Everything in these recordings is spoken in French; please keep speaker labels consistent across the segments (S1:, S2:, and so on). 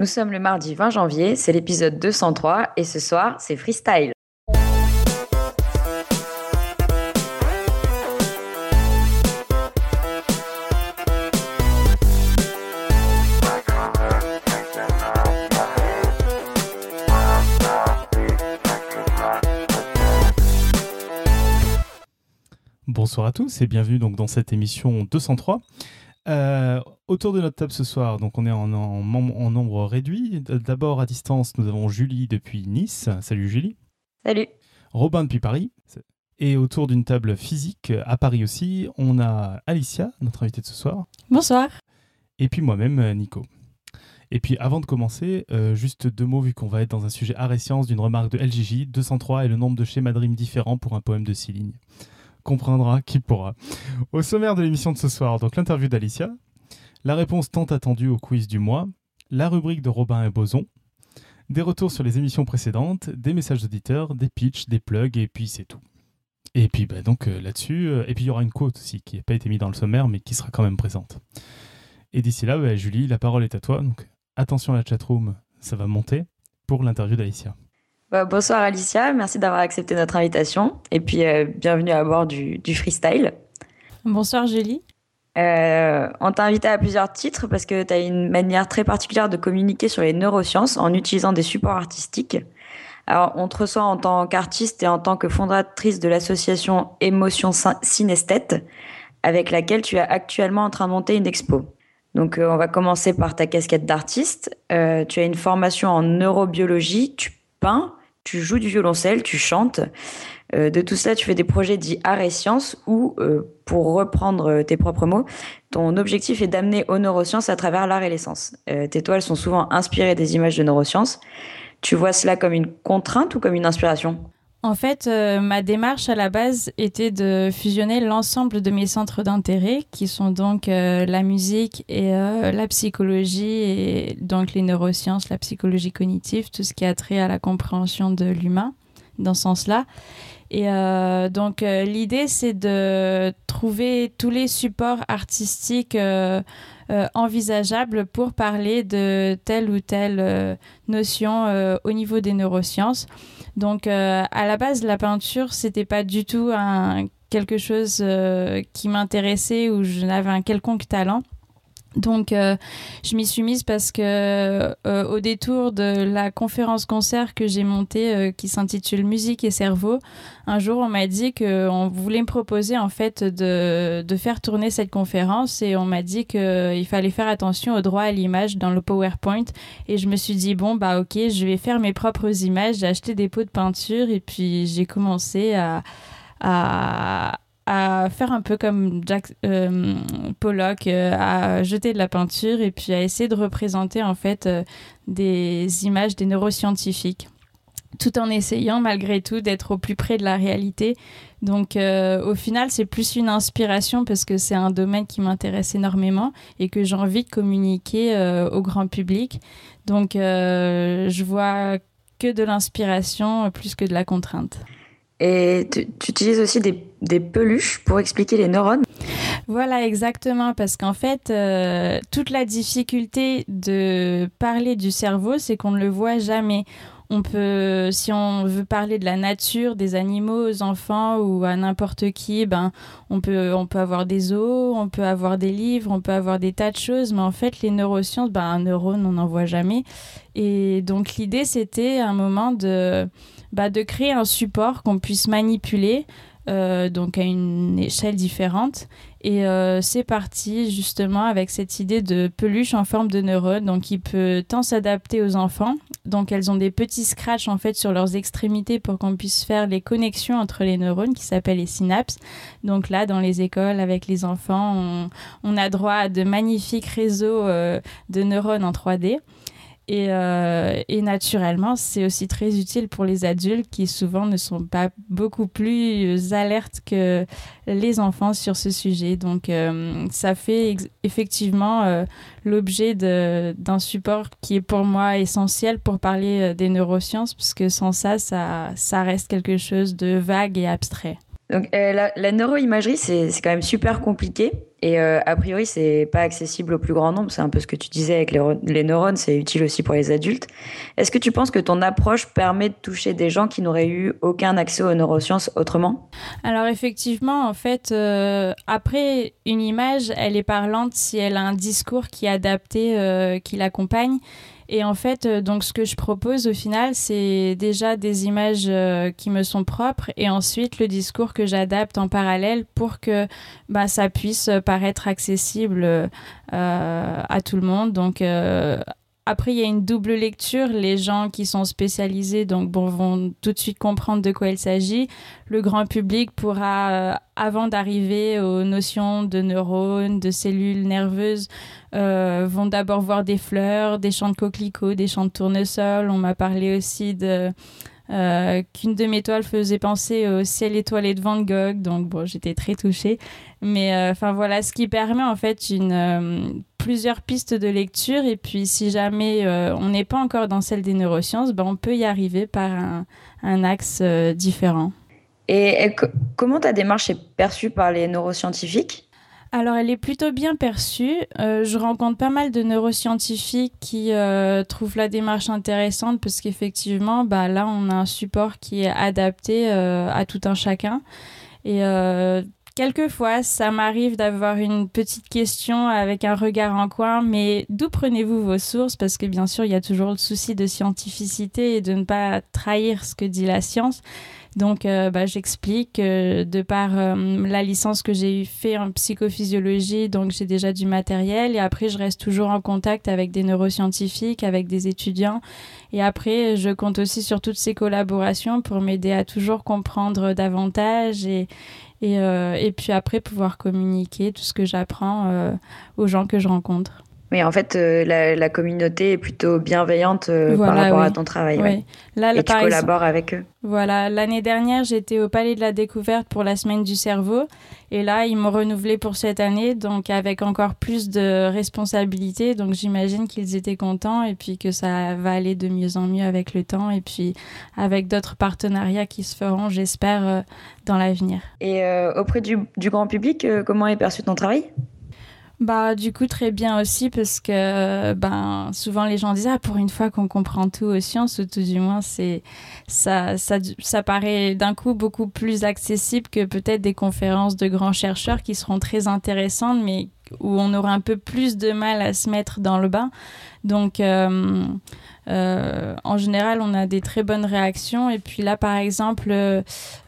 S1: Nous sommes le mardi 20 janvier, c'est l'épisode 203 et ce soir, c'est freestyle.
S2: Bonsoir à tous et bienvenue donc dans cette émission 203. Euh, autour de notre table ce soir, donc on est en, en, en nombre réduit. D'abord à distance, nous avons Julie depuis Nice. Salut Julie.
S1: Salut.
S2: Robin depuis Paris. Et autour d'une table physique à Paris aussi, on a Alicia, notre invitée de ce soir.
S3: Bonsoir.
S2: Et puis moi-même, Nico. Et puis avant de commencer, euh, juste deux mots vu qu'on va être dans un sujet art et sciences d'une remarque de LGJ. 203 est le nombre de schémas Dream différents pour un poème de six lignes comprendra qui pourra. Au sommaire de l'émission de ce soir, donc l'interview d'Alicia, la réponse tant attendue au quiz du mois, la rubrique de Robin et Boson, des retours sur les émissions précédentes, des messages d'auditeurs, des pitchs, des plugs, et puis c'est tout. Et puis bah, donc euh, là-dessus, euh, et puis il y aura une quote aussi qui n'a pas été mise dans le sommaire, mais qui sera quand même présente. Et d'ici là, bah, Julie, la parole est à toi. Donc attention à la chatroom, ça va monter pour l'interview d'Alicia.
S1: Bah, bonsoir Alicia, merci d'avoir accepté notre invitation et puis euh, bienvenue à bord du, du, freestyle.
S3: Bonsoir Julie.
S1: Euh, on t'a invité à plusieurs titres parce que tu as une manière très particulière de communiquer sur les neurosciences en utilisant des supports artistiques. Alors, on te reçoit en tant qu'artiste et en tant que fondatrice de l'association Émotion Synesthète, avec laquelle tu es actuellement en train de monter une expo. Donc, euh, on va commencer par ta casquette d'artiste. Tu as une formation en neurobiologie, tu peins, tu joues du violoncelle, tu chantes. Euh, de tout cela, tu fais des projets dits art et sciences où, euh, pour reprendre tes propres mots, ton objectif est d'amener aux neurosciences à travers l'art et les sens. Euh, tes toiles sont souvent inspirées des images de neurosciences. Tu vois cela comme une contrainte ou comme une inspiration?
S3: En fait, euh, ma démarche à la base était de fusionner l'ensemble de mes centres d'intérêt, qui sont donc euh, la musique et euh, la psychologie, et donc les neurosciences, la psychologie cognitive, tout ce qui a trait à la compréhension de l'humain, dans ce sens-là. Et donc l'idée, c'est de trouver tous les supports artistiques envisageables pour parler de telle ou telle notion au niveau des neurosciences. Donc, euh, à la base, la peinture, c'était pas du tout un, quelque chose euh, qui m'intéressait ou je n'avais un quelconque talent. Donc, euh, je m'y suis mise parce que euh, au détour de la conférence concert que j'ai montée, euh, qui s'intitule Musique et cerveau, un jour on m'a dit qu'on voulait me proposer en fait de, faire tourner cette conférence et on m'a dit qu'il fallait faire attention au droit à l'image dans le PowerPoint. Et je me suis dit bon bah ok, je vais faire mes propres images. J'ai acheté des pots de peinture et puis j'ai commencé à à faire un peu comme Jack euh, Pollock, euh, à jeter de la peinture et puis à essayer de représenter en fait euh, des images des neuroscientifiques tout en essayant malgré tout d'être au plus près de la réalité. Donc au final, c'est plus une inspiration parce que c'est un domaine qui m'intéresse énormément et que j'ai envie de communiquer au grand public. Donc je vois que de l'inspiration plus que de la contrainte.
S1: Et tu, tu utilises aussi des, des, peluches pour expliquer les neurones
S3: Voilà, exactement, parce qu'en fait, euh, toute la difficulté de parler du cerveau, c'est qu'on ne le voit jamais. On peut, si on veut parler de la nature, des animaux aux enfants ou à n'importe qui, ben, on peut, on peut avoir des os, on peut avoir des livres, on peut avoir des tas de choses, mais en fait, les neurosciences, ben, un neurone, on n'en voit jamais. Et donc, l'idée, c'était un moment de, bah, de créer un support qu'on puisse manipuler, euh, donc à une échelle différente. Et euh, c'est parti justement avec cette idée de peluche en forme de neurone, donc qui peut tant s'adapter aux enfants. Donc elles ont des petits scratchs en fait sur leurs extrémités pour qu'on puisse faire les connexions entre les neurones qui s'appellent les synapses. Donc là, dans les écoles avec les enfants, on, a droit à de magnifiques réseaux euh, de neurones en 3D. Et, euh, et, naturellement, c'est aussi très utile pour les adultes qui souvent ne sont pas beaucoup plus alertes que les enfants sur ce sujet. Donc, euh, ça fait effectivement euh, l'objet d'un support qui est pour moi essentiel pour parler euh, des neurosciences, puisque sans ça, ça, reste quelque chose de vague et abstrait.
S1: Donc la, neuroimagerie, c'est quand même super compliqué. Et euh, a priori, c'est pas accessible au plus grand nombre. C'est un peu ce que tu disais avec les, neurones, c'est utile aussi pour les adultes. Est-ce que tu penses que ton approche permet de toucher des gens qui n'auraient eu aucun accès aux neurosciences autrement?
S3: Alors effectivement, en fait, euh, après une image, elle est parlante si elle a un discours qui est adapté, euh, qui l'accompagne. Et en fait, euh, donc ce que je propose au final, c'est déjà des images euh, qui me sont propres et ensuite le discours que j'adapte en parallèle pour que bah, ça puisse paraître accessible euh, à tout le monde. Après, il y a une double lecture. Les gens qui sont spécialisés donc vont tout de suite comprendre de quoi il s'agit. Le grand public pourra, euh, avant d'arriver aux notions de neurones, de cellules nerveuses, euh, vont d'abord voir des fleurs, des champs de coquelicots, des champs de tournesol. On m'a parlé aussi de euh, qu'une de mes toiles faisait penser au ciel étoilé de Van Gogh. Donc bon, j'étais très touchée. Mais euh, enfin voilà, ce qui permet en fait une euh, plusieurs pistes de lecture. Et puis si jamais on n'est pas encore dans celle des neurosciences, ben, on peut y arriver par un, un axe différent.
S1: Et comment ta démarche est perçue par les neuroscientifiques?
S3: Alors, elle est plutôt bien perçue. Euh, je rencontre pas mal de neuroscientifiques qui euh, trouvent la démarche intéressante parce qu'effectivement, bah, là, on a un support qui est adapté euh, à tout un chacun. Et quelquefois, ça m'arrive d'avoir une petite question avec un regard en coin, mais d'où prenez-vous vos sources? Parce que bien sûr, il y a toujours le souci de scientificité et de ne pas trahir ce que dit la science. Donc, euh, bah, j'explique euh, de par euh, la licence que j'ai fait en psychophysiologie, donc j'ai déjà du matériel. Et après, je reste toujours en contact avec des neuroscientifiques, avec des étudiants. Et après, je compte aussi sur toutes ces collaborations pour m'aider à toujours comprendre davantage et, et, et puis après pouvoir communiquer tout ce que j'apprends aux gens que je rencontre.
S1: Oui, en fait, euh, la, communauté est plutôt bienveillante euh, par rapport à ton travail. Oui. Là, Et tu collabores avec eux.
S3: Voilà, l'année dernière, j'étais au Palais de la Découverte pour la Semaine du Cerveau. Et là, ils m'ont renouvelé pour cette année, donc avec encore plus de responsabilités. Donc j'imagine qu'ils étaient contents et puis que ça va aller de mieux en mieux avec le temps. Et puis avec d'autres partenariats qui se feront, j'espère, euh, dans l'avenir.
S1: Et auprès du, du, grand public, comment est perçu ton travail?
S3: Bah du coup très bien aussi parce que ben souvent les gens disent ah pour une fois qu'on comprend tout aux sciences ou tout du moins ça, ça ça paraît d'un coup beaucoup plus accessible que peut-être des conférences de grands chercheurs qui seront très intéressantes mais où on aura un peu plus de mal à se mettre dans le bain donc euh, euh, en général, on a des très bonnes réactions. Et puis là, par exemple,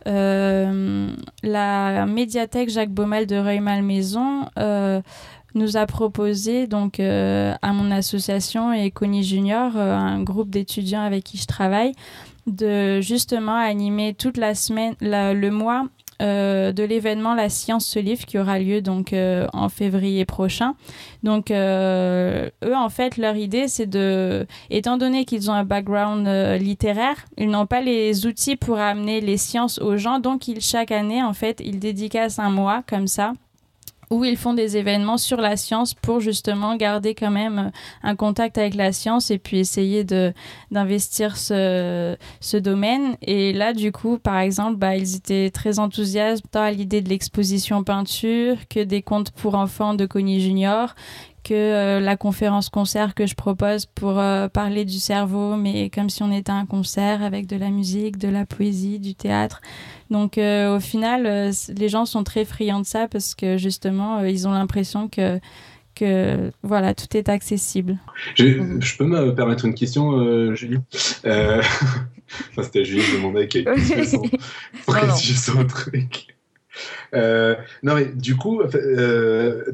S3: euh, la médiathèque Jacques Baumel de Rueil-Malmaison nous a proposé donc euh, à mon association et Connie Junior, euh, un groupe d'étudiants avec qui je travaille, de justement animer toute la semaine, le mois euh, de l'événement La Science se livre qui aura lieu donc en février prochain. Donc eux en fait leur idée c'est de étant donné qu'ils ont un background littéraire, ils n'ont pas les outils pour amener les sciences aux gens donc ils chaque année en fait ils dédicacent un mois comme ça où ils font des événements sur la science pour justement garder quand même euh, un contact avec la science et puis essayer de d'investir ce, ce domaine. Et là, du coup, par exemple, bah, ils étaient très enthousiastes tant à l'idée de l'exposition peinture que des contes pour enfants de Connie Junior que euh, la conférence concert que je propose pour euh, parler du cerveau, mais comme si on était un concert avec de la musique, de la poésie, du théâtre. Donc euh, au final, euh, les gens sont très friands de ça parce que justement, euh, ils ont l'impression que que voilà, tout est accessible.
S4: Je, peux me permettre une question, Julie? Enfin, C'était Julie qui demandait qu'elle son, son truc. non mais du coup,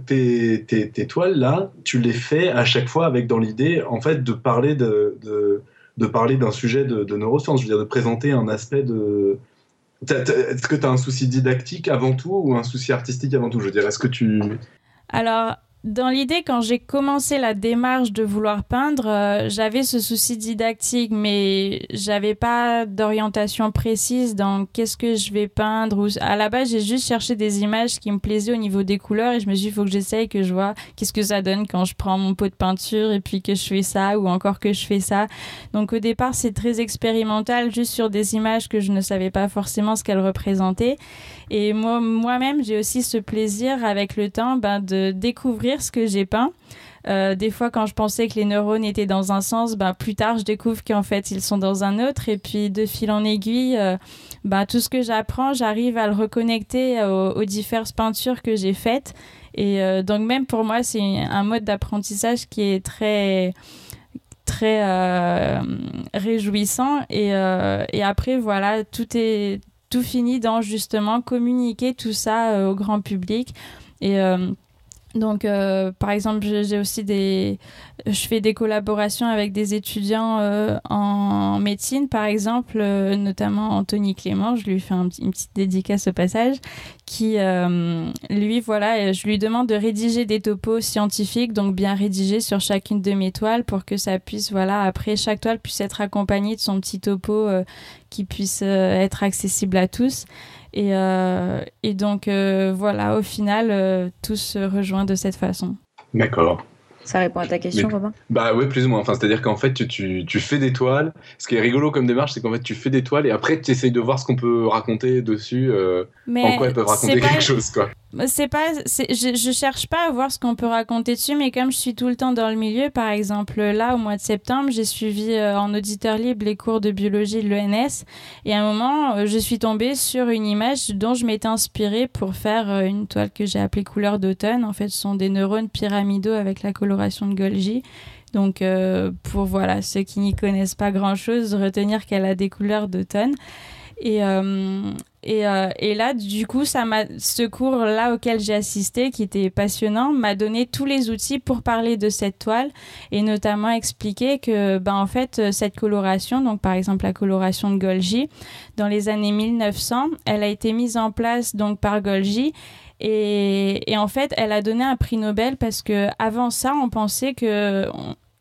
S4: tes, tes, tes, toiles là, tu les fais à chaque fois avec dans l'idée en fait de parler de, de, de parler d'un sujet de, de, neurosciences, je veux dire de présenter un aspect de est-ce que tu as un souci didactique avant tout ou un souci artistique avant tout? Je dire, est-ce que tu...
S3: Alors, dans l'idée, quand j'ai commencé la démarche de vouloir peindre, euh, j'avais ce souci didactique, mais j'avais pas d'orientation précise dans qu'est-ce que je vais peindre. Ou... À la base, j'ai juste cherché des images qui me plaisaient au niveau des couleurs et je me suis dit, il faut que j'essaye, que je vois qu'est-ce que ça donne quand je prends mon pot de peinture et puis que je fais ça ou encore que je fais ça. Donc au départ, c'est très expérimental, juste sur des images que je ne savais pas forcément ce qu'elles représentaient. Et moi, moi-même, j'ai aussi ce plaisir avec le temps ben, de découvrir ce que j'ai peint. Euh, des fois, quand je pensais que les neurones étaient dans un sens, ben, plus tard, je découvre qu'en fait, ils sont dans un autre. Et puis, de fil en aiguille, euh, ben, tout ce que j'apprends, j'arrive à le reconnecter aux, diverses peintures que j'ai faites. Et euh, donc, même pour moi, c'est un mode d'apprentissage qui est très très réjouissant et, et après voilà tout est tout finit dans justement communiquer tout ça euh, au grand public. Et euh, donc, euh, par exemple, j'ai aussi des, je fais des collaborations avec des étudiants euh, en médecine, par exemple, euh, notamment Anthony Clément. Je lui fais un, une petite dédicace au passage, qui, lui, voilà, je lui demande de rédiger des topos scientifiques, donc bien rédigés sur chacune de mes toiles, pour que ça puisse, voilà, après chaque toile puisse être accompagnée de son petit topo qui puisse être accessible à tous. Et, euh, et donc, euh, voilà, au final, euh, tout se rejoint de cette façon.
S4: D'accord.
S1: Ça répond à ta question, Robin?
S4: Bah ouais, plus ou moins. Enfin, c'est-à-dire qu'en fait, tu, tu, tu, fais des toiles. Ce qui est rigolo comme démarche, c'est qu'en fait, tu fais des toiles et après, tu essayes de voir ce qu'on peut raconter dessus. Mais en quoi elles peuvent raconter quelque chose, quoi
S3: c'est pas je, je cherche pas à voir ce qu'on peut raconter dessus mais comme je suis tout le temps dans le milieu par exemple là au mois de septembre j'ai suivi euh, en auditeur libre les cours de biologie de l'ENS et à un moment euh, je suis tombée sur une image dont je m'étais inspirée pour faire euh, une toile que j'ai appelée couleur d'automne. En fait ce sont des neurones pyramidaux avec la coloration de Golgi. Donc pour voilà ceux qui n'y connaissent pas grand chose retenir qu'elle a des couleurs d'automne. Et, et, euh, et, là, du coup, ça m'a, ce cours-là auquel j'ai assisté, qui était passionnant, m'a donné tous les outils pour parler de cette toile et notamment expliquer que, ben, en fait, cette coloration, donc par exemple la coloration de Golgi, dans les années 1900, elle a été mise en place donc par Golgi et, et en fait, elle a donné un prix Nobel parce que avant ça, on pensait que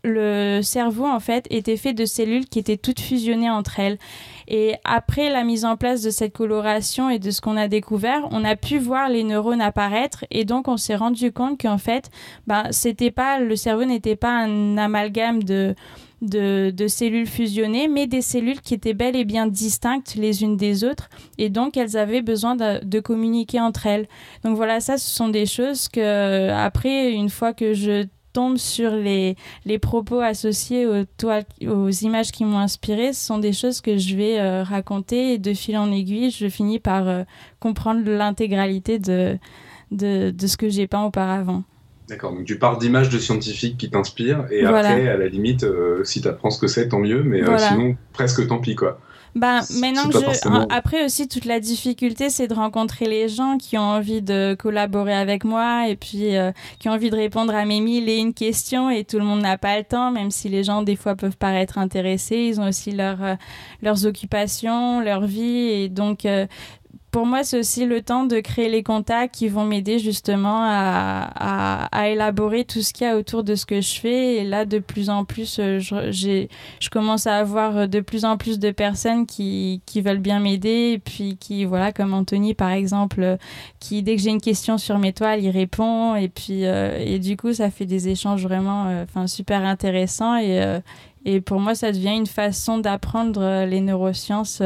S3: le cerveau en fait était fait de cellules qui étaient toutes fusionnées entre elles. Et après la mise en place de cette coloration et de ce qu'on a découvert, on a pu voir les neurones apparaître et donc on s'est rendu compte qu'en fait, bah, c'était pas le cerveau n'était pas un amalgame de de, cellules fusionnées, mais des cellules qui étaient bel et bien distinctes les unes des autres, et donc elles avaient besoin de, de, communiquer entre elles. Donc voilà, ça, ce sont des choses que, après, une fois que je sur les, les propos associés aux, toiles, aux images qui m'ont inspiré, ce sont des choses que je vais euh, raconter et de fil en aiguille, je finis par euh, comprendre l'intégralité de, de, de, ce que j'ai peint auparavant.
S4: D'accord, donc tu pars d'images de scientifiques qui t'inspirent et après, à la limite, euh, si tu apprends ce que c'est, tant mieux, mais sinon, presque tant pis, quoi.
S3: Bah, maintenant que je... Après aussi, toute la difficulté, c'est de rencontrer les gens qui ont envie de collaborer avec moi et puis euh, qui ont envie de répondre à mes mille et une questions et tout le monde n'a pas le temps, même si les gens, des fois, peuvent paraître intéressés. Ils ont aussi leur, euh, leurs occupations, leur vie et donc... Euh, pour moi, c'est aussi le temps de créer les contacts qui vont m'aider justement à, élaborer tout ce qu'il y a autour de ce que je fais. Et là, de plus en plus, euh, je, commence à avoir de plus en plus de personnes qui, veulent bien m'aider. Et puis qui, voilà, comme Anthony par exemple, qui dès que j'ai une question sur mes toiles, il répond. Et puis, euh, et du coup, ça fait des échanges vraiment euh, super intéressants. Et, et pour moi, ça devient une façon d'apprendre les neurosciences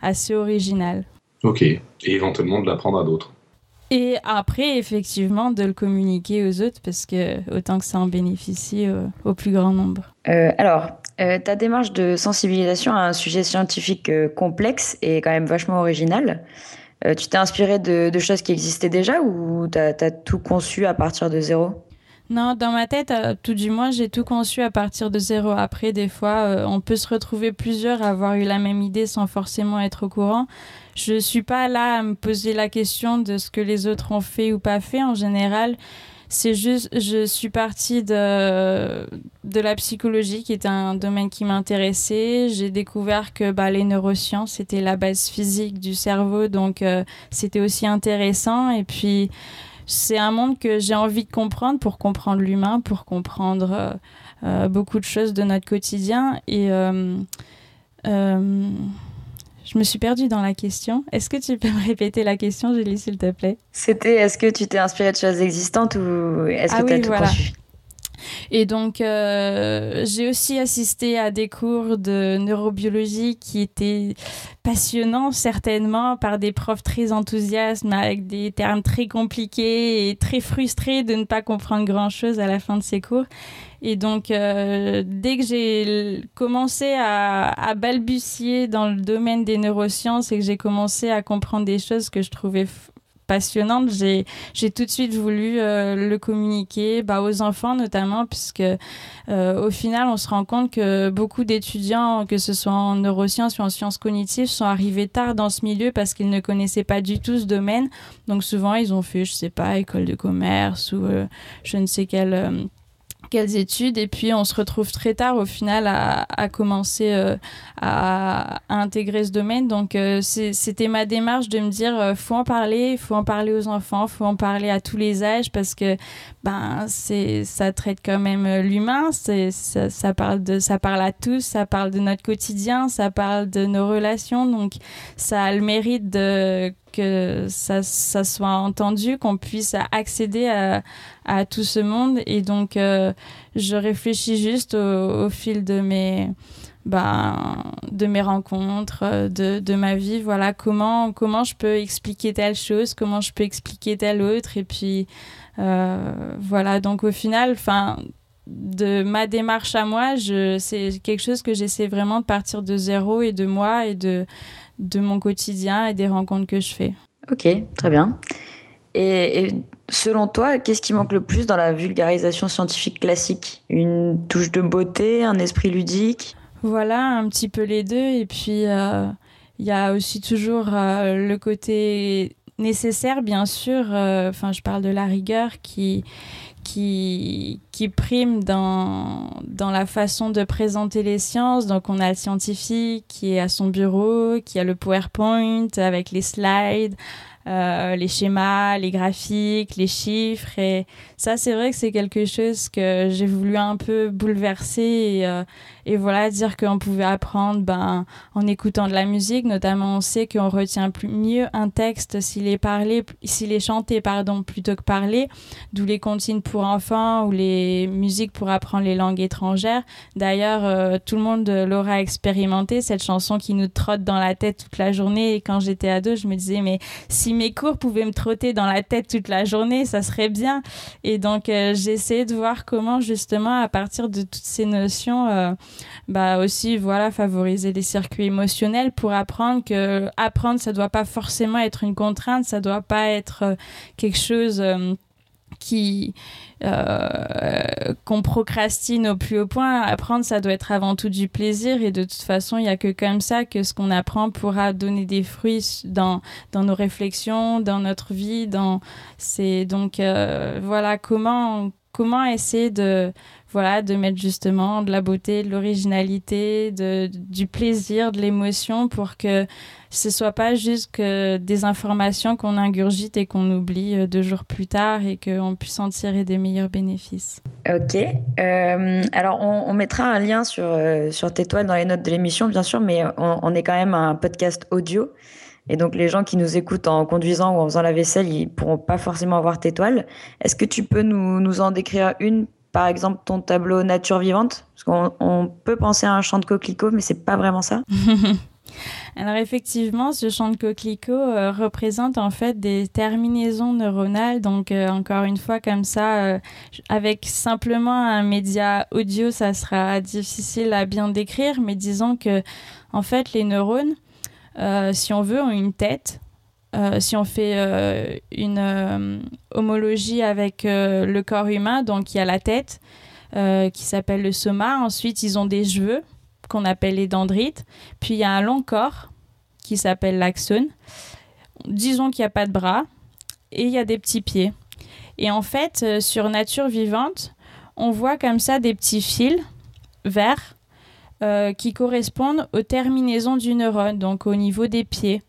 S3: assez originale.
S4: Ok, et éventuellement de l'apprendre à d'autres.
S3: Et après, effectivement, de le communiquer aux autres parce que autant que ça en bénéficie au, plus grand nombre.
S1: Euh, alors, euh, ta démarche de sensibilisation à un sujet scientifique euh, complexe et quand même vachement original. tu t'es inspiré de, choses qui existaient déjà ou tu as, tout conçu à partir de zéro?
S3: Non, dans ma tête, tout du moins, j'ai tout conçu à partir de zéro. Après, des fois, on peut se retrouver plusieurs à avoir eu la même idée sans forcément être au courant je suis pas là à me poser la question de ce que les autres ont fait ou pas fait. En général, c'est juste, je suis partie de, de la psychologie, qui était un domaine qui m'intéressait. J'ai découvert que bah, les neurosciences, c'était la base physique du cerveau, donc euh, c'était aussi intéressant. Et puis, c'est un monde que j'ai envie de comprendre pour comprendre l'humain, pour comprendre beaucoup de choses de notre quotidien. Et je me suis perdue dans la question. Est-ce que tu peux me répéter la question, Julie, s'il te plaît?
S1: C'était est-ce que tu t'es inspirée de choses existantes ou est-ce que ah tu as tout voilà.
S3: Et donc, euh, j'ai aussi assisté à des cours de neurobiologie qui étaient passionnants, certainement, par des profs très enthousiastes, avec des termes très compliqués et très frustrés de ne pas comprendre grand-chose à la fin de ces cours. Et donc, euh, dès que j'ai commencé à, balbutier dans le domaine des neurosciences et que j'ai commencé à comprendre des choses que je trouvais passionnante, j'ai, tout de suite voulu euh, le communiquer bah, aux enfants notamment, puisque euh, au final, on se rend compte que beaucoup d'étudiants, que ce soit en neurosciences ou en sciences cognitives, sont arrivés tard dans ce milieu parce qu'ils ne connaissaient pas du tout ce domaine. Donc souvent, ils ont fait, je sais pas, école de commerce ou euh, je ne sais quelle quelles études et puis on se retrouve très tard au final à, à commencer euh, à, intégrer ce domaine. Donc euh, c'était ma démarche de me dire euh, faut en parler faut en parler aux enfants faut en parler à tous les âges parce que ben c'est ça traite quand même l'humain c'est ça, ça, parle de ça parle à tous ça parle de notre quotidien ça parle de nos relations. Donc ça a le mérite de que ça, soit entendu, qu'on puisse accéder à, tout ce monde. Et donc, euh, je réfléchis juste au, au, fil de mes, ben, de mes rencontres, de, de, ma vie. Voilà, comment, comment je peux expliquer telle chose, comment je peux expliquer telle autre. Et puis, euh, voilà, donc au final, enfin de ma démarche à moi, c'est quelque chose que j'essaie vraiment de partir de zéro et de moi et de, de mon quotidien et des rencontres que je fais.
S1: Ok, très bien. Et, selon toi, qu'est-ce qui manque le plus dans la vulgarisation scientifique classique? Une touche de beauté, un esprit ludique?
S3: Voilà, un petit peu les deux. Et puis, euh, il y a aussi toujours euh, le côté nécessaire, bien sûr. Euh, enfin, je parle de la rigueur qui, qui, qui prime dans, dans la façon de présenter les sciences. Donc, on a le scientifique qui est à son bureau, qui a le PowerPoint avec les slides, euh, les schémas, les graphiques, les chiffres. Et ça, c'est vrai que c'est quelque chose que j'ai voulu un peu bouleverser et, euh, et voilà, dire qu'on pouvait apprendre ben, en écoutant de la musique. Notamment, on sait qu'on retient plus, mieux un texte s'il est parlé, s'il est chanté, pardon, plutôt que parlé. D'où les consignes pour enfants ou les musiques pour apprendre les langues étrangères. D'ailleurs, euh, tout le monde l'aura expérimenté, cette chanson qui nous trotte dans la tête toute la journée. Et quand j'étais ado, je me disais, mais si mes cours pouvaient me trotter dans la tête toute la journée, ça serait bien. Donc, euh, j'ai essayé de voir comment, justement, à partir de toutes ces notions, euh, bah aussi voilà favoriser les circuits émotionnels pour apprendre que apprendre ça doit pas forcément être une contrainte ça doit pas être euh, quelque chose euh, qui euh, qu'on procrastine au plus haut point. Apprendre, ça doit être avant tout du plaisir et de toute façon, il y a que comme ça que ce qu'on apprend pourra donner des fruits dans dans nos réflexions, dans notre vie. Dans c'est donc euh, voilà comment comment essayer de voilà, de mettre justement de la beauté, de l'originalité, de, du plaisir, de l'émotion pour que ce soit pas juste des informations qu'on ingurgite et qu'on oublie euh, deux jours plus tard et qu'on puisse en tirer des meilleurs bénéfices.
S1: Ok. Euh, alors, on, mettra un lien sur, euh, sur tes toiles dans les notes de l'émission, bien sûr, mais on, est quand même un podcast audio. Et donc, les gens qui nous écoutent en conduisant ou en faisant la vaisselle, ils pourront pas forcément voir tes toiles. Est-ce que tu peux nous, nous en décrire une par exemple ton tableau nature vivante? Parce qu'on on peut penser à un champ de coquelicots, mais c'est pas vraiment ça.
S3: Alors effectivement, ce champ de coquelicots euh, représente en fait des terminaisons neuronales. Donc euh, encore une fois, comme ça, euh, avec simplement un média audio, ça sera difficile à bien décrire. Mais disons que en fait, les neurones, si on veut, une tête euh, si on fait euh, une euh, homologie avec le corps humain, donc il y a la tête qui s'appelle le soma. Ensuite, ils ont des cheveux qu'on appelle les dendrites. Puis il y a un long corps qui s'appelle l'axone. Disons qu'il n'y a pas de bras et il y a des petits pieds. Et en fait, sur Nature vivante, on voit comme ça des petits fils verts qui correspondent aux terminaisons du neurone, donc au niveau des pieds.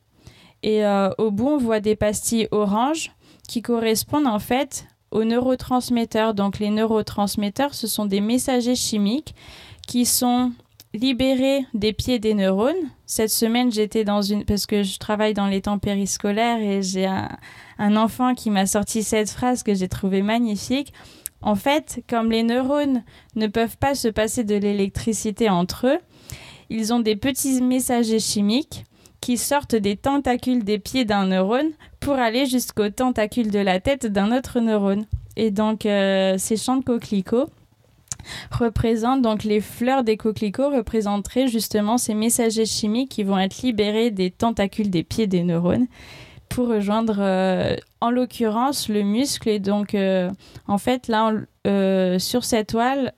S3: Et euh, au bout, on voit des pastilles oranges qui correspondent en fait aux neurotransmetteurs. Donc les neurotransmetteurs, ce sont des messagers chimiques qui sont libérés des pieds des neurones. Cette semaine, j'étais dans une... parce que je travaille dans les temps périscolaires et j'ai un, un enfant qui m'a sorti cette phrase que j'ai trouvée magnifique. En fait, comme les neurones ne peuvent pas se passer de l'électricité entre eux, ils ont des petits messagers chimiques qui sortent des tentacules des pieds d'un neurone pour aller jusqu'aux tentacules de la tête d'un autre neurone. Et donc, euh, ces champs de coquelicots représentent donc les fleurs des coquelicots représenteraient justement ces messagers chimiques qui vont être libérés des tentacules des pieds des neurones pour rejoindre euh, en l'occurrence le muscle et donc euh, en fait là euh, sur cette toile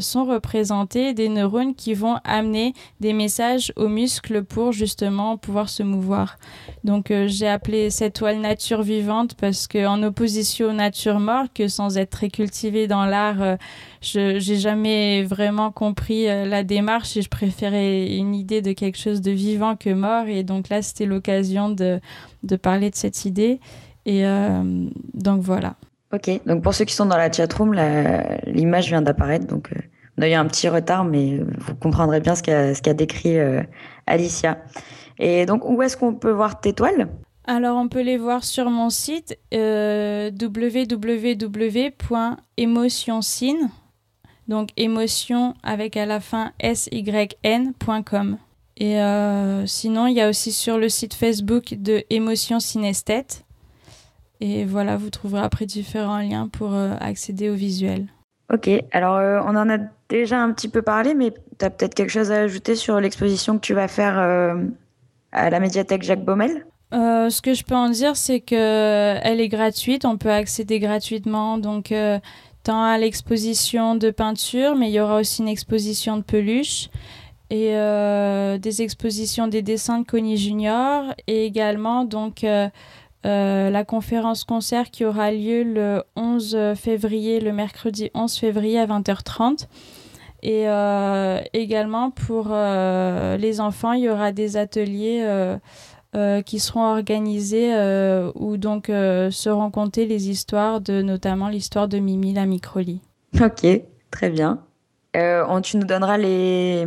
S3: sont représentés des neurones qui vont amener des messages aux muscles pour justement pouvoir se mouvoir donc j'ai appelé cette toile nature vivante parce que en opposition aux nature morte que sans être très cultivée dans l'art je j'ai jamais vraiment compris la démarche et je préférais une idée de quelque chose de vivant que mort et donc là c'était l'occasion de de parler de cette idée. Et euh, donc voilà.
S1: Ok, donc pour ceux qui sont dans la chatroom, l'image vient d'apparaître, donc euh, on a eu un petit retard, mais vous comprendrez bien ce qu'a décrit euh, Alicia. Et donc, où est-ce qu'on peut voir tes toiles?
S3: Alors, on peut les voir sur mon site euh, www.emotionsin, donc émotion avec à la fin syn.com. Et euh, sinon, il y a aussi sur le site Facebook de Émotion Synesthète. Et voilà, vous trouverez après différents liens pour euh, accéder au visuel.
S1: Ok, alors euh, on en a déjà un petit peu parlé, mais tu as peut-être quelque chose à ajouter sur l'exposition que tu vas faire à la médiathèque Jacques Baumel?
S3: Ce que je peux en dire, c'est qu'elle est gratuite, on peut accéder gratuitement, donc tant à l'exposition de peinture, mais il y aura aussi une exposition de peluches et euh, des expositions des dessins de Connie Junior et également donc euh, euh, la conférence concert qui aura lieu le 11 février, le mercredi 11 février à 20h30. Et également pour les enfants, il y aura des ateliers qui seront organisés où donc seront contées les histoires de notamment l'histoire de Mimi la microlie.
S1: Ok, très bien. tu nous donneras les,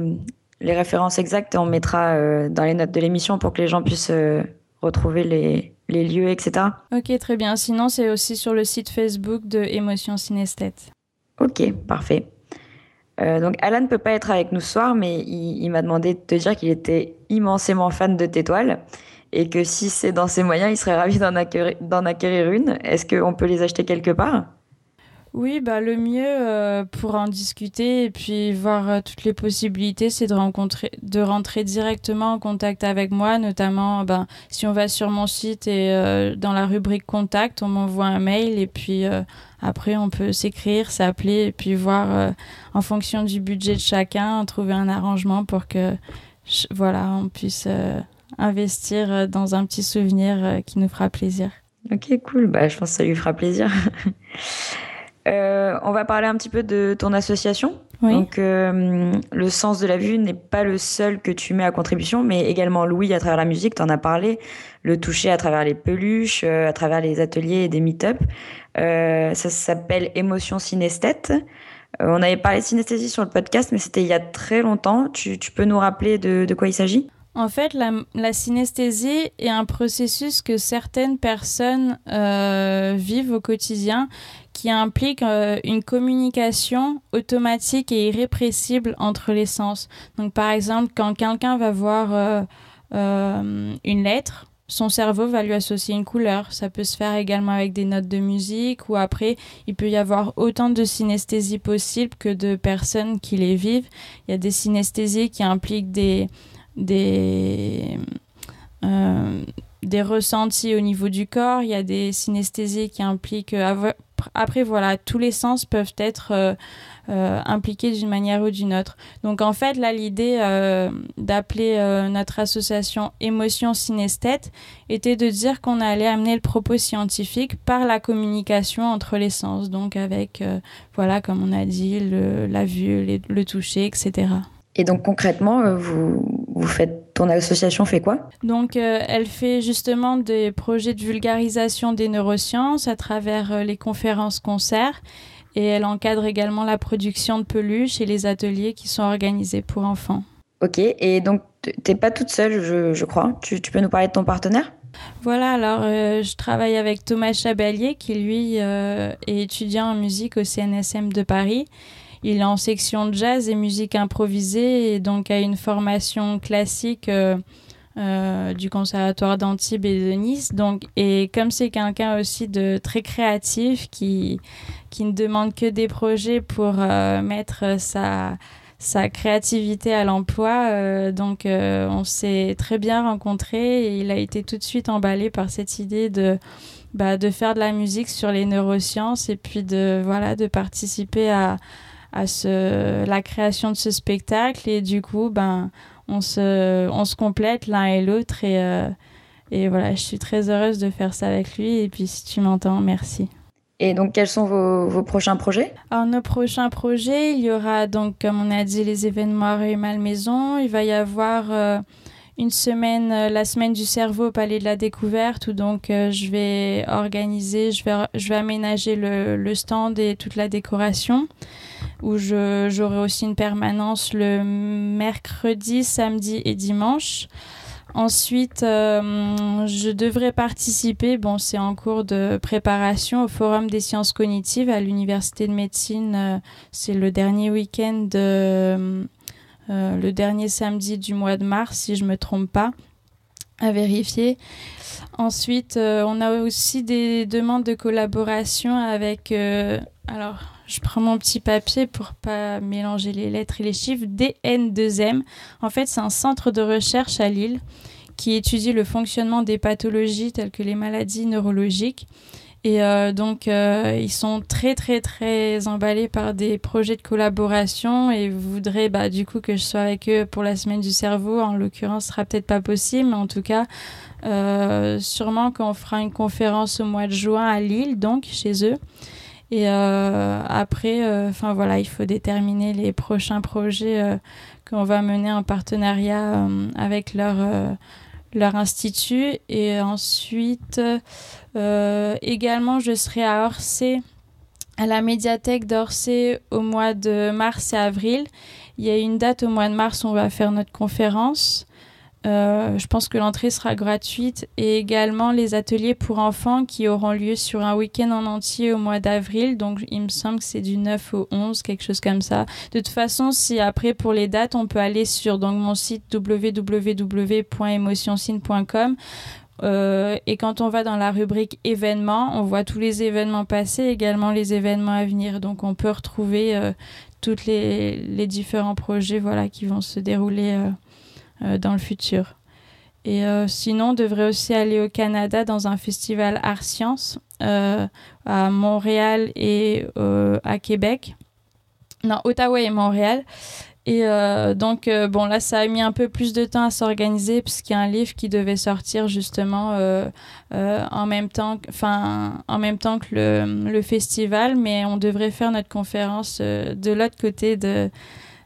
S1: les références exactes, on mettra euh, dans les notes de l'émission pour que les gens puissent euh, retrouver les, les, lieux, etc.
S3: Ok, très bien. Sinon, c'est aussi sur le site Facebook de Émotion Synesthète.
S1: Ok, parfait. Euh, donc Alan ne peut pas être avec nous ce soir, mais il, m'a demandé de te dire qu'il était immensément fan de tes toiles et que si c'est dans ses moyens, il serait ravi d'en acquérir, acquérir, une. Est-ce qu'on peut les acheter quelque part?
S3: Oui, bah, le mieux euh, pour en discuter et puis voir euh, toutes les possibilités, c'est de, rencontrer, de rentrer directement en contact avec moi, notamment ben, si on va sur mon site et euh, dans la rubrique contact, on m'envoie un mail et puis après on peut s'écrire, s'appeler et puis voir en fonction du budget de chacun, trouver un arrangement pour que voilà, on puisse investir dans un petit souvenir qui nous fera plaisir.
S1: Ok, cool. Bah, je pense que ça lui fera plaisir. Euh, on va parler un petit peu de ton association. Donc, euh, le sens de la vue n'est pas le seul que tu mets à contribution, mais également Louis à travers la musique, tu en as parlé, le toucher à travers les peluches, euh, à travers les ateliers et des meet-up. ça s'appelle Émotion Synesthète. on avait parlé de synesthésie sur le podcast, mais c'était il y a très longtemps. Tu, peux nous rappeler de, quoi il s'agit?
S3: En fait, la, synesthésie est un processus que certaines personnes vivent au quotidien qui implique euh, une communication automatique et irrépressible entre les sens. Donc par exemple, quand quelqu'un va voir euh, euh, une lettre, son cerveau va lui associer une couleur. Ça peut se faire également avec des notes de musique ou après, il peut y avoir autant de synesthésie possible que de personnes qui les vivent. Il y a des synesthésies qui impliquent des, des, des ressentis au niveau du corps. Il y a des synesthésies qui impliquent après, voilà, tous les sens peuvent être euh, euh, impliqués d'une manière ou d'une autre. Donc, en fait, là, l'idée euh, d'appeler notre association Émotion Synesthète était de dire qu'on allait amener le propos scientifique par la communication entre les sens. Donc, avec, voilà, comme on a dit, la vue, le toucher, etc.
S1: Et donc, concrètement, vous, vous faites, ton association fait quoi?
S3: Donc, elle fait justement des projets de vulgarisation des neurosciences à travers les conférences-concerts et elle encadre également la production de peluches et les ateliers qui sont organisés pour enfants.
S1: Ok, et donc t'es pas toute seule, je, crois. Tu, peux nous parler de ton partenaire?
S3: Voilà, alors euh, je travaille avec Thomas Chabalier qui lui euh, est étudiant en musique au CNSM de Paris. Il est en section jazz et musique improvisée et donc a une formation classique. Euh, euh, du conservatoire d'Antibes et de Nice. Donc, et comme c'est quelqu'un aussi de très créatif qui, qui ne demande que des projets pour euh, mettre sa, sa créativité à l'emploi. Donc, on s'est très bien rencontrés et il a été tout de suite emballé par cette idée de, bah, de faire de la musique sur les neurosciences et puis de, voilà, de participer à, à ce, la création de ce spectacle. Et du coup, ben, on se, on se complète l'un et l'autre. Et, euh, et voilà, je suis très heureuse de faire ça avec lui. Et puis, si tu m'entends, merci.
S1: Et donc, quels sont vos, vos, prochains projets?
S3: Alors, nos prochains projets, il y aura donc, comme on a dit, les événements à Malmaison. Il va y avoir euh, une semaine, euh, la semaine du cerveau au Palais de la Découverte, où donc je vais organiser, je vais, je vais aménager le, le stand et toute la décoration où j'aurai aussi une permanence le mercredi, samedi et dimanche. Ensuite, euh, je devrais participer, bon, c'est en cours de préparation au Forum des sciences cognitives à l'Université de médecine. Euh, c'est le dernier week-end, euh, le dernier samedi du mois de mars, si je ne me trompe pas, à vérifier. Ensuite, on a aussi des demandes de collaboration avec. alors, je prends mon petit papier pour pas mélanger les lettres et les chiffres. DN2M. En fait, c'est un centre de recherche à Lille qui étudie le fonctionnement des pathologies telles que les maladies neurologiques. Et euh, donc, euh, ils sont très, très, très emballés par des projets de collaboration et voudraient, bah, du coup, que je sois avec eux pour la semaine du cerveau. En l'occurrence, ce sera peut-être pas possible, mais en tout cas, euh, sûrement qu'on fera une conférence au mois de juin à Lille, donc, chez eux. Et euh, après, euh, enfin voilà, il faut déterminer les prochains projets euh, qu'on va mener en partenariat avec leur leur institut. Et ensuite, également, je serai à Orsay, à la médiathèque d'Orsay au mois de mars et avril. Il y a une date au mois de mars où on va faire notre conférence. Euh, je pense que l'entrée sera gratuite et également les ateliers pour enfants qui auront lieu sur un week-end en entier au mois d'avril. Donc, il me semble que c'est du 9 au 11, quelque chose comme ça. De toute façon, si après pour les dates, on peut aller sur donc, mon site www.emotionsigne.com. Euh, et quand on va dans la rubrique événements, on voit tous les événements passés, également les événements à venir. Donc, on peut retrouver euh, tous les, les, différents projets voilà, qui vont se dérouler euh, dans le futur. Et euh, sinon, on devrait aussi aller au Canada dans un festival Art Science euh, à Montréal et à Québec. Non, Ottawa et Montréal. Et donc, bon, là, ça a mis un peu plus de temps à s'organiser puisqu'il y a un livre qui devait sortir justement en, même temps, en même temps que le, festival, mais on devrait faire notre conférence de l'autre côté de, euh,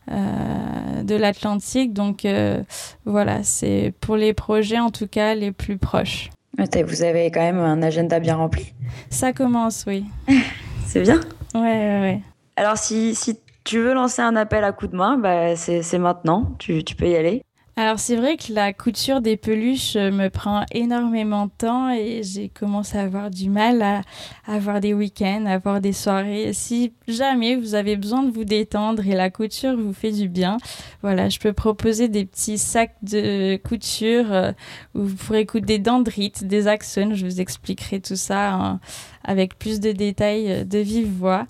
S3: de l'Atlantique. Donc euh, voilà, c'est pour les projets en tout cas les plus proches.
S1: Vous avez quand même un agenda bien rempli.
S3: Ça commence, oui.
S1: c'est bien.
S3: Ouais, ouais, ouais.
S1: Alors si, si tu veux lancer un appel à coup de main, bah, c'est maintenant, tu, tu peux y aller.
S3: Alors c'est vrai que la couture des peluches euh, me prend énormément de temps et j'ai commencé à avoir du mal à, avoir des week-ends, à avoir des soirées. Si jamais vous avez besoin de vous détendre et la couture vous fait du bien, voilà, je peux proposer des petits sacs de couture euh, où vous pourrez coudre des dendrites, des axones. Je vous expliquerai tout ça avec plus de détails euh, de vive voix.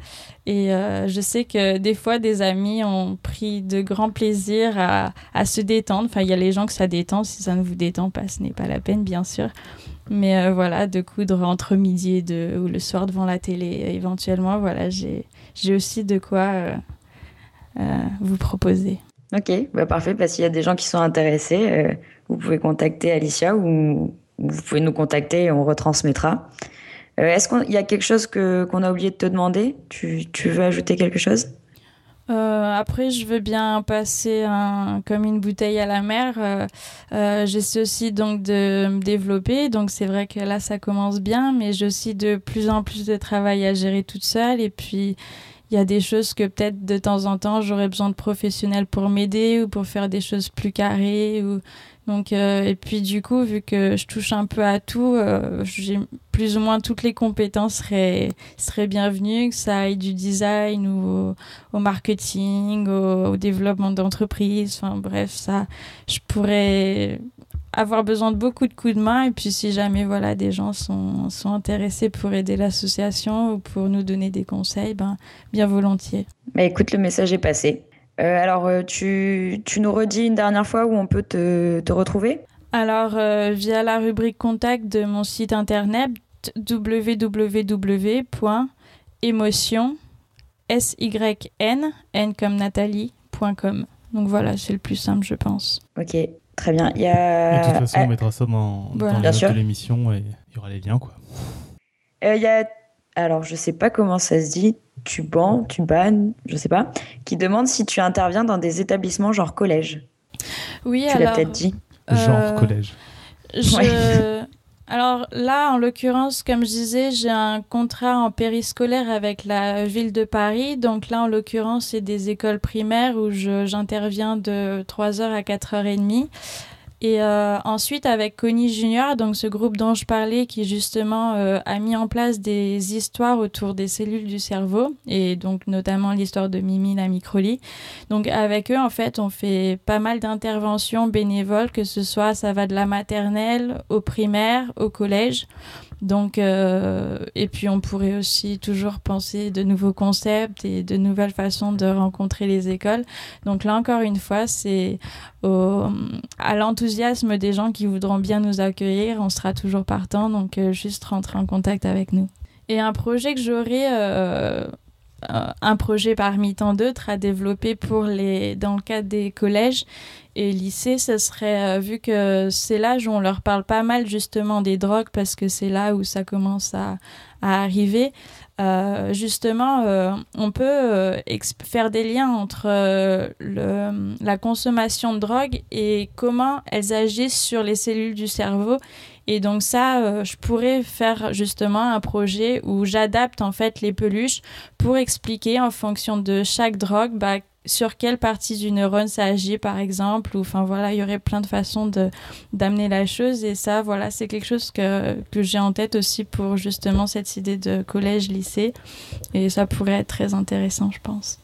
S3: Et euh, je sais que des fois, des amis ont pris de grands plaisirs à, à se détendre. Enfin, il y a les gens que ça détend. Si ça ne vous détend pas, ce n'est pas la peine, bien sûr. Mais euh, voilà, de coudre entre midi et deux ou le soir devant la télé, éventuellement, voilà, j'ai aussi de quoi vous proposer.
S1: Ok, bah parfait. Parce qu'il y a des gens qui sont intéressés, vous pouvez contacter Alicia ou vous pouvez nous contacter et on retransmettra. Euh, est-ce qu'il y a quelque chose qu'on a oublié de te demander? Tu, veux ajouter quelque chose?
S3: Euh, après, je veux bien passer comme une bouteille à la mer. Euh, J'essaie aussi donc de me développer. Donc c'est vrai que là, ça commence bien, mais j'ai aussi de plus en plus de travail à gérer toute seule. Et puis, il y a des choses que peut-être de temps en temps, j'aurais besoin de professionnels pour m'aider ou pour faire des choses plus carrées. Ou... Donc, euh, et puis du coup, vu que je touche un peu à tout, euh, j'ai plus ou moins toutes les compétences seraient, seraient bienvenues, que ça aille du design ou au, marketing, au, au développement d'entreprise. Enfin bref, ça, je pourrais avoir besoin de beaucoup de coups de main. Et puis, si jamais voilà, des gens sont, sont intéressés pour aider l'association ou pour nous donner des conseils, ben, bien volontiers.
S1: Bah, écoute, le message est passé. Euh, alors, euh, tu, tu, nous redis une dernière fois où on peut te, te retrouver
S3: Alors, euh, via la rubrique contact de mon site internet www.émotion, S-Y-N, N comme Nathalie.com. Donc voilà, c'est le plus simple, je pense.
S1: Ok, Très bien. Il y a...
S2: de toute façon, on mettra ça dans, dans de l'émission et il y aura les liens. Quoi.
S1: Euh, il y a... Alors, je sais pas comment ça se dit. Tu tu ban, je sais pas. Qui demande si tu interviens dans des établissements genre collège.
S3: Oui,
S1: tu l'as peut-être dit.
S2: Genre euh, collège.
S3: Je... Alors là, en l'occurrence, comme je disais, j'ai un contrat en périscolaire avec la ville de Paris. Donc là, en l'occurrence, c'est des écoles primaires où j'interviens de 3h à 4h30. Et euh, ensuite, avec Connie Junior, donc ce groupe dont je parlais, qui justement euh, a mis en place des histoires autour des cellules du cerveau, et donc notamment l'histoire de Mimi la microlie. Donc avec eux, en fait, on fait pas mal d'interventions bénévoles, que ce soit ça va de la maternelle au primaire, au collège. Donc, euh, et puis on pourrait aussi toujours penser de nouveaux concepts et de nouvelles façons de rencontrer les écoles. Donc là encore une fois, c'est à l'enthousiasme des gens qui voudront bien nous accueillir. On sera toujours partant, donc euh, juste rentrer en contact avec nous. Et un projet que j'aurais, euh, un projet parmi tant d'autres à développer pour les, dans le cadre des collèges et lycée, ce serait, euh, vu que c'est l'âge où on leur parle pas mal justement des drogues, parce que c'est là où ça commence à, arriver, euh, justement, euh, on peut faire des liens entre la consommation de drogue et comment elles agissent sur les cellules du cerveau. Et donc ça, je pourrais faire justement un projet où j'adapte en fait les peluches pour expliquer en fonction de chaque drogue bah, sur quelle partie du neurone ça agit, par exemple. Ou, enfin, voilà, il y aurait plein de façons de, d'amener la chose. Et ça, voilà, c'est quelque chose que, que j'ai en tête aussi pour justement cette idée de collège-lycée. Et ça pourrait être très intéressant, je pense.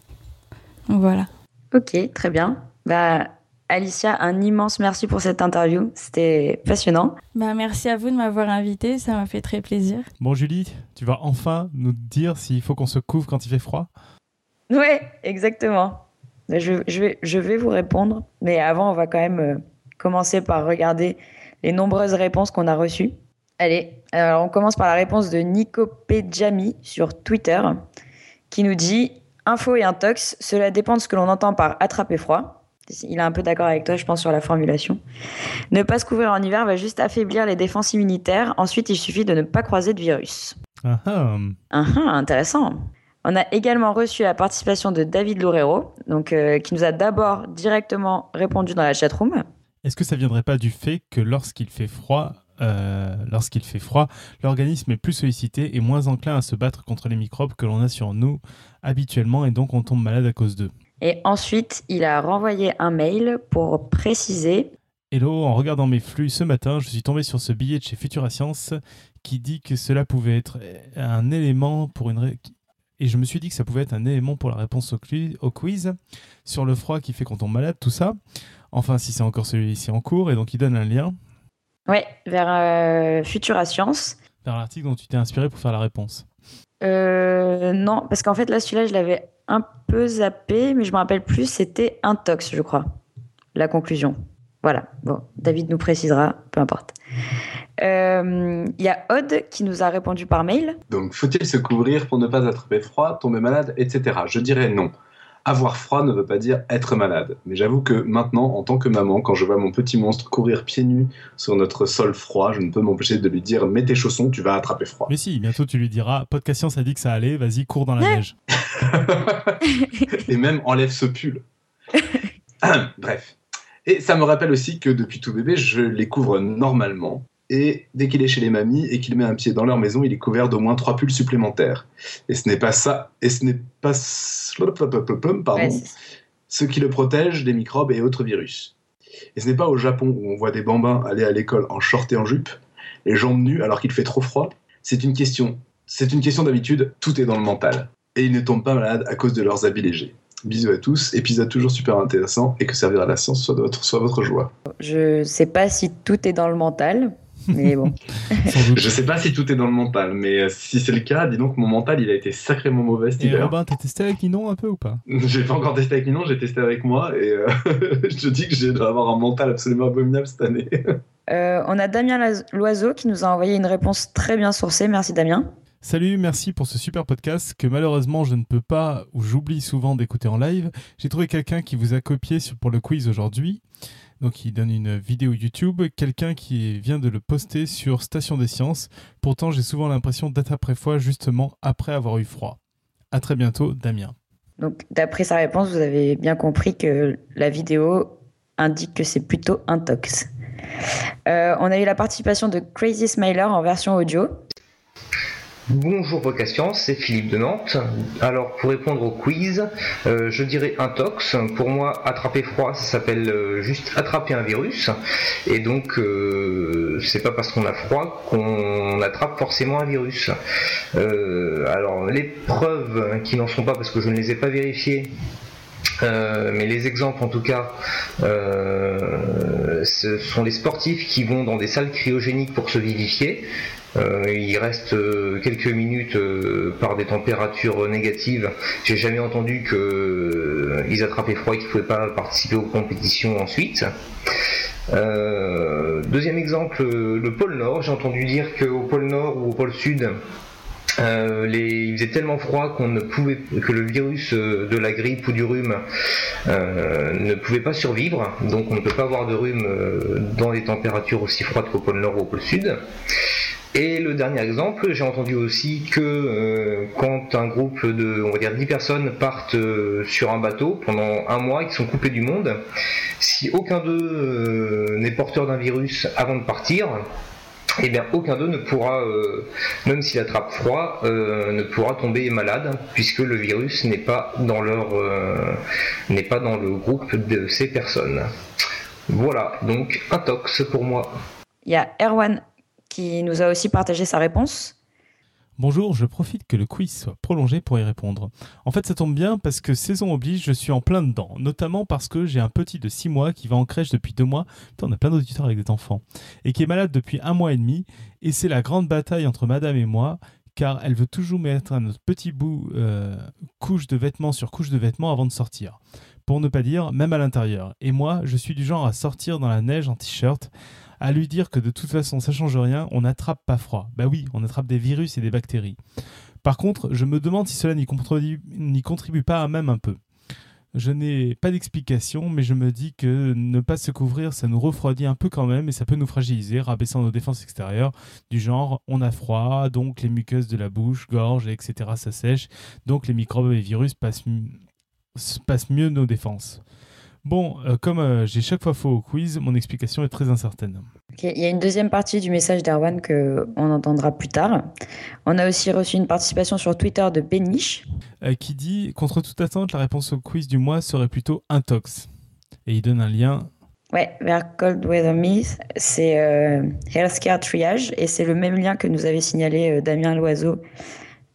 S3: Donc, voilà.
S1: Ok, très bien. Bah, Alicia, un immense merci pour cette interview. C'était passionnant.
S3: Bah, merci à vous de m'avoir invité. Ça m'a fait très plaisir.
S2: Bon, Julie, tu vas enfin nous dire s'il faut qu'on se couvre quand il fait froid?
S1: Oui, exactement. Je, je, vais, je vais vous répondre, mais avant, on va quand même euh, commencer par regarder les nombreuses réponses qu'on a reçues. Allez, alors on commence par la réponse de Nico Pejami sur Twitter, qui nous dit Info et intox, cela dépend de ce que l'on entend par attraper froid. Il est un peu d'accord avec toi, je pense, sur la formulation. Ne pas se couvrir en hiver va juste affaiblir les défenses immunitaires. Ensuite, il suffit de ne pas croiser de virus.
S2: Ah ah.
S1: Ah ah, intéressant. On a également reçu la participation de David Loureiro, donc, euh, qui nous a d'abord directement répondu dans la chatroom.
S2: Est-ce que ça viendrait pas du fait que lorsqu'il fait froid, euh, lorsqu'il fait froid, l'organisme est plus sollicité et moins enclin à se battre contre les microbes que l'on a sur nous habituellement et donc on tombe malade à cause d'eux?
S1: Et ensuite, il a renvoyé un mail pour préciser
S2: Hello, en regardant mes flux ce matin, je suis tombé sur ce billet de chez Futura Science qui dit que cela pouvait être un élément pour une et je me suis dit que ça pouvait être un élément pour la réponse au, quiz sur le froid qui fait qu'on tombe malade, tout ça. Enfin, si c'est encore celui-ci en cours, et donc il donne un lien
S1: ouais, vers euh, Futura Science.
S2: vers l'article dont tu t'es inspiré pour faire la réponse.
S1: Euh, non, parce qu'en fait, là, celui-là, je l'avais un peu zappé, mais je me rappelle plus, c'était intox, je crois, la conclusion. Voilà, bon, David nous précisera, peu importe. Euh, Il y a Odd qui nous a répondu par mail.
S4: Donc, faut-il se couvrir pour ne pas attraper froid, tomber malade, etc. Je dirais non. avoir froid ne veut pas dire être malade. Mais j'avoue que maintenant, en tant que maman, quand je vois mon petit monstre courir pieds nus sur notre sol froid, je ne peux m'empêcher de lui dire mets tes chaussons, tu vas attraper froid.
S2: Mais si, bientôt tu lui diras podcast science a dit que ça allait, vas-y, cours dans la neige.
S4: Et même enlève ce pull. Bref. Et ça me rappelle aussi que depuis tout bébé, je les couvre normalement. Et dès qu'il est chez les mamies et qu'il met un pied dans leur maison, il est couvert d'au moins trois pulls supplémentaires. Et ce n'est pas ça, et ce n'est pas pardon, ce qui le protège des microbes et autres virus. Et ce n'est pas au Japon où on voit des bambins aller à l'école en short et en jupe, les jambes nues alors qu'il fait trop froid. C'est une question. C'est une question d'habitude, tout est dans le mental. Et ils ne tombent pas malades à cause de leurs habits légers. Bisous à tous, épisode toujours super intéressant et que servir à la science soit votre, soit votre joie.
S1: Je sais pas si tout est dans le mental, mais bon.
S4: je sais pas si tout est dans le mental, mais euh, si c'est le cas, dis donc mon mental il a été sacrément mauvais cet
S2: Et Robin, t'as testé avec Ninon un peu ou pas?
S4: J'ai pas encore testé avec Ninon, j'ai testé avec moi et euh, je te dis que j'ai avoir un mental absolument abominable cette année.
S1: Euh, on a Damien Loiseau qui nous a envoyé une réponse très bien sourcée. Merci Damien.
S2: Salut, merci pour ce super podcast que malheureusement je ne peux pas ou j'oublie souvent d'écouter en live. J'ai trouvé quelqu'un qui vous a copié pour le quiz aujourd'hui. Donc il donne une vidéo YouTube, quelqu'un qui vient de le poster sur Station des Sciences. Pourtant j'ai souvent l'impression d'être après foi justement après avoir eu froid. À très bientôt, Damien.
S1: Donc d'après sa réponse, vous avez bien compris que la vidéo indique que c'est plutôt un tox. Euh, on a eu la participation de Crazy Smiler en version audio.
S5: Bonjour Vocation, c'est Philippe de Nantes. Alors pour répondre au quiz, euh, je dirais intox. Pour moi, attraper froid, ça s'appelle euh, juste attraper un virus. Et donc, euh, c'est pas parce qu'on a froid qu'on attrape forcément un virus. alors les preuves qui n'en sont pas parce que je ne les ai pas vérifiées, mais les exemples en tout cas, ce sont les sportifs qui vont dans des salles cryogéniques pour se vivifier. Euh, il reste euh, quelques minutes euh, par des températures négatives. J'ai jamais entendu qu'ils attrapaient froid et qu'ils ne pouvaient pas participer aux compétitions ensuite. deuxième exemple, le pôle Nord. J'ai entendu dire qu'au pôle Nord ou au pôle Sud, il faisait tellement froid qu'on ne pouvait que le virus de la grippe ou du rhume ne pouvait pas survivre. Donc on ne peut pas avoir de rhume dans des températures aussi froides qu'au pôle Nord ou au pôle Sud. Et le dernier exemple, j'ai entendu aussi que euh, quand un groupe de, on va dire, 10 personnes partent euh, sur un bateau pendant un mois, ils sont coupés du monde, si aucun d'eux euh, n'est porteur d'un virus avant de partir, eh bien aucun d'eux ne pourra, même s'il attrape froid, ne pourra tomber malade, puisque le virus n'est pas dans leur, n'est pas dans le groupe de ces personnes. Voilà, donc un tox pour moi.
S1: Il y a Erwan qui nous a aussi partagé sa réponse.
S2: Bonjour, je profite que le quiz soit prolongé pour y répondre. En fait, ça tombe bien parce que saison oblige, je suis en plein dedans, notamment parce que j'ai un petit de 6 mois qui va en crèche depuis 2 mois, Putain, on a plein d'auditeurs avec des enfants, et qui est malade depuis un mois et demi, et c'est la grande bataille entre madame et moi, car elle veut toujours mettre un petit bout euh, couche de vêtements sur couche de vêtements avant de sortir. Pour ne pas dire, même à l'intérieur. Et moi, je suis du genre à sortir dans la neige en t-shirt, à lui dire que de toute façon ça change rien, on n'attrape pas froid. Bah oui, on attrape des virus et des bactéries. Par contre, je me demande si cela n'y contribue, pas même un peu. Je n'ai pas d'explication, mais je me dis que ne pas se couvrir, ça nous refroidit un peu quand même et ça peut nous fragiliser, rabaissant nos défenses extérieures, du genre on a froid, donc les muqueuses de la bouche, gorge, etc. ça sèche, donc les microbes et virus passent mieux nos défenses. Bon, euh, comme euh, j'ai chaque fois faux au quiz, mon explication est très incertaine.
S1: Il y a une deuxième partie du message d'Erwan qu'on entendra plus tard. On a aussi reçu une participation sur Twitter de Beniche.
S2: Euh, qui dit Contre toute attente, la réponse au quiz du mois serait plutôt intox. Et il donne un lien.
S1: Ouais, vers Cold Weather Myth, c'est Healthcare Triage, et c'est le même lien que nous avait signalé Damien Loiseau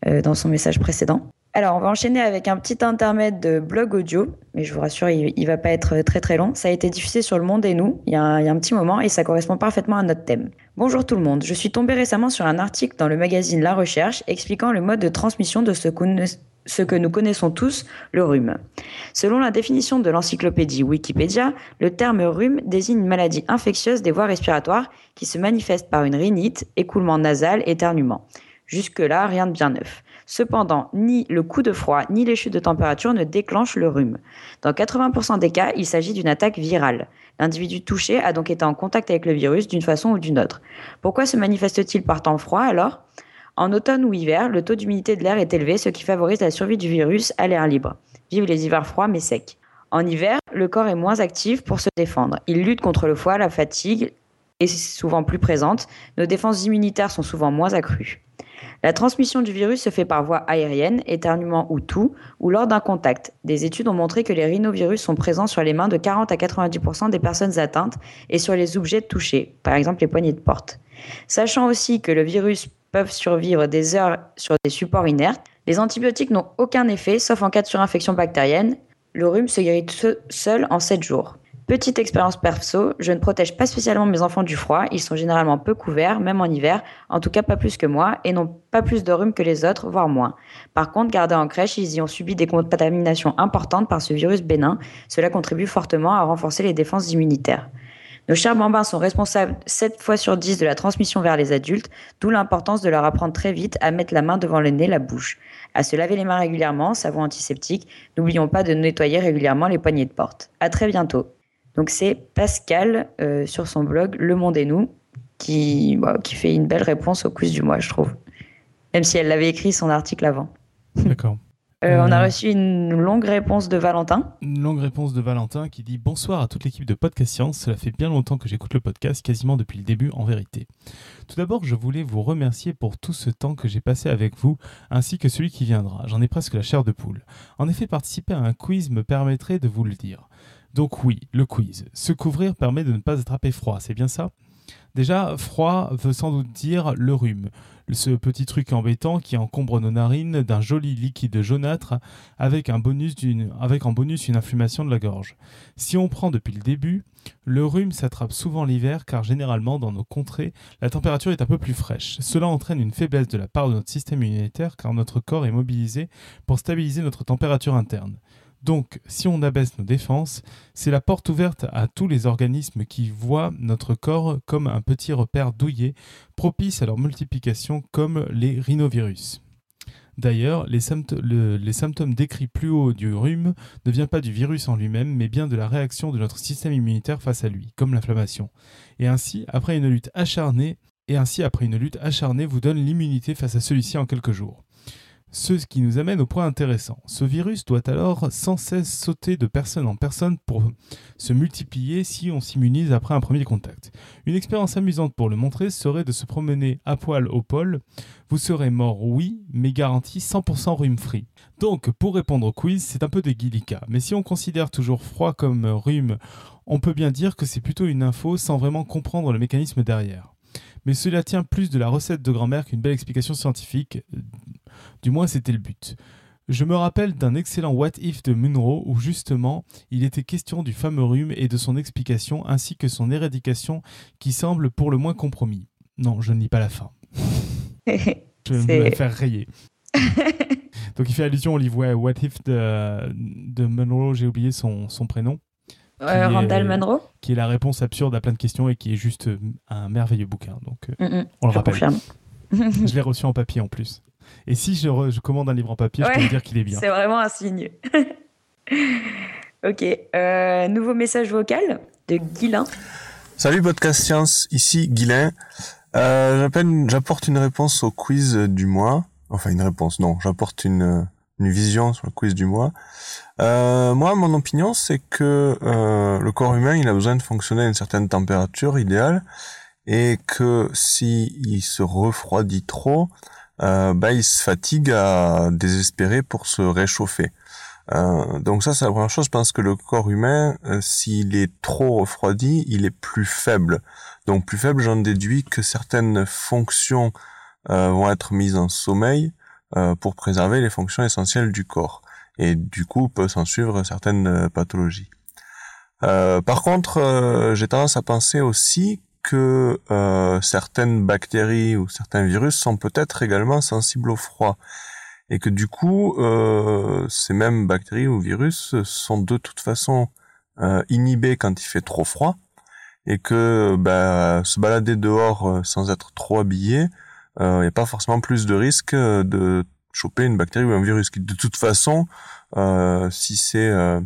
S1: dans son message précédent. Alors, on va enchaîner avec un petit intermède de blog audio, mais je vous rassure, il, ne va pas être très très long. Ça a été diffusé sur Le Monde et nous, il y, a un, petit moment, et ça correspond parfaitement à notre thème. Bonjour tout le monde, je suis tombé récemment sur un article dans le magazine La Recherche expliquant le mode de transmission de ce, ce que nous connaissons tous, le rhume. Selon la définition de l'encyclopédie Wikipédia, le terme rhume désigne une maladie infectieuse des voies respiratoires qui se manifeste par une rhinite, écoulement nasal, éternuement. Jusque-là, rien de bien neuf. Cependant, ni le coup de froid ni les chutes de température ne déclenchent le rhume. Dans 80% des cas, il s'agit d'une attaque virale. L'individu touché a donc été en contact avec le virus d'une façon ou d'une autre. Pourquoi se manifeste-t-il par temps froid alors? En automne ou hiver, le taux d'humidité de l'air est élevé, ce qui favorise la survie du virus à l'air libre. Vive les hivers froids mais secs. En hiver, le corps est moins actif pour se défendre. Il lutte contre le foie, la fatigue est souvent plus présente. Nos défenses immunitaires sont souvent moins accrues. La transmission du virus se fait par voie aérienne, éternuement ou tout, ou lors d'un contact. Des études ont montré que les rhinovirus sont présents sur les mains de 40 à 90% des personnes atteintes et sur les objets touchés, par exemple les poignées de porte. Sachant aussi que le virus peut survivre des heures sur des supports inertes, les antibiotiques n'ont aucun effet sauf en cas de surinfection bactérienne le rhume se guérit seul en 7 jours. Petite expérience perso, je ne protège pas spécialement mes enfants du froid, ils sont généralement peu couverts, même en hiver, en tout cas pas plus que moi, et n'ont pas plus de rhume que les autres, voire moins. Par contre, gardés en crèche, ils y ont subi des contaminations importantes par ce virus bénin, cela contribue fortement à renforcer les défenses immunitaires. Nos chers bambins sont responsables 7 fois sur 10 de la transmission vers les adultes, d'où l'importance de leur apprendre très vite à mettre la main devant le nez, la bouche à se laver les mains régulièrement, savon antiseptique. N'oublions pas de nettoyer régulièrement les poignées de porte. À très bientôt. Donc c'est Pascal euh, sur son blog Le Monde et nous qui, bah, qui fait une belle réponse au quiz du mois, je trouve. Même si elle l'avait écrit son article avant.
S2: D'accord.
S1: Euh, on a euh, reçu une longue réponse de Valentin.
S2: Une longue réponse de Valentin qui dit Bonsoir à toute l'équipe de Podcast Science. Cela fait bien longtemps que j'écoute le podcast, quasiment depuis le début en vérité. Tout d'abord, je voulais vous remercier pour tout ce temps que j'ai passé avec vous, ainsi que celui qui viendra. J'en ai presque la chair de poule. En effet, participer à un quiz me permettrait de vous le dire. Donc oui, le quiz. Se couvrir permet de ne pas attraper froid, c'est bien ça? Déjà, froid veut sans doute dire le rhume, ce petit truc embêtant qui encombre nos narines d'un joli liquide jaunâtre avec, un bonus avec en bonus une inflammation de la gorge. Si on prend depuis le début, le rhume s'attrape souvent l'hiver car généralement dans nos contrées, la température est un peu plus fraîche. Cela entraîne une faiblesse de la part de notre système immunitaire car notre corps est mobilisé pour stabiliser notre température interne. Donc, si on abaisse nos défenses, c'est la porte ouverte à tous les organismes qui voient notre corps comme un petit repère douillet, propice à leur multiplication comme les rhinovirus. D'ailleurs, les, symptômes décrits plus haut du rhume ne viennent pas du virus en lui-même, mais bien de la réaction de notre système immunitaire face à lui, comme l'inflammation. Et ainsi, après une lutte acharnée, et ainsi après une lutte acharnée vous donne l'immunité face à celui-ci en quelques jours. Ce qui nous amène au point intéressant. Ce virus doit alors sans cesse sauter de personne en personne pour se multiplier si on s'immunise après un premier contact. Une expérience amusante pour le montrer serait de se promener à poil au pôle. Vous serez mort, oui, mais garanti 100% rhume free. Donc, pour répondre au quiz, c'est un peu délicat. Mais si on considère toujours froid comme rhume, on peut bien dire que c'est plutôt une info sans vraiment comprendre le mécanisme derrière mais cela tient plus de la recette de grand-mère qu'une belle explication scientifique. Du moins, c'était le but. Je me rappelle d'un excellent What If de Munro où justement il était question du fameux rhume et de son explication ainsi que son éradication qui semble pour le moins compromis. Non, je ne lis pas la fin. je vais me faire rayer. Donc il fait allusion au livre What If de, de Munro, j'ai oublié son, son prénom.
S1: Randall Munro
S2: Qui est la réponse absurde à plein de questions et qui est juste euh, un merveilleux bouquin. Donc, euh, mm, mm. on le rappelle. je l'ai reçu en papier en plus. Et si je, commande un livre en papier, je peux vous dire qu'il est bien.
S1: C'est vraiment un signe. ok. Euh, nouveau message vocal de Guilin.
S6: Salut Podcast Science, ici Guilin. j'apporte une réponse au quiz du mois. Enfin, une réponse, non, j'apporte une, une vision sur le quiz du mois. Euh, moi, mon opinion, c'est que euh, le corps humain, il a besoin de fonctionner à une certaine température idéale, et que si se refroidit trop, euh, bah, il se fatigue à désespérer pour se réchauffer. Euh, donc ça, c'est la première chose. Je pense que le corps humain, euh, s'il est trop refroidi, il est plus faible. Donc plus faible, j'en déduis que certaines fonctions vont être mises en sommeil pour préserver les fonctions essentielles du corps. Et du coup peut s'en suivre certaines euh, pathologies. Euh, par contre, euh, j'ai tendance à penser aussi que certaines bactéries ou certains virus sont peut-être également sensibles au froid. Et que du coup, ces mêmes bactéries ou virus sont de toute façon inhibés quand il fait trop froid. Et que bah, se balader dehors sans être trop habillé, il n'y a pas forcément plus de risque de choper une bactérie ou un virus. Qui, de toute façon, euh, si c'est euh,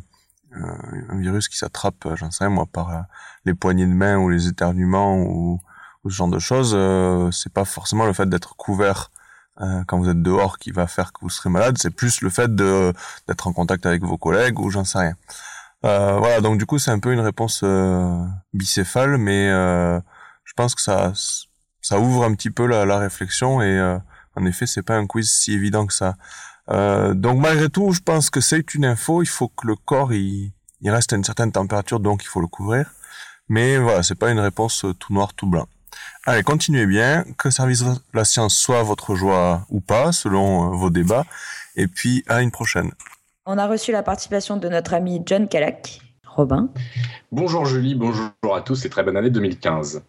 S6: un virus qui s'attrape, j'en sais rien moi, par les poignées de main ou les éternuements ou, ou ce genre de choses, c'est pas forcément le fait d'être couvert quand vous êtes dehors qui va faire que vous serez malade, c'est plus le fait d'être en contact avec vos collègues ou j'en sais rien. Euh, voilà, donc du coup c'est un peu une réponse euh, bicéphale, mais euh, je pense que ça ça ouvre un petit peu la, la réflexion et euh, en effet c'est pas un quiz si évident que ça. Euh, donc malgré tout, je pense que c'est une info. Il faut que le corps il, il reste à une certaine température, donc il faut le couvrir. Mais voilà, c'est pas une réponse tout noir tout blanc. Allez, continuez bien. Que service la science soit votre joie ou pas, selon vos débats. Et puis à une prochaine.
S1: On a reçu la participation de notre ami John Calac. Robin.
S4: Bonjour Julie, bonjour à tous et très bonne année 2015.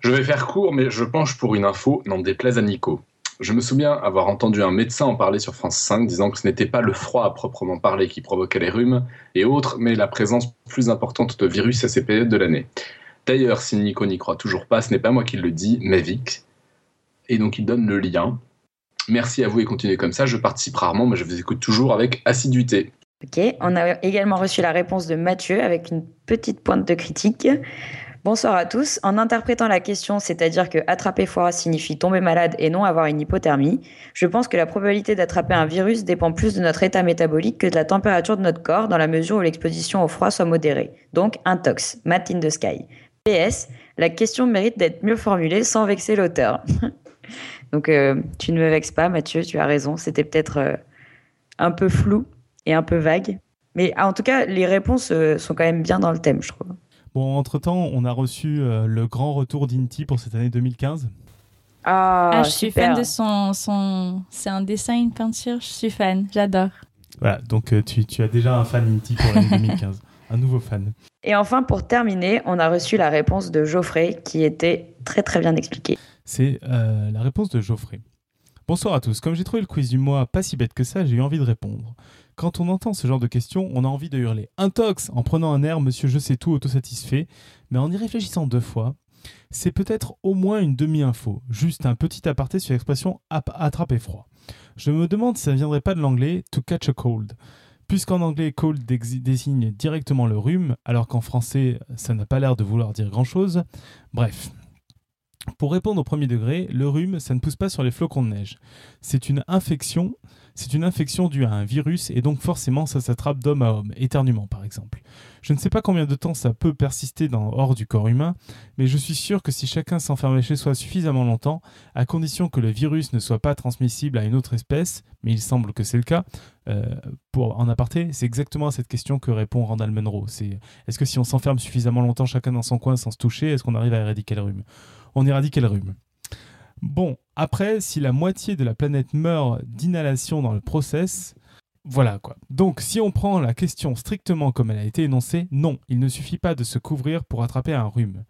S4: Je vais faire court, mais je penche pour une info, n'en déplaise à Nico. Je me souviens avoir entendu un médecin en parler sur France 5, disant que ce n'était pas le froid à proprement parler qui provoquait les rhumes et autres, mais la présence plus importante de virus à ces périodes de l'année. D'ailleurs, si Nico n'y croit toujours pas, ce n'est pas moi qui le dis, mais Vic. Et donc il donne le lien. Merci à vous et continuez comme ça. Je participe rarement, mais je vous écoute toujours avec assiduité.
S1: Ok, on a également reçu la réponse de Mathieu avec une petite pointe de critique. Bonsoir à tous. En interprétant la question, c'est-à-dire que attraper froid signifie tomber malade et non avoir une hypothermie, je pense que la probabilité d'attraper un virus dépend plus de notre état métabolique que de la température de notre corps dans la mesure où l'exposition au froid soit modérée. Donc, intox, mat in the sky. PS, la question mérite d'être mieux formulée sans vexer l'auteur. Donc, euh, tu ne me vexes pas, Mathieu, tu as raison. C'était peut-être euh, un peu flou et un peu vague. Mais en tout cas, les réponses euh, sont quand même bien dans le thème, je trouve.
S2: Bon, entre-temps, on a reçu le grand retour d'Inti pour cette année 2015.
S1: Ah,
S3: ah je suis fan de son... son... C'est un dessin, une peinture, je suis fan, j'adore.
S2: Voilà, donc tu, tu, as déjà un fan Inti pour l'année 2015. un nouveau fan.
S1: Et enfin, pour terminer, on a reçu la réponse de Geoffrey qui était très très bien expliquée.
S2: C'est euh, la réponse de Geoffrey. Bonsoir à tous. Comme j'ai trouvé le quiz du mois pas si bête que ça, j'ai eu envie de répondre. Quand on entend ce genre de questions, on a envie de hurler Intox en prenant un air Monsieur Je sais tout autosatisfait, mais en y réfléchissant deux fois, c'est peut-être au moins une demi-info, juste un petit aparté sur l'expression attraper froid. Je me demande si ça ne viendrait pas de l'anglais to catch a cold. Puisqu'en anglais, cold désigne directement le rhume, alors qu'en français, ça n'a pas l'air de vouloir dire grand-chose. Bref, pour répondre au premier degré, le rhume, ça ne pousse pas sur les flocons de neige. C'est une infection, c'est une infection due à un virus et donc forcément ça s'attrape d'homme à homme, éternuement par exemple. Je ne sais pas combien de temps ça peut persister hors du corps humain, mais je suis sûr que si chacun s'enfermait chez soi suffisamment longtemps, à condition que le virus ne soit pas transmissible à une autre espèce, mais il semble que c'est le cas, euh, pour en aparté, c'est exactement à cette question que répond Randall Munro. C'est est-ce que si on s'enferme suffisamment longtemps chacun dans son coin sans se toucher, est-ce qu'on arrive à éradiquer le rhume? On éradique le rhume. Bon, après, si la moitié de la planète meurt d'inhalation dans le process, voilà quoi. Donc, si on prend la question strictement comme elle a été énoncée, non, il ne suffit pas de se couvrir pour attraper un rhume.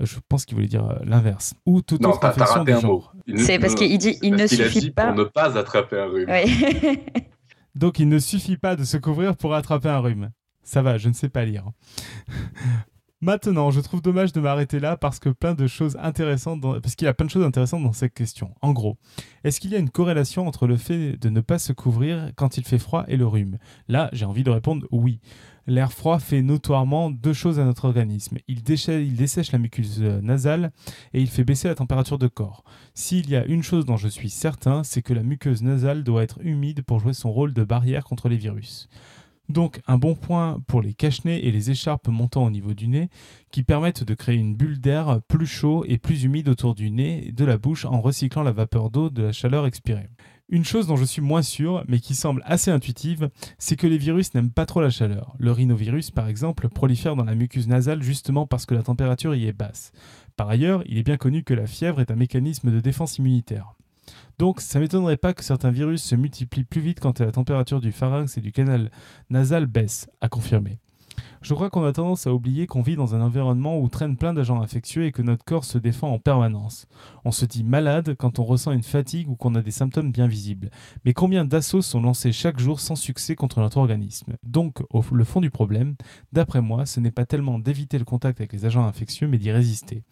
S2: Euh, je pense qu'il voulait dire euh, l'inverse. Ou toute autre infection du genre.
S1: C'est parce qu'il dit il ne suffit dit pas.
S4: Pour ne pas attraper un rhume.
S2: Donc, il ne suffit pas de se couvrir pour attraper un rhume. Ça va, je ne sais pas lire. Maintenant, je trouve dommage de m'arrêter là parce que plein de choses intéressantes, parce qu'il y a plein de choses intéressantes dans cette question. En gros, est-ce qu'il y a une corrélation entre le fait de ne pas se couvrir quand il fait froid et le rhume? Là, j'ai envie de répondre oui. L'air froid fait notoirement deux choses à notre organisme. Il, dessèche la muqueuse nasale et il fait baisser la température de corps. S'il y a une chose dont je suis certain, c'est que la muqueuse nasale doit être humide pour jouer son rôle de barrière contre les virus. Donc un bon point pour les cache-nez et les écharpes montant au niveau du nez qui permettent de créer une bulle d'air plus chaud et plus humide autour du nez et de la bouche en recyclant la vapeur d'eau de la chaleur expirée. Une chose dont je suis moins sûr, mais qui semble assez intuitive, c'est que les virus n'aiment pas trop la chaleur. Le rhinovirus, par exemple, prolifère dans la muqueuse nasale justement parce que la température y est basse. Par ailleurs, il est bien connu que la fièvre est un mécanisme de défense immunitaire. Donc ça m'étonnerait pas que certains virus se multiplient plus vite quand la température du pharynx et du canal nasal baisse, à confirmer. Je crois qu'on a tendance à oublier qu'on vit dans un environnement où traînent plein d'agents infectieux et que notre corps se défend en permanence. On se dit malade quand on ressent une fatigue ou qu'on a des symptômes bien visibles. Mais combien d'assauts sont lancés chaque jour sans succès contre notre organisme Donc, au le fond du problème, d'après moi, ce n'est pas tellement d'éviter le contact avec les agents infectieux, mais d'y résister.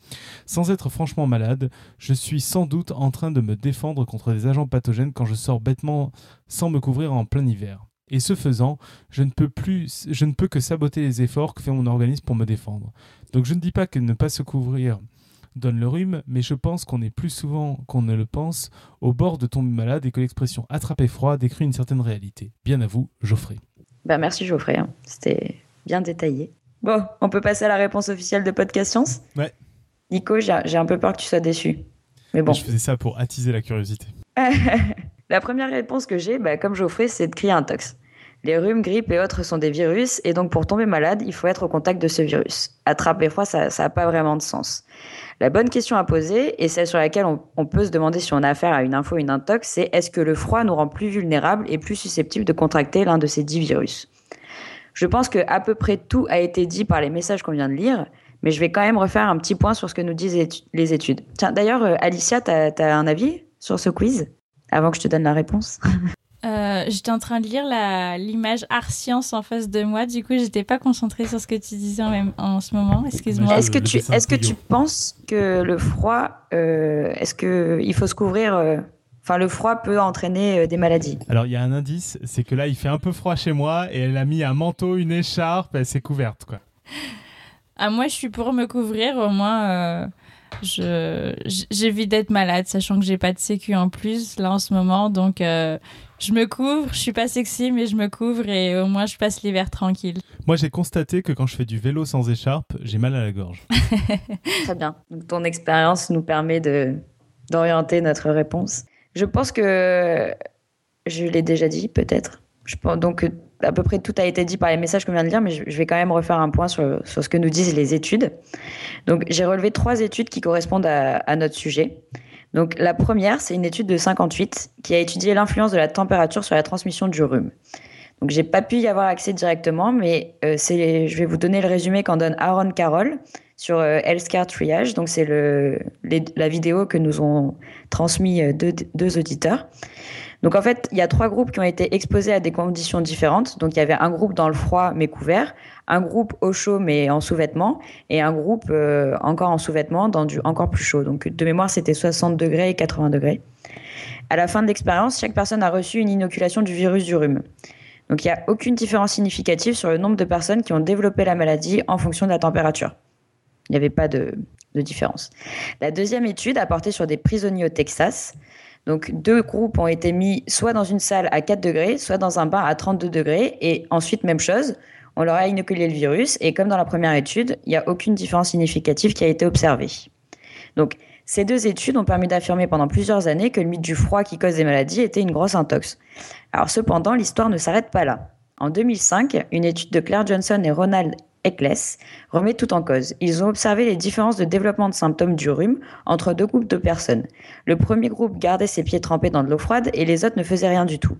S2: Sans être franchement malade, je suis sans doute en train de me défendre contre des agents pathogènes quand je sors bêtement sans me couvrir en plein hiver. Et ce faisant, je ne peux plus, je ne peux que saboter les efforts que fait mon organisme pour me défendre. Donc je ne dis pas que ne pas se couvrir donne le rhume, mais je pense qu'on est plus souvent qu'on ne le pense au bord de tomber malade et que l'expression attraper froid décrit une certaine réalité. Bien à vous, Geoffrey.
S1: Bah merci Geoffrey, hein. c'était bien détaillé. Bon, on peut passer à la réponse officielle de Podcast Science?
S2: Ouais.
S1: Nico, j'ai un peu peur que tu sois déçu. Mais bon.
S2: Je faisais ça pour attiser la curiosité.
S1: la première réponse que j'ai, bah, comme Geoffrey, c'est de crier un tox. Les rhumes, grippes et autres sont des virus, et donc pour tomber malade, il faut être au contact de ce virus. Attraper froid, ça n'a pas vraiment de sens. La bonne question à poser, et celle sur laquelle on, peut se demander si on a affaire à une info ou une intox, c'est est-ce que le froid nous rend plus vulnérables et plus susceptibles de contracter l'un de ces dix virus? Je pense que à peu près tout a été dit par les messages qu'on vient de lire, mais je vais quand même refaire un petit point sur ce que nous disent les études. Tiens, d'ailleurs, euh, Alicia, tu as un avis sur ce quiz? Avant que je te donne la réponse
S3: Euh, j'étais en train de lire l'image Art Science en face de moi, du coup, j'étais pas concentrée sur ce que tu disais en, même, en ce moment. Excuse-moi.
S1: Est-ce que, tu, est que tu penses que le froid, euh, est-ce qu'il faut se couvrir euh, Enfin, le froid peut entraîner des maladies?
S2: Alors, il y a un indice, c'est que là, il fait un peu froid chez moi et elle a mis un manteau, une écharpe, elle s'est couverte, quoi.
S3: Ah, moi, je suis pour me couvrir, au moins j'évite d'être malade, sachant que j'ai pas de sécu en plus là en ce moment, donc je me couvre, je suis pas sexy, mais je me couvre et au moins je passe l'hiver tranquille.
S2: Moi, j'ai constaté que quand je fais du vélo sans écharpe, j'ai mal à la gorge.
S1: Très bien. Donc, ton expérience nous permet de d'orienter notre réponse. Je pense que je l'ai déjà dit, peut-être. Je pense donc à peu près tout a été dit par les messages qu'on vient de lire, mais je vais quand même refaire un point sur, sur ce que nous disent les études. Donc, j'ai relevé trois études qui correspondent à, à notre sujet. Donc la première, c'est une étude de 58 qui a étudié l'influence de la température sur la transmission du rhume. Donc j'ai pas pu y avoir accès directement, mais euh, c'est, je vais vous donner le résumé qu'en donne Aaron Carroll sur euh, Healthcare Triage. Donc c'est le, la vidéo que nous ont transmis euh, deux, deux auditeurs. Donc en fait, il y a trois groupes qui ont été exposés à des conditions différentes. Donc il y avait un groupe dans le froid mais couvert, un groupe au chaud mais en sous-vêtements et un groupe euh, encore en sous-vêtements dans du encore plus chaud. Donc de mémoire, c'était 60 degrés et 80 degrés. À la fin de l'expérience, chaque personne a reçu une inoculation du virus du rhume. Donc il n'y a aucune différence significative sur le nombre de personnes qui ont développé la maladie en fonction de la température. Il n'y avait pas de, de différence. La deuxième étude a porté sur des prisonniers au Texas. Donc deux groupes ont été mis soit dans une salle à 4 degrés, soit dans un bain à 32 degrés. Et ensuite, même chose, on leur a inoculé le virus. Et comme dans la première étude, il n'y a aucune différence significative qui a été observée. Donc ces deux études ont permis d'affirmer pendant plusieurs années que le mythe du froid qui cause des maladies était une grosse intox. Alors cependant, l'histoire ne s'arrête pas là. En 2005, une étude de Claire Johnson et Ronald ECLES remet tout en cause. Ils ont observé les différences de développement de symptômes du rhume entre deux groupes de personnes. Le premier groupe gardait ses pieds trempés dans de l'eau froide et les autres ne faisaient rien du tout.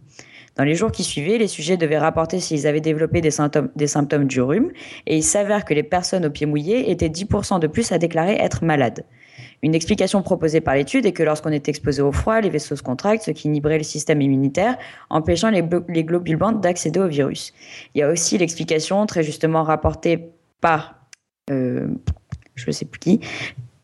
S1: Dans les jours qui suivaient, les sujets devaient rapporter s'ils avaient développé des symptômes, des symptômes du rhume et il s'avère que les personnes aux pieds mouillés étaient 10% de plus à déclarer être malades. Une explication proposée par l'étude est que lorsqu'on est exposé au froid, les vaisseaux se contractent, ce qui inhiberait le système immunitaire, empêchant les, globules blancs d'accéder au virus. Il y a aussi l'explication, très justement rapportée par, euh, je ne sais plus qui,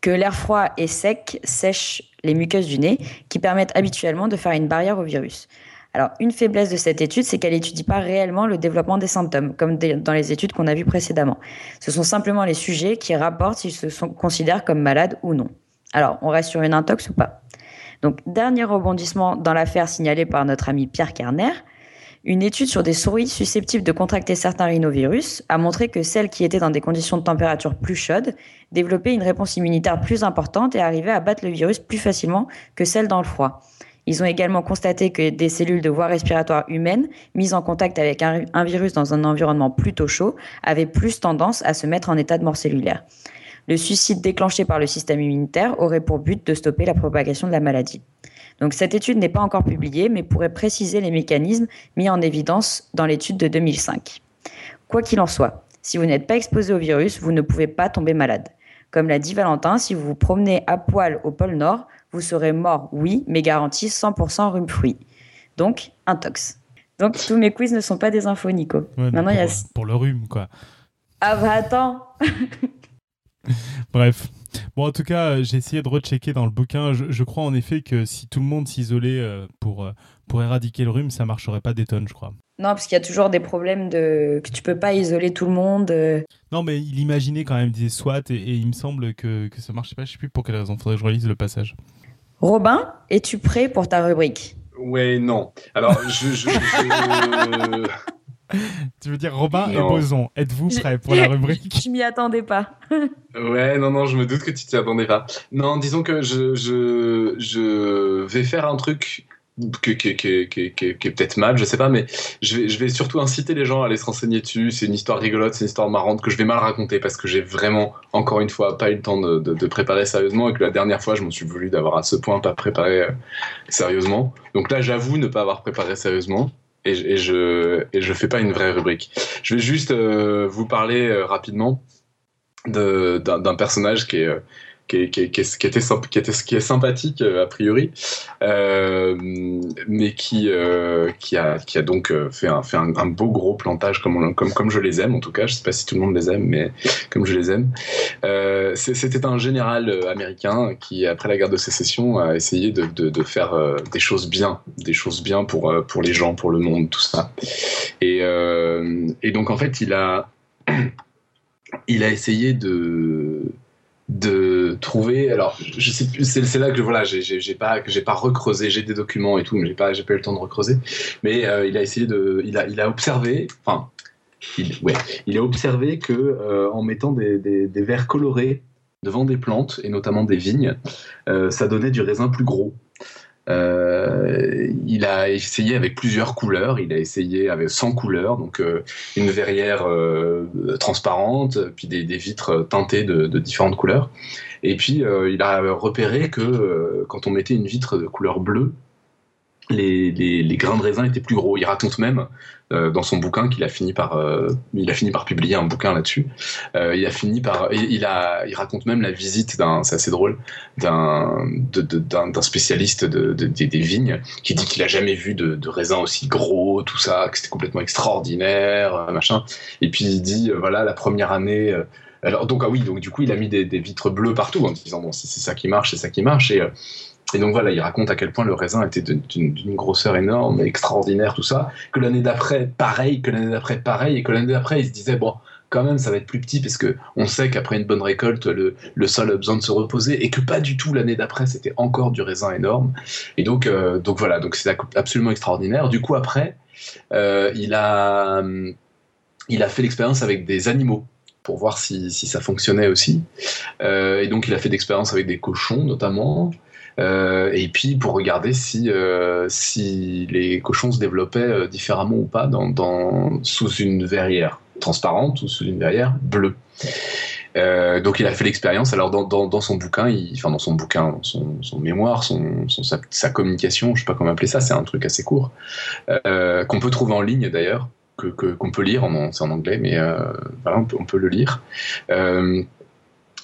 S1: que l'air froid et sec sèche les muqueuses du nez, qui permettent habituellement de faire une barrière au virus. Alors, une faiblesse de cette étude, c'est qu'elle n'étudie pas réellement le développement des symptômes, comme dans les études qu'on a vues précédemment. Ce sont simplement les sujets qui rapportent s'ils se considèrent comme malades ou non. Alors, on reste sur une intox ou pas? Donc, dernier rebondissement dans l'affaire signalée par notre ami Pierre Kerner. Une étude sur des souris susceptibles de contracter certains rhinovirus a montré que celles qui étaient dans des conditions de température plus chaudes développaient une réponse immunitaire plus importante et arrivaient à battre le virus plus facilement que celles dans le froid. Ils ont également constaté que des cellules de voie respiratoire humaine mises en contact avec un virus dans un environnement plutôt chaud avaient plus tendance à se mettre en état de mort cellulaire. Le suicide déclenché par le système immunitaire aurait pour but de stopper la propagation de la maladie. Donc cette étude n'est pas encore publiée, mais pourrait préciser les mécanismes mis en évidence dans l'étude de 2005. Quoi qu'il en soit, Si vous n'êtes pas exposé au virus, vous ne pouvez pas tomber malade. Comme l'a dit Valentin, si vous vous promenez à poil au pôle Nord, vous serez mort, oui, mais garanti 100% rhume fruit. Donc, intox. Donc, tous mes quiz ne sont pas des infos, Nico.
S2: Maintenant, pour, il y a... pour le rhume, quoi.
S1: Ah bah attends
S2: Bref. Bon, en tout cas, j'ai essayé de rechecker dans le bouquin. Je, crois en effet que si tout le monde s'isolait euh, pour, euh, pour éradiquer le rhume, ça marcherait pas des tonnes, je crois.
S1: Non, parce qu'il y a toujours des problèmes de que tu peux pas isoler tout le monde. Euh.
S2: Non, mais il imaginait quand même, des SWAT, et, il me semble que, que ça marchait pas. Je sais plus pour quelle raison. Faudrait que je relise le passage.
S1: Robin, es-tu prêt pour ta rubrique?
S4: Ouais, non. Alors, je... je,
S2: tu veux dire Robin et Boson, êtes-vous prêts pour la rubrique
S1: Je m'y attendais pas.
S4: ouais, non, non, je me doute que tu t'y attendais pas. Non, disons que je, je, je vais faire un truc qui, qui, qui, qui, est peut-être mal, je sais pas, mais je vais, je vais surtout inciter les gens à aller se renseigner dessus. C'est une histoire rigolote, c'est une histoire marrante que je vais mal raconter parce que j'ai vraiment, encore une fois, pas eu le temps de, de, préparer sérieusement et que la dernière fois, je m'en suis voulu d'avoir à ce point pas préparé euh, sérieusement. Donc là, j'avoue ne pas avoir préparé sérieusement et, et, je, et je fais pas une vraie rubrique. Je vais juste euh, vous parler euh, rapidement d'un personnage qui est qui, était, est sympathique euh, a priori, euh, mais qui, euh, qui, a, donc fait, un, beau gros plantage comme, je les aime en tout cas. Je sais pas si tout le monde les aime, mais comme je les aime. C'était un général américain qui, après la guerre de sécession, a essayé de, faire des choses bien, des choses bien pour, les gens, pour le monde, tout ça. Et, donc en fait, il a essayé de de trouver alors je sais plus c'est là que voilà j'ai pas j'ai pas recreusé j'ai des documents et tout mais j'ai pas pas eu le temps de recreuser. Mais euh, il a essayé de il a observé enfin il, ouais il a observé que euh, en mettant des, verres colorés devant des plantes et notamment des vignes euh, ça donnait du raisin plus gros euh, il a essayé avec plusieurs couleurs. Il a essayé avec 100 couleurs, donc euh, une verrière euh, transparente, puis des, des, vitres teintées de, de, différentes couleurs. Et puis il a repéré que quand on mettait une vitre de couleur bleue, les, les, les, grains de raisin étaient plus gros. Il raconte même euh, dans son bouquin qu'il a fini par, euh, il a fini par publier un bouquin là-dessus. Euh, il a fini par, il, a, il raconte même la visite d'un, c'est assez drôle, d'un, d'un, spécialiste de, de, des vignes qui dit qu'il a jamais vu de, de raisin aussi gros, tout ça, que c'était complètement extraordinaire, euh, machin. Et puis il dit, euh, voilà, la première année. alors donc ah oui, donc du coup il a mis des, des vitres bleues partout en disant bon c'est ça qui marche, c'est ça qui marche et et donc voilà, il raconte à quel point le raisin était d'une grosseur énorme, extraordinaire, tout ça. Que l'année d'après, pareil, que l'année d'après, pareil, et que l'année d'après, il se disait, bon, quand même, ça va être plus petit, parce que on sait qu'après une bonne récolte, le, sol a besoin de se reposer, et que pas du tout l'année d'après, c'était encore du raisin énorme. Et donc, euh, donc voilà, donc c'est absolument extraordinaire. Du coup, après, euh, il, a, il a fait l'expérience avec des animaux pour voir si, ça fonctionnait aussi. Euh, et donc, il a fait d'expériences avec des cochons, notamment. Euh, et puis pour regarder si, euh, les cochons se développaient euh, différemment ou pas dans, sous une verrière transparente ou sous une verrière bleue. Donc il a fait l'expérience. Alors dans, son bouquin, enfin dans son bouquin, son, mémoire, son, sa, communication, je sais pas comment appeler ça, c'est un truc assez court qu'on peut trouver en ligne d'ailleurs, que qu'on peut lire, c'est en anglais, mais voilà, on peut, le lire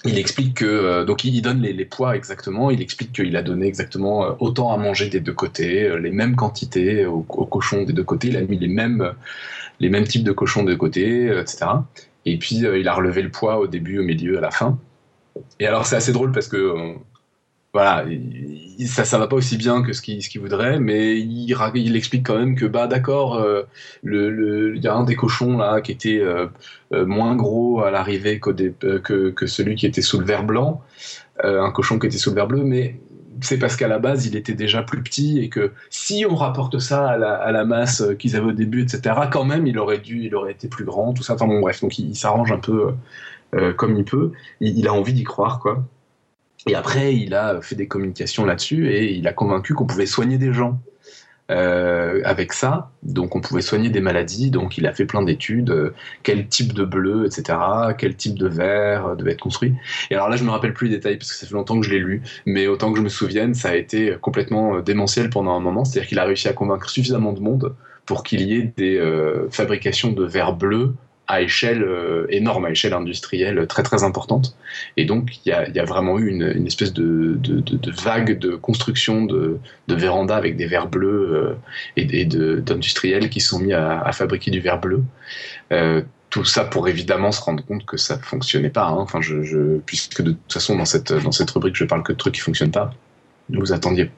S4: il explique que euh, donc il donne les, poids exactement. Il explique qu'il a donné exactement euh, autant à manger des deux côtés, euh, les mêmes quantités aux, cochons des deux côtés. Il a mis les mêmes les mêmes types de cochons des deux côtés, etc. Et puis il a relevé le poids au début, au milieu, à la fin. Et alors c'est assez drôle parce que voilà, ça ça va pas aussi bien que ce qu'il voudrait, mais il, explique quand même que bah d'accord, euh, le il y a un des cochons là qui était euh, euh moins gros à l'arrivée que, que celui qui était sous le verre blanc, un cochon qui était sous le verre bleu, mais c'est parce qu'à la base il était déjà plus petit et que si on rapporte ça à la, masse qu'ils avaient au début, etc., quand même il aurait dû, il aurait été plus grand, tout ça. Enfin bon bref, donc il, s'arrange un peu comme il peut. Il a envie d'y croire quoi. Et après, il a fait des communications là-dessus et il a convaincu qu'on pouvait soigner des gens euh, avec ça. Donc, on pouvait soigner des maladies. Donc, il a fait plein d'études. Euh, quel type de bleu, etc. Quel type de verre euh, devait être construit. Et alors là, je me rappelle plus les détails parce que ça fait longtemps que je l'ai lu. Mais autant que je me souvienne, ça a été complètement démentiel pendant un moment. C'est-à-dire qu'il a réussi à convaincre suffisamment de monde pour qu'il y ait des fabrications de verre bleu à échelle euh, énorme, à échelle industrielle très très importante. Et donc il y a, vraiment eu une, espèce de, vague de construction de, vérandas avec des verres bleus euh, et, d'industriels qui sont mis à, fabriquer du verre bleu. Euh, tout ça pour évidemment se rendre compte que ça fonctionnait pas. Hein. Enfin, je, puisque de toute façon dans cette dans cette rubrique je parle que de trucs qui fonctionnent pas. Vous attendiez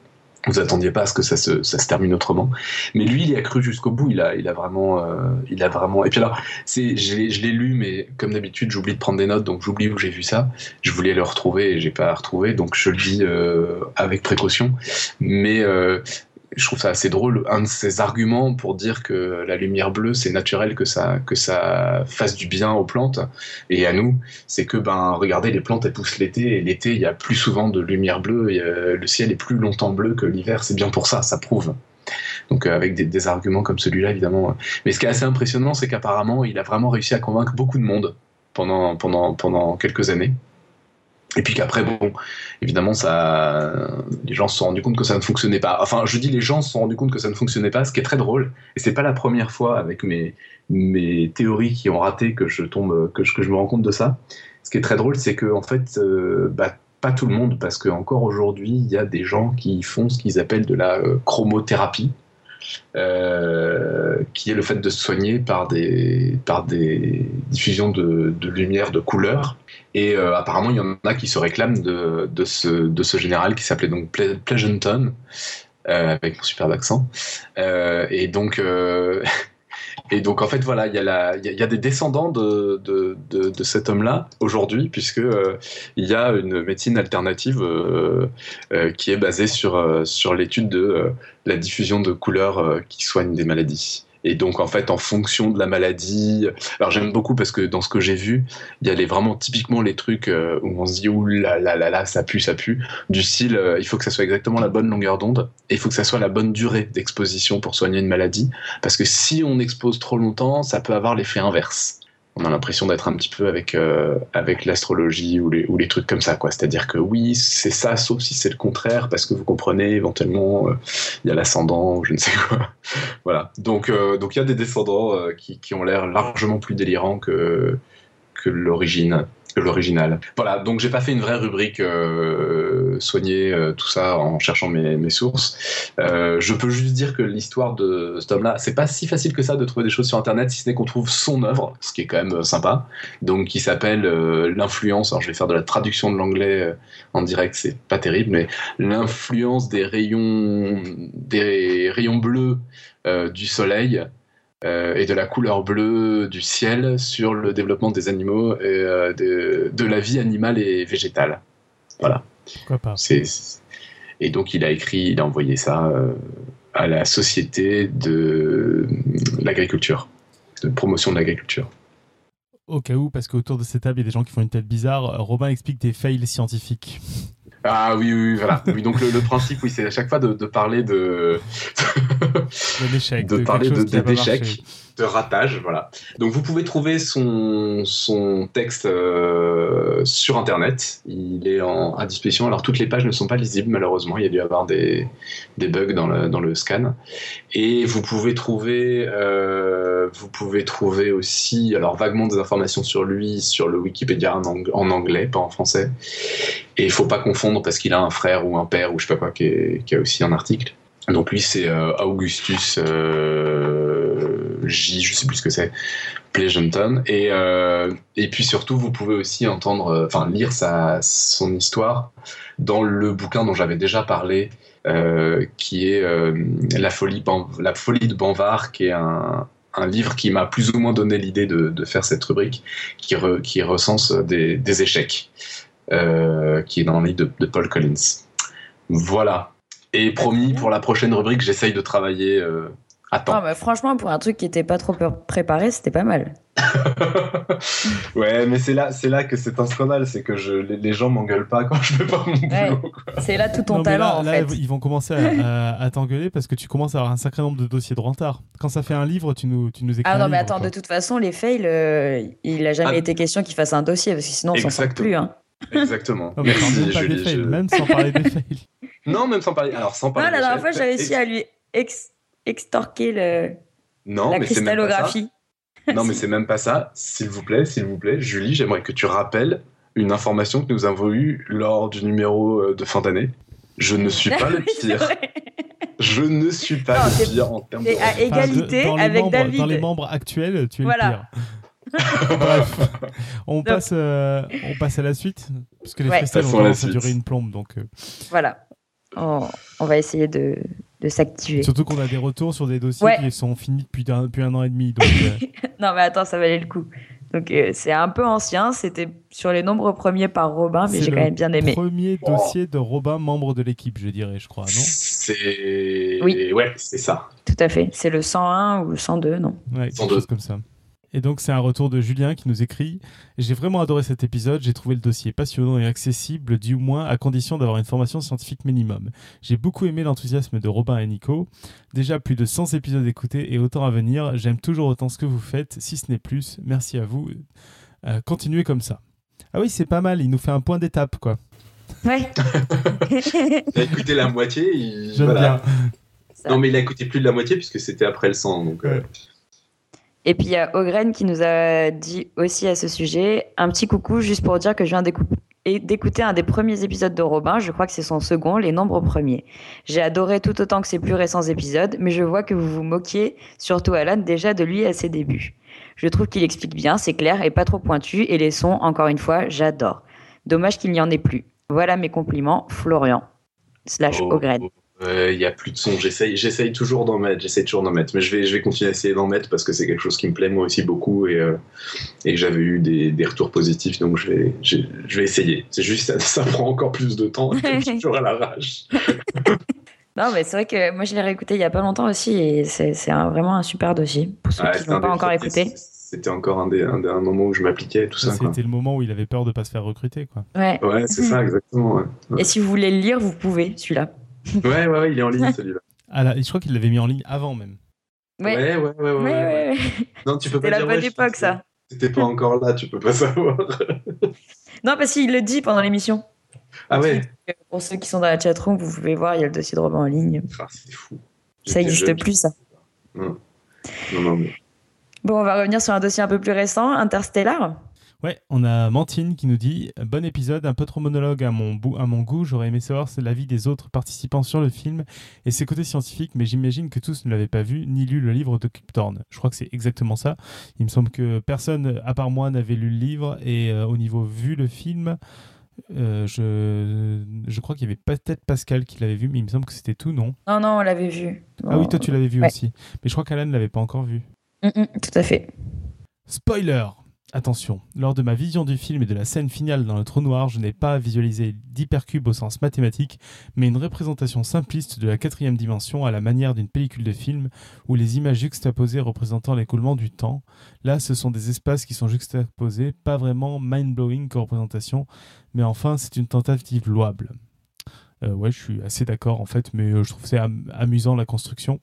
S4: vous attendiez pas à ce que ça se, ça se termine autrement. Mais lui, il y a cru jusqu'au bout. Il a, il a vraiment, euh, il a vraiment. Et puis alors, c'est, je l'ai lu, mais comme d'habitude, j'oublie de prendre des notes, donc j'oublie où j'ai vu ça. Je voulais le retrouver et j'ai pas retrouvé, donc je le dis euh, avec précaution. Mais euh, je trouve ça assez drôle. Un de ses arguments pour dire que la lumière bleue, c'est naturel que ça, que ça fasse du bien aux plantes et à nous, c'est que, ben, regardez, les plantes, elles poussent l'été et l'été, il y a plus souvent de lumière bleue et euh, le ciel est plus longtemps bleu que l'hiver. C'est bien pour ça, ça prouve. Donc, euh, avec des, des, arguments comme celui-là, évidemment. Mais ce qui est assez impressionnant, c'est qu'apparemment, il a vraiment réussi à convaincre beaucoup de monde pendant, pendant, pendant quelques années. Et puis qu'après, bon, évidemment, ça, les gens se sont rendus compte que ça ne fonctionnait pas. Enfin, je dis les gens se sont rendus compte que ça ne fonctionnait pas, ce qui est très drôle. Et c'est pas la première fois avec mes, mes théories qui ont raté que je tombe, que que je me rends compte de ça. Ce qui est très drôle, c'est que en fait, euh, bah, pas tout le monde, parce qu'encore aujourd'hui, il y a des gens qui font ce qu'ils appellent de la euh, chromothérapie. Euh, qui est le fait de se soigner par des, par des diffusions de, de lumière de couleur. Et euh, apparemment, il y en a qui se réclament de, ce, général qui s'appelait donc Pleasanton, euh, avec mon superbe accent. Euh, et donc. Et donc en fait voilà, il y, a des descendants de, cet homme-là aujourd'hui, puisque il y a une médecine alternative qui est basée sur, sur l'étude de la diffusion de couleurs qui soignent des maladies. Et donc, en fait, en fonction de la maladie. Alors, j'aime beaucoup parce que dans ce que j'ai vu, il y a les, vraiment typiquement les trucs euh, où on se dit, ouh là là là là, ça pue, ça pue. Du style, euh, il faut que ça soit exactement la bonne longueur d'onde et il faut que ça soit la bonne durée d'exposition pour soigner une maladie. Parce que si on expose trop longtemps, ça peut avoir l'effet inverse on a l'impression d'être un petit peu avec euh, avec l'astrologie ou les ou les trucs comme ça quoi. C'est-à-dire que oui c'est ça sauf si c'est le contraire parce que vous comprenez éventuellement euh, il y a l'ascendant ou je ne sais quoi. Voilà. Donc euh, donc il y a des descendants qui, qui ont l'air largement plus délirants que que l'origine l'original. Voilà, donc j'ai pas fait une vraie rubrique euh, soigner euh, tout ça en cherchant mes, sources. Euh, je peux juste dire que l'histoire de cet homme-là, c'est pas si facile que ça de trouver des choses sur Internet, si ce n'est qu'on trouve son œuvre, ce qui est quand même sympa. Donc qui s'appelle l'influence. Alors je vais faire de la traduction de l'anglais en direct, c'est pas terrible, mais l'influence des rayons des rayons bleus du soleil et de la couleur bleue du ciel sur le développement des animaux et euh, de, de, la vie animale et végétale. Voilà.
S2: Pourquoi pas
S4: Et donc il a écrit, il a envoyé ça euh, à la Société de l'agriculture, de promotion de l'agriculture.
S2: Au cas où, parce qu'autour de cette table, il y a des gens qui font une tête bizarre, Robin explique des fails scientifiques.
S4: Ah oui, oui, voilà. Oui, donc le, le, principe, oui, c'est à chaque fois de, de parler de,
S2: de,
S4: de, parler de, d'échecs, de ratage, voilà. Donc vous pouvez trouver son, son texte euh, sur Internet. Il est en, à disposition. Alors toutes les pages ne sont pas lisibles, malheureusement. Il y a dû avoir des, des bugs dans le, dans le scan. Et vous pouvez trouver, euh, vous pouvez trouver aussi, alors vaguement des informations sur lui sur le Wikipédia en, ang en anglais, pas en français. Et il faut pas confondre parce qu'il a un frère ou un père ou je sais pas quoi qui a aussi un article. Donc lui c'est euh, Augustus euh, J, je sais plus ce que c'est, Pleasanton. Et, euh, et puis surtout vous pouvez aussi entendre, enfin lire sa, son histoire dans le bouquin dont j'avais déjà parlé, qui est la, folie, de Banvard, qui est un, un livre qui m'a plus ou moins donné l'idée de, de, faire cette rubrique, qui, re, qui recense des, échecs. Qui est dans le livre de, Paul Collins. Voilà. Et promis, pour la prochaine rubrique, j'essaye de travailler euh, à temps.
S1: Non, mais franchement, pour un truc qui n'était pas trop préparé, c'était pas mal.
S4: ouais, mais c'est là, c'est là que c'est un scandale, c'est que je, les, les gens m'engueulent pas quand je fais pas mon boulot. Ouais,
S1: c'est là tout ton non, talent.
S2: Là,
S1: en fait.
S2: ils vont commencer à, à, à t'engueuler parce que tu commences à avoir un sacré nombre de dossiers de retard. Quand ça fait un livre, tu nous, tu nous écris.
S1: Ah non, mais
S2: livre,
S1: attends,
S2: quoi.
S1: de toute façon, les fails, euh, il a jamais ah. été question qu'ils fassent un dossier parce que sinon, on s'en sort plus. Hein.
S4: Exactement.
S2: Non, mais Merci, même, pas Julie, des fails, je... même sans parler des fails.
S4: Non, même sans parler. Alors, sans parler.
S1: Non, la dernière fois, j'ai réussi à lui ex extorquer le.
S4: Non,
S1: la
S4: mais
S1: cristallographie.
S4: non, mais c'est même pas ça. S'il vous plaît, s'il vous plaît, Julie, j'aimerais que tu rappelles une information que nous avons eue lors du numéro euh, de fin d'année. Je ne suis pas le pire. Je ne suis pas
S1: Non,
S4: le pire en termes de.
S1: À égalité
S2: Dans les
S1: avec
S2: membres-
S1: David.
S2: Dans les membres actuels, tu es
S1: Voilà.
S2: le pire. Bref, on passe, euh, on passe à la suite, parce que les
S1: Ouais.
S2: freestyles ont
S4: Passons à la
S2: tendance à
S4: suite.
S2: durer une plombe, donc euh,
S1: Voilà. On, on va essayer de, de s'activer.
S2: surtout qu'on a des retours sur des dossiers
S1: Ouais.
S2: qui sont finis depuis un, depuis un an et demi. Donc, euh,
S1: Non, mais attends, ça valait le coup. Donc, euh, c'est un peu ancien. C'était sur les nombres premiers par Robin, mais j'ai quand même bien aimé.
S2: Premier dossier de Robin, membre de l'équipe, je dirais, je crois, non?
S4: C'est.
S1: Oui.
S4: Ouais, c'est ça.
S1: Tout à fait. C'est le 101 ou le 102, non?
S2: Ouais, quelque chose comme ça. Et donc, c'est un retour de Julien qui nous écrit J'ai vraiment adoré cet épisode. J'ai trouvé le dossier passionnant et accessible, du moins à condition d'avoir une formation scientifique minimum. J'ai beaucoup aimé l'enthousiasme de Robin et Nico. Déjà plus de 100 épisodes écoutés et autant à venir. J'aime toujours autant ce que vous faites, si ce n'est plus. Merci à vous. Euh, continuez comme ça. Ah oui, c'est pas mal. Il nous fait un point d'étape, quoi.
S1: Ouais.
S4: Il a écouté la moitié. Il...
S2: J'aime
S4: voilà.
S2: bien.
S4: Non, mais il a écouté plus de la moitié puisque c'était après le 100. Donc, euh,
S2: Ouais.
S1: Et puis il y a Ogren qui nous a dit aussi à ce sujet un petit coucou juste pour dire que je viens d'écouter un des premiers épisodes de Robin. Je crois que c'est son second, les nombres premiers. J'ai adoré tout autant que ses plus récents épisodes, mais je vois que vous vous moquiez, surtout Alan, déjà de lui à ses débuts. Je trouve qu'il explique bien, c'est clair et pas trop pointu, et les sons, encore une fois, j'adore. Dommage qu'il n'y en ait plus. Voilà mes compliments, Florian. Slash
S4: oh,
S1: Ogren.
S4: oh, euh, Il y a plus de son. J'essaye, j'essaye toujours d'en mettre. J'essaye toujours d'en mettre. Mais je vais, je vais continuer à essayer d'en mettre parce que c'est quelque chose qui me plaît moi aussi beaucoup et, euh, et que j'avais eu des, des retours positifs. Donc je vais, je, je vais essayer. C'est juste ça, ça prend encore plus de temps. et je suis toujours à l'arrache.
S1: Non, mais c'est vrai que moi je l'ai réécouté il y a pas longtemps aussi et c'est c'est un- vraiment un super dossier pour ceux
S4: Ouais,
S1: qui
S4: c'était
S1: l'ont pas encore écouté.
S4: C'était encore un des, un des un moment où je m'appliquais tout
S2: Ça,
S4: quoi.
S2: C'était le moment où il avait peur de pas se faire recruter, quoi.
S1: Ouais.
S4: Ouais, c'est ça exactement. Ouais.
S1: Et si vous voulez le lire, vous pouvez, celui-là.
S4: Ouais, ouais, ouais, il est en ligne celui-là.
S2: Ah là, je crois qu'il l'avait mis en ligne avant même.
S1: Ouais.
S4: Ouais, ouais, ouais, ouais.
S1: Ouais,
S4: ouais,
S1: ouais, ouais.
S4: Non, tu peux pas
S1: C'était la
S4: dire,
S1: bonne époque, ça.
S4: C'était pas encore là, tu peux pas savoir.
S1: Non, parce qu'il le dit pendant l'émission.
S4: Ah ouais.
S1: Pour ceux qui sont dans la chatroom, vous pouvez voir, il y a le dossier de Robin en ligne.
S4: Ah, c'est fou.
S1: Ça n'existe plus, ça.
S4: Non, non, mais.
S1: Bon, on va revenir sur un dossier un peu plus récent, Interstellar.
S2: Ouais, on a Mantine qui nous dit Bon épisode, un peu trop monologue à mon, bou- à mon goût. J'aurais aimé savoir c'est l'avis des autres participants sur le film et ses côtés scientifiques, mais j'imagine que tous ne l'avaient pas vu ni lu le livre de Kip Thorne. Je crois que c'est exactement ça. Il me semble que personne, à part moi, n'avait lu le livre et euh, au niveau vu le film, euh, je, je crois qu'il y avait peut-être Pascal qui l'avait vu, mais il me semble que c'était tout, non?
S1: Non, non, on l'avait vu.
S2: Ah oui, toi tu l'avais vu
S1: Ouais.
S2: aussi. Mais je crois qu'Alan ne l'avait pas encore vu.
S1: Mm, mm, tout à fait.
S2: Spoiler Attention, lors de ma vision du film et de la scène finale dans le trou noir, je n'ai pas visualisé d'hypercube au sens mathématique, mais une représentation simpliste de la quatrième dimension à la manière d'une pellicule de film, où les images juxtaposées représentant l'écoulement du temps. Là, ce sont des espaces qui sont juxtaposés, pas vraiment mind-blowing comme représentation, mais enfin, c'est une tentative louable. Euh, ouais, je suis assez d'accord en fait, mais euh, je trouve c'est am- amusant la construction.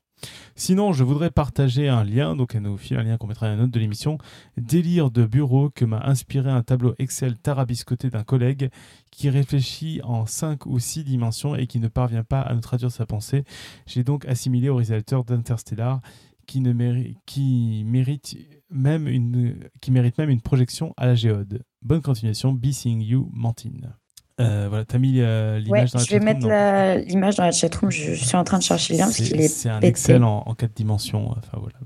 S2: Sinon, je voudrais partager un lien, donc nous file un lien qu'on mettra dans la note de l'émission, délire de bureau que m'a inspiré un tableau Excel tarabiscoté d'un collègue qui réfléchit en 5 ou 6 dimensions et qui ne parvient pas à nous traduire sa pensée. J'ai donc assimilé au réalisateur d'Interstellar qui, mérite même une, qui mérite même une projection à la géode. Bonne continuation, Be Seeing You, Mantine. Euh, voilà, t'as mis euh,
S1: Ouais,
S2: l'image dans la
S1: je vais
S2: chatroom,
S1: mettre la- l'image dans la chatroom. Je, je suis en train de chercher le lien parce qu'il est.
S2: c'est un
S1: pété.
S2: Excel en, en quatre dimensions. Enfin voilà.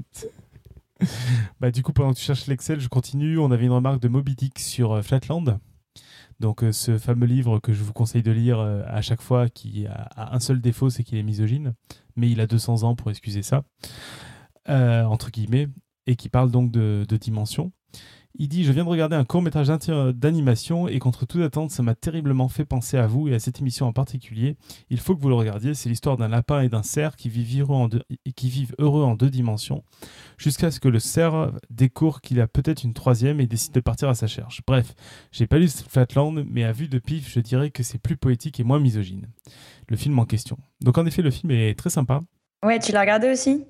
S2: bah, du coup, pendant que tu cherches l'Excel, je continue. On avait une remarque de Moby Dick sur euh, Flatland. Donc, euh, ce fameux livre que je vous conseille de lire euh, à chaque fois, qui a, a un seul défaut, c'est qu'il est misogyne. Mais il a 200 ans pour excuser ça, euh, entre guillemets, et qui parle donc de, de dimensions. Il dit Je viens de regarder un court métrage d'animation et contre toute attente, ça m'a terriblement fait penser à vous et à cette émission en particulier. Il faut que vous le regardiez. C'est l'histoire d'un lapin et d'un cerf qui vivent heureux en deux, qui vivent heureux en deux dimensions, jusqu'à ce que le cerf découvre qu'il a peut-être une troisième et décide de partir à sa cherche. Bref, j'ai pas lu Flatland, mais à vue de pif, je dirais que c'est plus poétique et moins misogyne. Le film en question. Donc en effet, le film est très sympa.
S1: Ouais, tu l'as regardé aussi?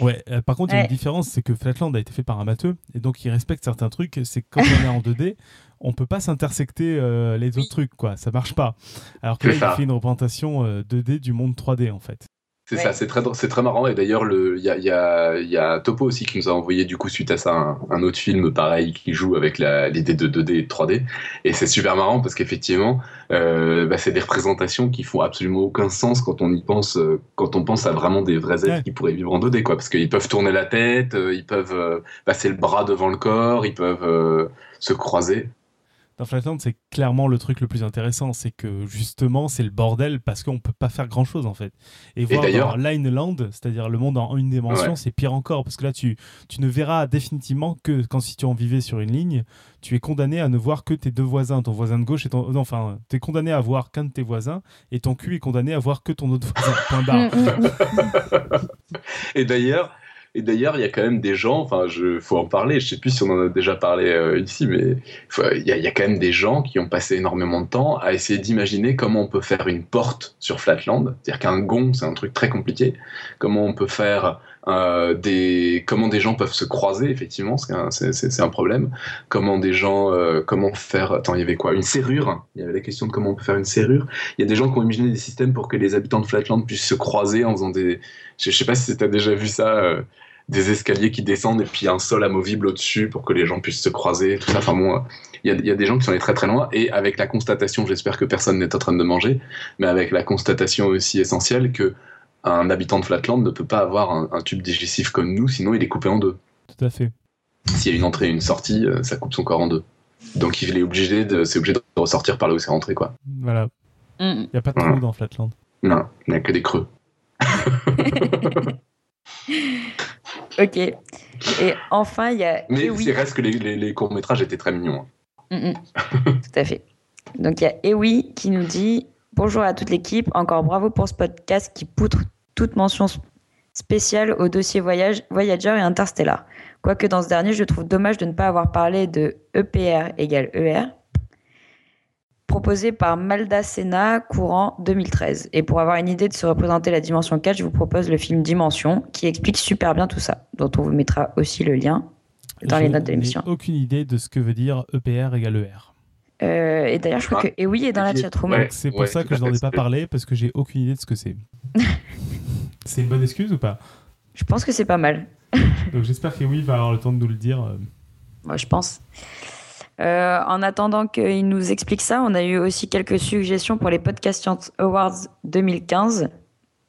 S2: Ouais, euh, par contre, il y a une différence, c'est que Flatland a été fait par un matheux, et donc il respecte certains trucs. C'est que quand on est en 2D, on peut pas s'intersecter euh, les autres trucs, quoi. Ça marche pas. Alors que là,
S4: C'est
S2: il fait une représentation euh, 2D du monde 3D, en fait.
S4: C'est ça, c'est très, c'est très marrant. Et d'ailleurs, il y a, y, a, y a, Topo aussi qui nous a envoyé, du coup, suite à ça, un, autre film pareil qui joue avec l'idée de 2D et de 3D. Et c'est super marrant parce qu'effectivement, euh, bah, c'est des représentations qui font absolument aucun sens quand on y pense, euh, quand on pense à vraiment des vrais êtres qui pourraient vivre en 2D, quoi. Parce qu'ils peuvent tourner la tête, euh, ils peuvent euh, passer le bras devant le corps, ils peuvent se croiser
S2: dans Flatland, c'est clairement le truc le plus intéressant. C'est que justement, c'est le bordel parce qu'on peut pas faire grand chose en fait. Et, voir dans Lineland, c'est-à-dire le monde en une dimension, c'est pire encore parce que là, tu, tu ne verras définitivement que quand si tu en vivais sur une ligne, tu es condamné à ne voir que tes deux voisins, ton voisin de gauche et ton. enfin, tu es condamné à voir qu'un de tes voisins et ton cul est condamné à voir que ton autre voisin.
S4: et d'ailleurs, et d'ailleurs, il y a quand même des gens, enfin, il faut en parler, je sais plus si on en a déjà parlé euh, ici, mais il y, a quand même des gens qui ont passé énormément de temps à essayer d'imaginer comment on peut faire une porte sur Flatland. C'est-à-dire qu'un gond, c'est un truc très compliqué. Comment on peut faire euh, des, comment des gens peuvent se croiser, effectivement, c'est un, problème. Comment des gens, euh, comment faire, attends, il y avait quoi? Une serrure. Il y avait la question de comment on peut faire une serrure. Il y a des gens qui ont imaginé des systèmes pour que les habitants de Flatland puissent se croiser en faisant des, je, sais pas si tu as déjà vu ça, euh, des escaliers qui descendent et puis un sol amovible au-dessus pour que les gens puissent se croiser, tout ça. Enfin bon, il y, y, a des gens qui sont allés très très loin et avec la constatation, j'espère que personne n'est en train de manger, mais avec la constatation aussi essentielle que un habitant de Flatland ne peut pas avoir un, tube digestif comme nous, sinon il est coupé en deux.
S2: Tout à fait.
S4: S'il y a une entrée et une sortie, euh, ça coupe son corps en deux. Donc il est obligé de, c'est obligé de ressortir par là où c'est rentré, quoi.
S2: Voilà. Mm. Il n'y a pas de trou dans Flatland.
S4: Non, il n'y a que des creux.
S1: ok. Et enfin, il y a.
S4: Mais c'est reste que les, courts-métrages étaient très mignons.
S1: Hein. Mm, mm. Tout à fait. Donc il y a Ewi qui nous dit Bonjour à toute l'équipe. Encore bravo pour ce podcast qui poutre toute mention spéciale au dossier voyage, Voyager et Interstellar. Quoique dans ce dernier, je trouve dommage de ne pas avoir parlé de EPR égale ER, proposé par Malda Sena, courant 2013. Et pour avoir une idée de se représenter la dimension 4, je vous propose le film Dimension, qui explique super bien tout ça, dont on vous mettra aussi le lien dans les notes de l'émission.
S2: aucune idée de ce que veut dire EPR égale ER.
S1: Euh, et d'ailleurs, je crois ah. que et oui est dans la chatroom.
S2: c'est pour ça que je n'en ai pas parlé, parce que j'ai aucune idée de ce que c'est. c'est une bonne excuse ou pas?
S1: Je pense que c'est pas mal.
S2: Donc j'espère que oui va avoir le temps de nous le dire. Euh.
S1: Moi, je pense. Euh, en attendant qu'il nous explique ça, on a eu aussi quelques suggestions pour les Podcast Awards 2015.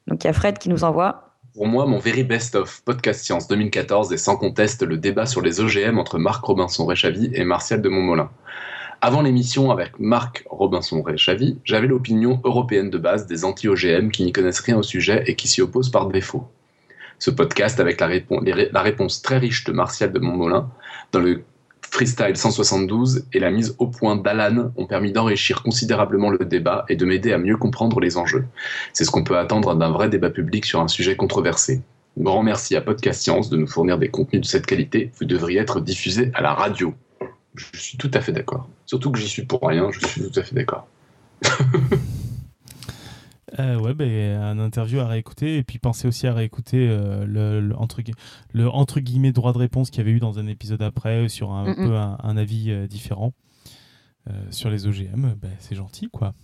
S1: Donc il y a Fred qui nous envoie.
S4: Pour moi, mon very best of Podcast Science 2014 est sans conteste le débat sur les OGM entre Marc Robinson-Réchavy et Martial de Montmolin. Avant l'émission avec Marc Robinson-Réchavy, j'avais l'opinion européenne de base des anti-OGM qui n'y connaissent rien au sujet et qui s'y opposent par défaut. Ce podcast, avec la, la réponse très riche de Martial de Montmolin, dans le Freestyle 172 et la mise au point d'Alan ont permis d'enrichir considérablement le débat et de m'aider à mieux comprendre les enjeux. C'est ce qu'on peut attendre d'un vrai débat public sur un sujet controversé. Grand merci à Podcast Science de nous fournir des contenus de cette qualité. Vous devriez être diffusé à la radio. Je suis tout à fait d'accord. Surtout que j'y suis pour rien, je suis tout à fait d'accord.
S2: Euh, ouais, ben, un interview à réécouter et puis pensez aussi à réécouter euh, le, entre, le entre guillemets droit de réponse qu'il y avait eu dans un épisode après sur un peu un, avis euh, différent sur les OGM. Ben, c'est gentil, quoi.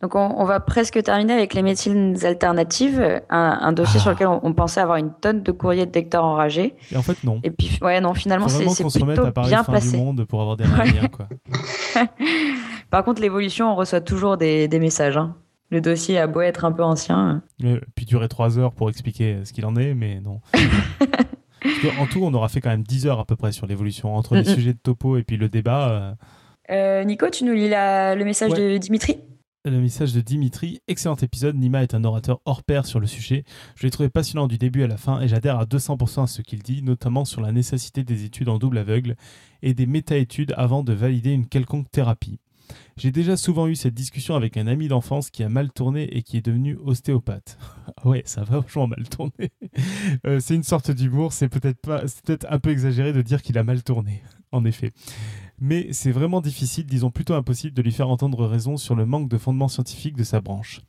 S1: Donc on, va presque terminer avec les médecines alternatives, un, dossier sur ah. lequel on, pensait avoir une tonne de courriers de lecteurs enragés.
S2: Et en fait non.
S1: Et puis ouais non finalement c'est plutôt bien placé.
S2: Du monde pour avoir des ouais. quoi.
S1: Par contre l'évolution on reçoit toujours des, des messages. Hein. Le dossier a beau être un peu ancien.
S2: Et puis durer trois heures pour expliquer ce qu'il en est, mais non. en tout, on aura fait quand même 10 heures à peu près sur l'évolution entre les sujets de topo et puis le débat. Euh.
S1: Euh, Nico, tu nous lis le message de Dimitri?
S2: Le message de Dimitri. Excellent épisode. Nima est un orateur hors pair sur le sujet. Je l'ai trouvé passionnant du début à la fin et j'adhère à 200% à ce qu'il dit, notamment sur la nécessité des études en double aveugle et des méta-études avant de valider une quelconque thérapie. J'ai déjà souvent eu cette discussion avec un ami d'enfance qui a mal tourné et qui est devenu ostéopathe. Ah ouais, ça va vachement mal tourné. Euh, c'est une sorte d'humour, c'est peut-être peut-être un peu exagéré de dire qu'il a mal tourné, en effet. Mais c'est vraiment difficile, disons plutôt impossible, de lui faire entendre raison sur le manque de fondement scientifique de sa branche.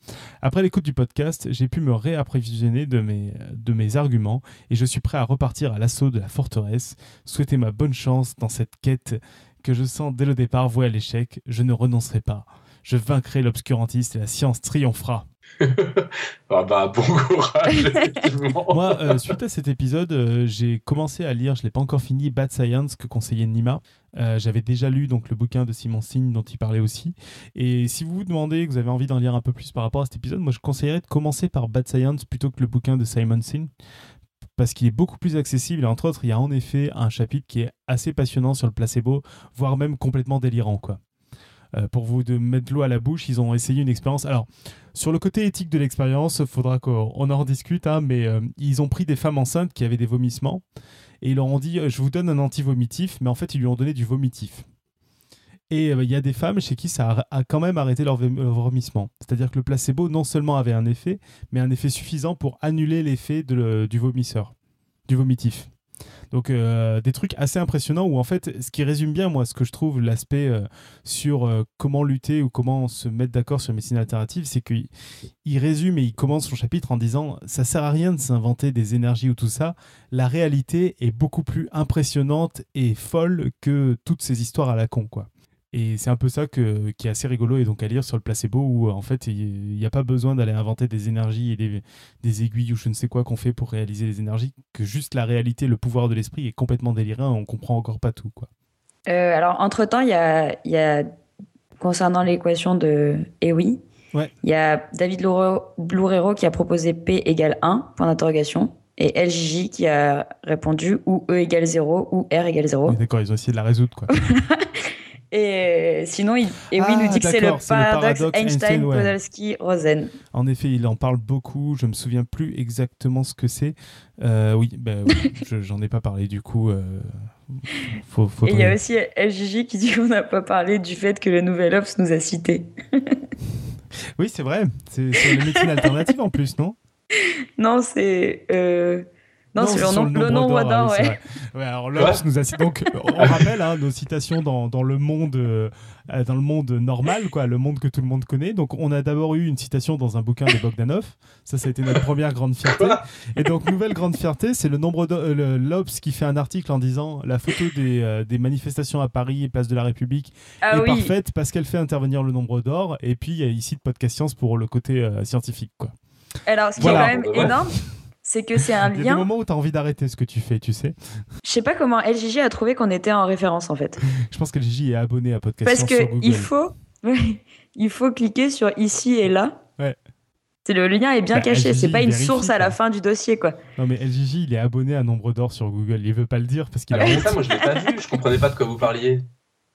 S2: Après l'écoute du podcast, j'ai pu me réapprovisionner de mes, de mes arguments et je suis prêt à repartir à l'assaut de la forteresse, souhaiter ma bonne chance dans cette quête que je sens dès le départ vouée à l'échec, je ne renoncerai pas. Je vaincrai l'obscurantiste et la science triomphera.
S4: ah bah, bon courage, effectivement.
S2: Moi, euh, suite à cet épisode, euh, j'ai commencé à lire, je ne l'ai pas encore fini, Bad Science que conseillait Nima. Euh, j'avais déjà lu donc le bouquin de Simon Signe dont il parlait aussi. Et si vous vous demandez que vous avez envie d'en lire un peu plus par rapport à cet épisode, moi je conseillerais de commencer par Bad Science plutôt que le bouquin de Simon Signe parce qu'il est beaucoup plus accessible et entre autres il y a en effet un chapitre qui est assez passionnant sur le placebo, voire même complètement délirant quoi. Euh, pour vous de mettre l'eau à la bouche, ils ont essayé une expérience. Alors, sur le côté éthique de l'expérience, il faudra qu'on en rediscute, hein, mais euh, ils ont pris des femmes enceintes qui avaient des vomissements et ils leur ont dit euh, Je vous donne un anti-vomitif, mais en fait, ils lui ont donné du vomitif. Et il y a des femmes chez qui ça a, quand même arrêté leur, vomissement. C'est-à-dire que le placebo, non seulement avait un effet, mais un effet suffisant pour annuler l'effet du vomisseur, du vomitif. Donc euh, des trucs assez impressionnants où en fait, ce qui résume bien moi, ce que je trouve l'aspect euh, sur euh, comment lutter ou comment se mettre d'accord sur la médecine alternative, c'est qu'il il résume et il commence son chapitre en disant ça sert à rien de s'inventer des énergies ou tout ça. La réalité est beaucoup plus impressionnante et folle que toutes ces histoires à la con quoi. Et c'est un peu ça que, qui est assez rigolo et donc à lire sur le placebo où en fait il n'y a pas besoin d'aller inventer des énergies et des, des, aiguilles ou je ne sais quoi qu'on fait pour réaliser les énergies, que juste la réalité, le pouvoir de l'esprit est complètement délirant, on comprend encore pas tout. Quoi.
S1: Euh, alors entre-temps, il y a, y a, concernant l'équation de EWI,
S2: ouais.
S1: il y a David Loureiro qui a proposé P égale 1, point d'interrogation, et LJJ qui a répondu ou E égale 0 ou R égale 0.
S2: D'accord, ils ont essayé de la résoudre quoi.
S1: Et sinon, il, et oui, il nous dit que c'est le, paradoxe Einstein, Podolsky, Rosen.
S2: En effet, il en parle beaucoup. Je me souviens plus exactement ce que c'est. Euh, oui, ben, j'en ai pas parlé du coup. Euh,
S1: et il y a aussi LGJ qui dit qu'on n'a pas parlé du fait que le Nouvel Ops nous a cité.
S2: oui, c'est vrai. C'est sur les médecines alternatives en plus, non?
S1: Non, c'est. Euh... Non, c'est le, nombre d'or, ouais.
S2: ouais. alors l'Obs nous a donc on rappelle hein, nos citations dans, dans, le monde euh, dans le monde normal quoi, le monde que tout le monde connaît. Donc on a d'abord eu une citation dans un bouquin de Bogdanov. Ça ça a été notre première grande fierté. Et donc nouvelle grande fierté, c'est le nombre euh, l'Obs qui fait un article en disant la photo des, euh, des manifestations à Paris et place de la République ah est parfaite parce qu'elle fait intervenir le nombre d'or et puis il y a ici de podcast science pour le côté scientifique quoi.
S1: Alors ce qui est quand même énorme c'est que c'est un lien. Il y
S2: a des moments où tu as envie d'arrêter ce que tu fais, tu sais.
S1: Je sais pas comment LJJ a trouvé qu'on était en référence en fait.
S2: Je pense que LJJ est abonné à Podcast
S1: Parce que il faut, il faut cliquer sur ici et là.
S2: Ouais.
S1: C'est le lien est bien bah, caché, c'est pas une source à la fin du dossier quoi.
S2: Non mais LJJ il est abonné à Nombre d'Or sur Google, il veut pas le dire parce qu'il a
S4: ça moi je l'ai pas vu, je comprenais pas de quoi vous parliez.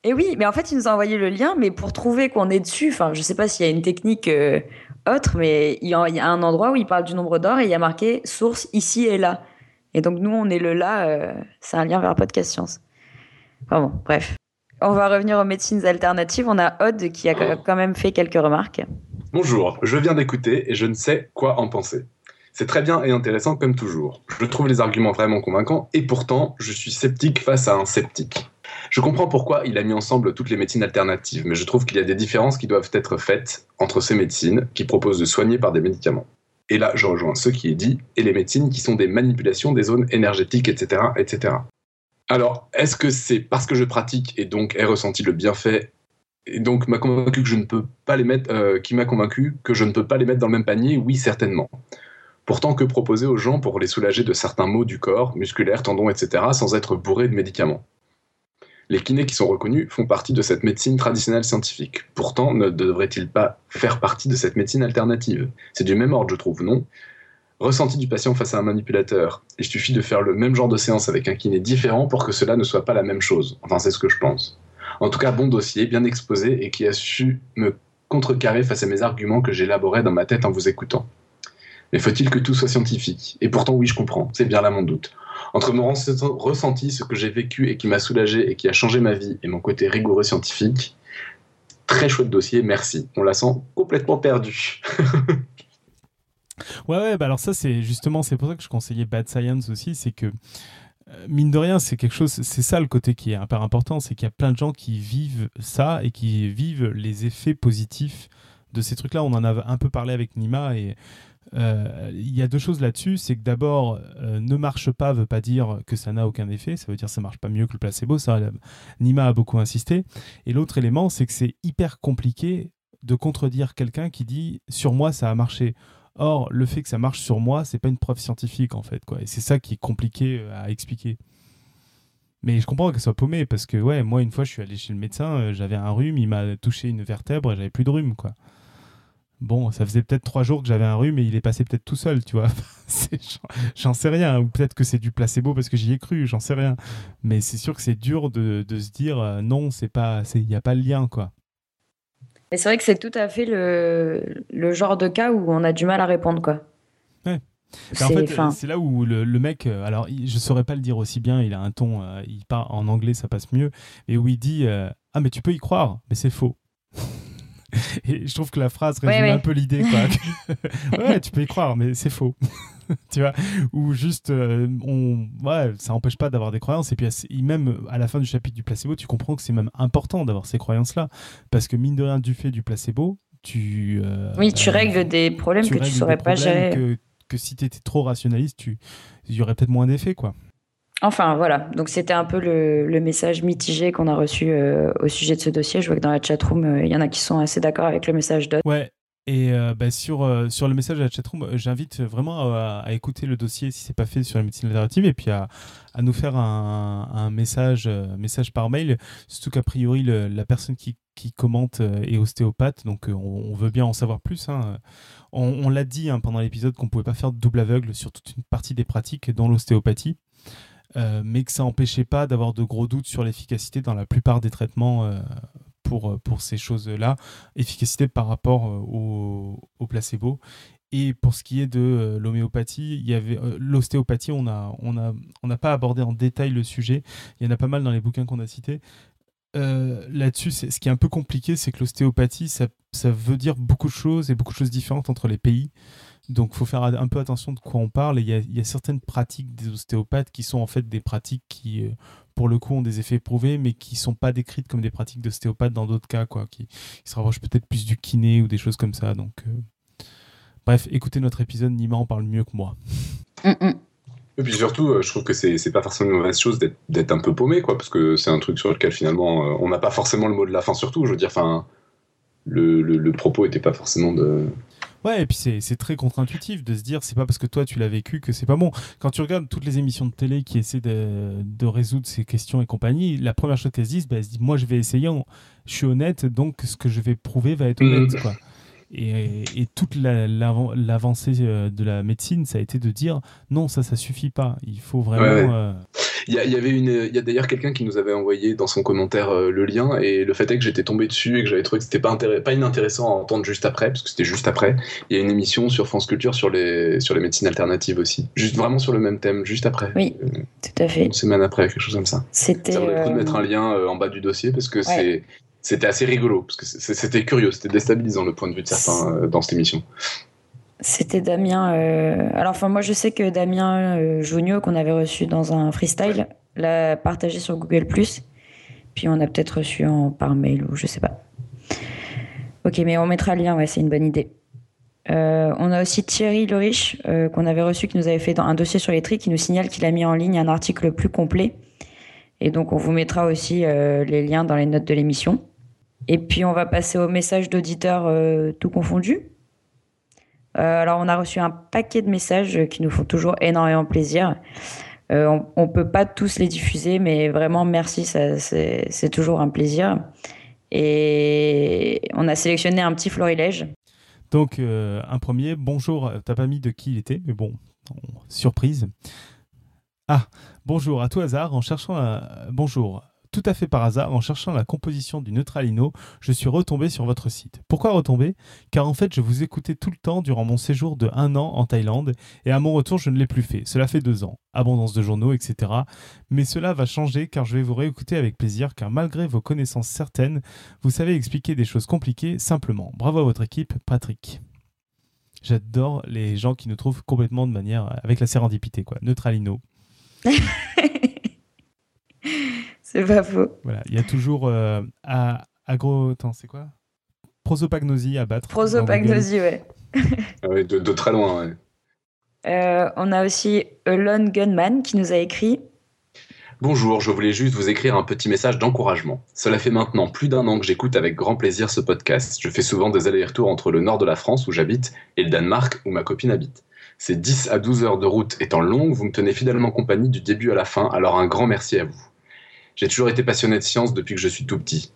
S1: Et oui, mais en fait il nous a envoyé le lien, mais pour trouver qu'on est dessus, enfin je sais pas s'il y a une technique euh, autre, mais il y, a, un endroit où il parle du nombre d'or et il y a marqué source ici et là. Et donc nous, on est le là, euh, c'est un lien vers Podcast Science. Enfin bon, bref. On va revenir aux médecines alternatives. On a Odd qui a quand même fait quelques remarques.
S4: Bonjour, je viens d'écouter et je ne sais quoi en penser. C'est très bien et intéressant comme toujours. Je trouve les arguments vraiment convaincants et pourtant, je suis sceptique face à un sceptique. Je comprends pourquoi il a mis ensemble toutes les médecines alternatives, mais je trouve qu'il y a des différences qui doivent être faites entre ces médecines qui proposent de soigner par des médicaments. Et là, je rejoins ce qui est dit, et les médecines qui sont des manipulations des zones énergétiques, etc. etc. Alors, est-ce que c'est parce que je pratique et donc ai ressenti le bienfait et donc m'a convaincu que je ne peux pas les mettre, euh, qui m'a convaincu que je ne peux pas les mettre dans le même panier? Oui, certainement. Pourtant, que proposer aux gens pour les soulager de certains maux du corps, musculaires, tendons, etc., sans être bourrés de médicaments? Les kinés qui sont reconnus font partie de cette médecine traditionnelle scientifique. Pourtant, ne devraient-ils pas faire partie de cette médecine alternative? C'est du même ordre, je trouve, non? Ressenti du patient face à un manipulateur. Il suffit de faire le même genre de séance avec un kiné différent pour que cela ne soit pas la même chose. Enfin, c'est ce que je pense. En tout cas, bon dossier, bien exposé et qui a su me contrecarrer face à mes arguments que j'élaborais dans ma tête en vous écoutant. Mais faut-il que tout soit scientifique? Et pourtant, oui, je comprends, c'est bien là mon doute. Entre mon ressenti, ce que j'ai vécu et qui m'a soulagé et qui a changé ma vie, et mon côté rigoureux scientifique, très chouette dossier, merci. On la sent complètement perdue.
S2: ouais, ouais, bah alors ça, c'est justement, c'est pour ça que je conseillais Bad Science aussi, c'est que euh, mine de rien, c'est quelque chose, c'est ça le côté qui est hyper important, c'est qu'il y a plein de gens qui vivent ça et qui vivent les effets positifs de ces trucs-là. On en a un peu parlé avec Nima et il y a deux choses là-dessus. C'est que d'abord, euh, ne marche pas veut pas dire que ça n'a aucun effet. Ça veut dire que ça marche pas mieux que le placebo. Ça, Nima a beaucoup insisté. Et l'autre élément, c'est que c'est hyper compliqué de contredire quelqu'un qui dit sur moi ça a marché. Or, le fait que ça marche sur moi, c'est pas une preuve scientifique en fait, quoi. Et c'est ça qui est compliqué euh, à expliquer. Mais je comprends qu'elle soit paumée parce que ouais, moi une fois je suis allé chez le médecin, euh, j'avais un rhume, il m'a touché une vertèbre et j'avais plus de rhume quoi. Bon, ça faisait peut-être trois jours que j'avais un rhume et il est passé peut-être tout seul, tu vois. j'en sais rien. Ou peut-être que c'est du placebo parce que j'y ai cru, j'en sais rien. Mais c'est sûr que c'est dur de, se dire euh, non, c'est pas, il n'y a pas le lien, quoi.
S1: Et c'est vrai que c'est tout à fait le, le, genre de cas où on a du mal à répondre, quoi.
S2: Ouais. en fait, c'est là où le, mec, euh, alors je saurais pas le dire aussi bien, il a un ton, euh, il parle en anglais, ça passe mieux, et où il dit Ah, mais tu peux y croire, mais c'est faux. Et je trouve que la phrase résume un peu l'idée. ouais, tu peux y croire, mais c'est faux. tu vois Ou juste, euh, on, ouais, ça n'empêche pas d'avoir des croyances. Et puis, même à la fin du chapitre du placebo, tu comprends que c'est même important d'avoir ces croyances-là. Parce que, mine de rien, du fait du placebo, tu.
S1: Euh, oui, tu règles des problèmes que tu ne saurais pas gérer.
S2: Que, que si tu étais trop rationaliste, il y aurait peut-être moins d'effet, quoi.
S1: Enfin, voilà. Donc, c'était un peu le, message mitigé qu'on a reçu euh, au sujet de ce dossier. Je vois que dans la chatroom, euh, il y en a qui sont assez d'accord avec le message d'autres.
S2: Ouais. Et euh, bah, sur, sur le message de la chatroom, j'invite vraiment à, écouter le dossier si c'est pas fait sur la médecine alternative et puis à, à nous faire un, un message, message par mail. Surtout qu'a priori, la personne qui, qui commente est ostéopathe, donc on, veut bien en savoir plus. Hein. On, l'a dit hein, pendant l'épisode qu'on pouvait pas faire double aveugle sur toute une partie des pratiques dans l'ostéopathie. Euh, mais que ça n'empêchait pas d'avoir de gros doutes sur l'efficacité dans la plupart des traitements euh, pour, euh, pour ces choses-là, efficacité par rapport au, placebo. Et pour ce qui est de l'homéopathie, il y avait l'ostéopathie, on n'a on a, on a pas abordé en détail le sujet. Il y en a pas mal dans les bouquins qu'on a cités. Là-dessus, ce qui est un peu compliqué, c'est que l'ostéopathie, ça, ça, veut dire beaucoup de choses et beaucoup de choses différentes entre les pays. Donc, il faut faire un peu attention de quoi on parle. il y, a, certaines pratiques des ostéopathes qui sont en fait des pratiques qui, euh, pour le coup, ont des effets prouvés, mais qui ne sont pas décrites comme des pratiques d'ostéopathe dans d'autres cas, quoi, qui, se rapprochent peut-être plus du kiné ou des choses comme ça. Donc, euh, bref, écoutez notre épisode, Nima en parle mieux que moi.
S4: Mm, mm. Et puis surtout, euh, je trouve que c'est pas forcément une mauvaise chose d'être un peu paumé, quoi, parce que c'est un truc sur lequel finalement on n'a pas forcément le mot de la fin, surtout. Je veux dire, enfin, le, le, propos n'était pas forcément de.
S2: Ouais, et puis c'est très contre-intuitif de se dire c'est pas parce que toi tu l'as vécu que c'est pas bon. Quand tu regardes toutes les émissions de télé qui essaient de, de résoudre ces questions et compagnie, la première chose qu'elles se disent, bah, elles se disent moi je vais essayer, je suis honnête, donc ce que je vais prouver va être honnête. Mmh. Quoi. Et, et, toute l'avancée euh, de la médecine, ça a été de dire non, ça, ça suffit pas. Il faut vraiment. Euh,
S4: il y, avait une, il y a d'ailleurs quelqu'un qui nous avait envoyé dans son commentaire euh, le lien et le fait est que j'étais tombé dessus et que j'avais trouvé que c'était pas, pas inintéressant à entendre juste après parce que c'était juste après. Il y a une émission sur France Culture sur les, sur les médecines alternatives aussi, juste vraiment sur le même thème, juste après.
S1: Oui, tout à fait.
S4: Une semaine après, quelque chose comme ça.
S1: C'était.
S4: Ça vaut le coup de mettre un lien en bas du dossier parce que c'est c'était assez rigolo, parce que c'était curieux, c'était déstabilisant le point de vue de certains euh, dans cette émission.
S1: C'était Damien. Euh, alors, enfin, moi, je sais que Damien euh, qu'on avait reçu dans un freestyle, l'a partagé sur Google. Puis on a peut-être reçu en, par mail ou je sais pas. Ok, mais on mettra le lien, ouais, c'est une bonne idée. Euh, on a aussi Thierry Leriche, qu'on avait reçu, qui nous avait fait un dossier sur les tri, qui nous signale qu'il a mis en ligne un article plus complet. Et donc, on vous mettra aussi les liens dans les notes de l'émission. Et puis on va passer au message d'auditeurs euh, tout confondu. Euh, alors on a reçu un paquet de messages qui nous font toujours énormément plaisir. Euh, on ne peut pas tous les diffuser, mais vraiment merci, c'est toujours un plaisir. Et on a sélectionné un petit florilège.
S2: Donc un premier, bonjour, t'as pas mis de qui il était, mais bon, surprise. Ah, bonjour, à tout hasard, en cherchant un... Bonjour, tout à fait par hasard, en cherchant la composition du Neutralino, je suis retombé sur votre site. Pourquoi retomber? Car en fait, je vous écoutais tout le temps durant mon séjour de un an en Thaïlande, et à mon retour, je ne l'ai plus fait. Cela fait deux ans. Abondance de journaux, etc. Mais cela va changer car je vais vous réécouter avec plaisir, car malgré vos connaissances certaines, vous savez expliquer des choses compliquées simplement. Bravo à votre équipe, Patrick. J'adore les gens qui nous trouvent complètement de manière avec la sérendipité, quoi. Neutralino.
S1: C'est pas faux.
S2: Voilà, il y a toujours euh, agro. Attends, c'est quoi? Prosopagnosie à battre.
S1: Prosopagnosie, ouais.
S4: ah ouais de, très loin, ouais.
S1: Euh, on a aussi Elon Gunman qui nous a écrit.
S4: Bonjour, je voulais juste vous écrire un petit message d'encouragement. Cela fait maintenant plus d'un an que j'écoute avec grand plaisir ce podcast. Je fais souvent des allers-retours entre le nord de la France où j'habite et le Danemark où ma copine habite. Ces 10 à 12 heures de route étant longues, vous me tenez fidèlement compagnie du début à la fin, alors un grand merci à vous. J'ai toujours été passionné de science depuis que je suis tout petit.